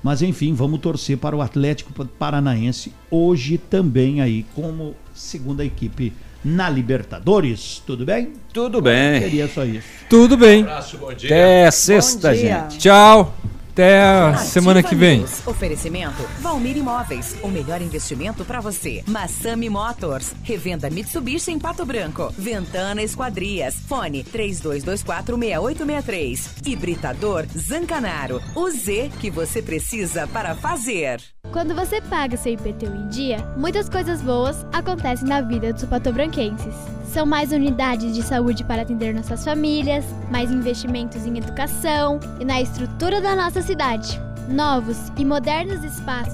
Mas enfim, vamos torcer para o Atlético Paranaense hoje também aí como segunda equipe na Libertadores. Tudo bem? Tudo bem. Seria só isso. Tudo bem. abraço, bom dia. Até sexta, Bom dia. gente. Tchau. Até a semana que vem. News. Oferecimento Valmir Imóveis, o melhor investimento para você. Massami Motors, revenda Mitsubishi em Pato Branco. Ventana Esquadrias, fone 32246863. Hibridador Zancanaro, o Z que você precisa para fazer. Quando você paga seu IPTU em dia, muitas coisas boas acontecem na vida dos patobranquenses. São mais unidades de saúde para atender nossas famílias, mais investimentos em educação e na estrutura da nossa cidade. Novos e modernos espaços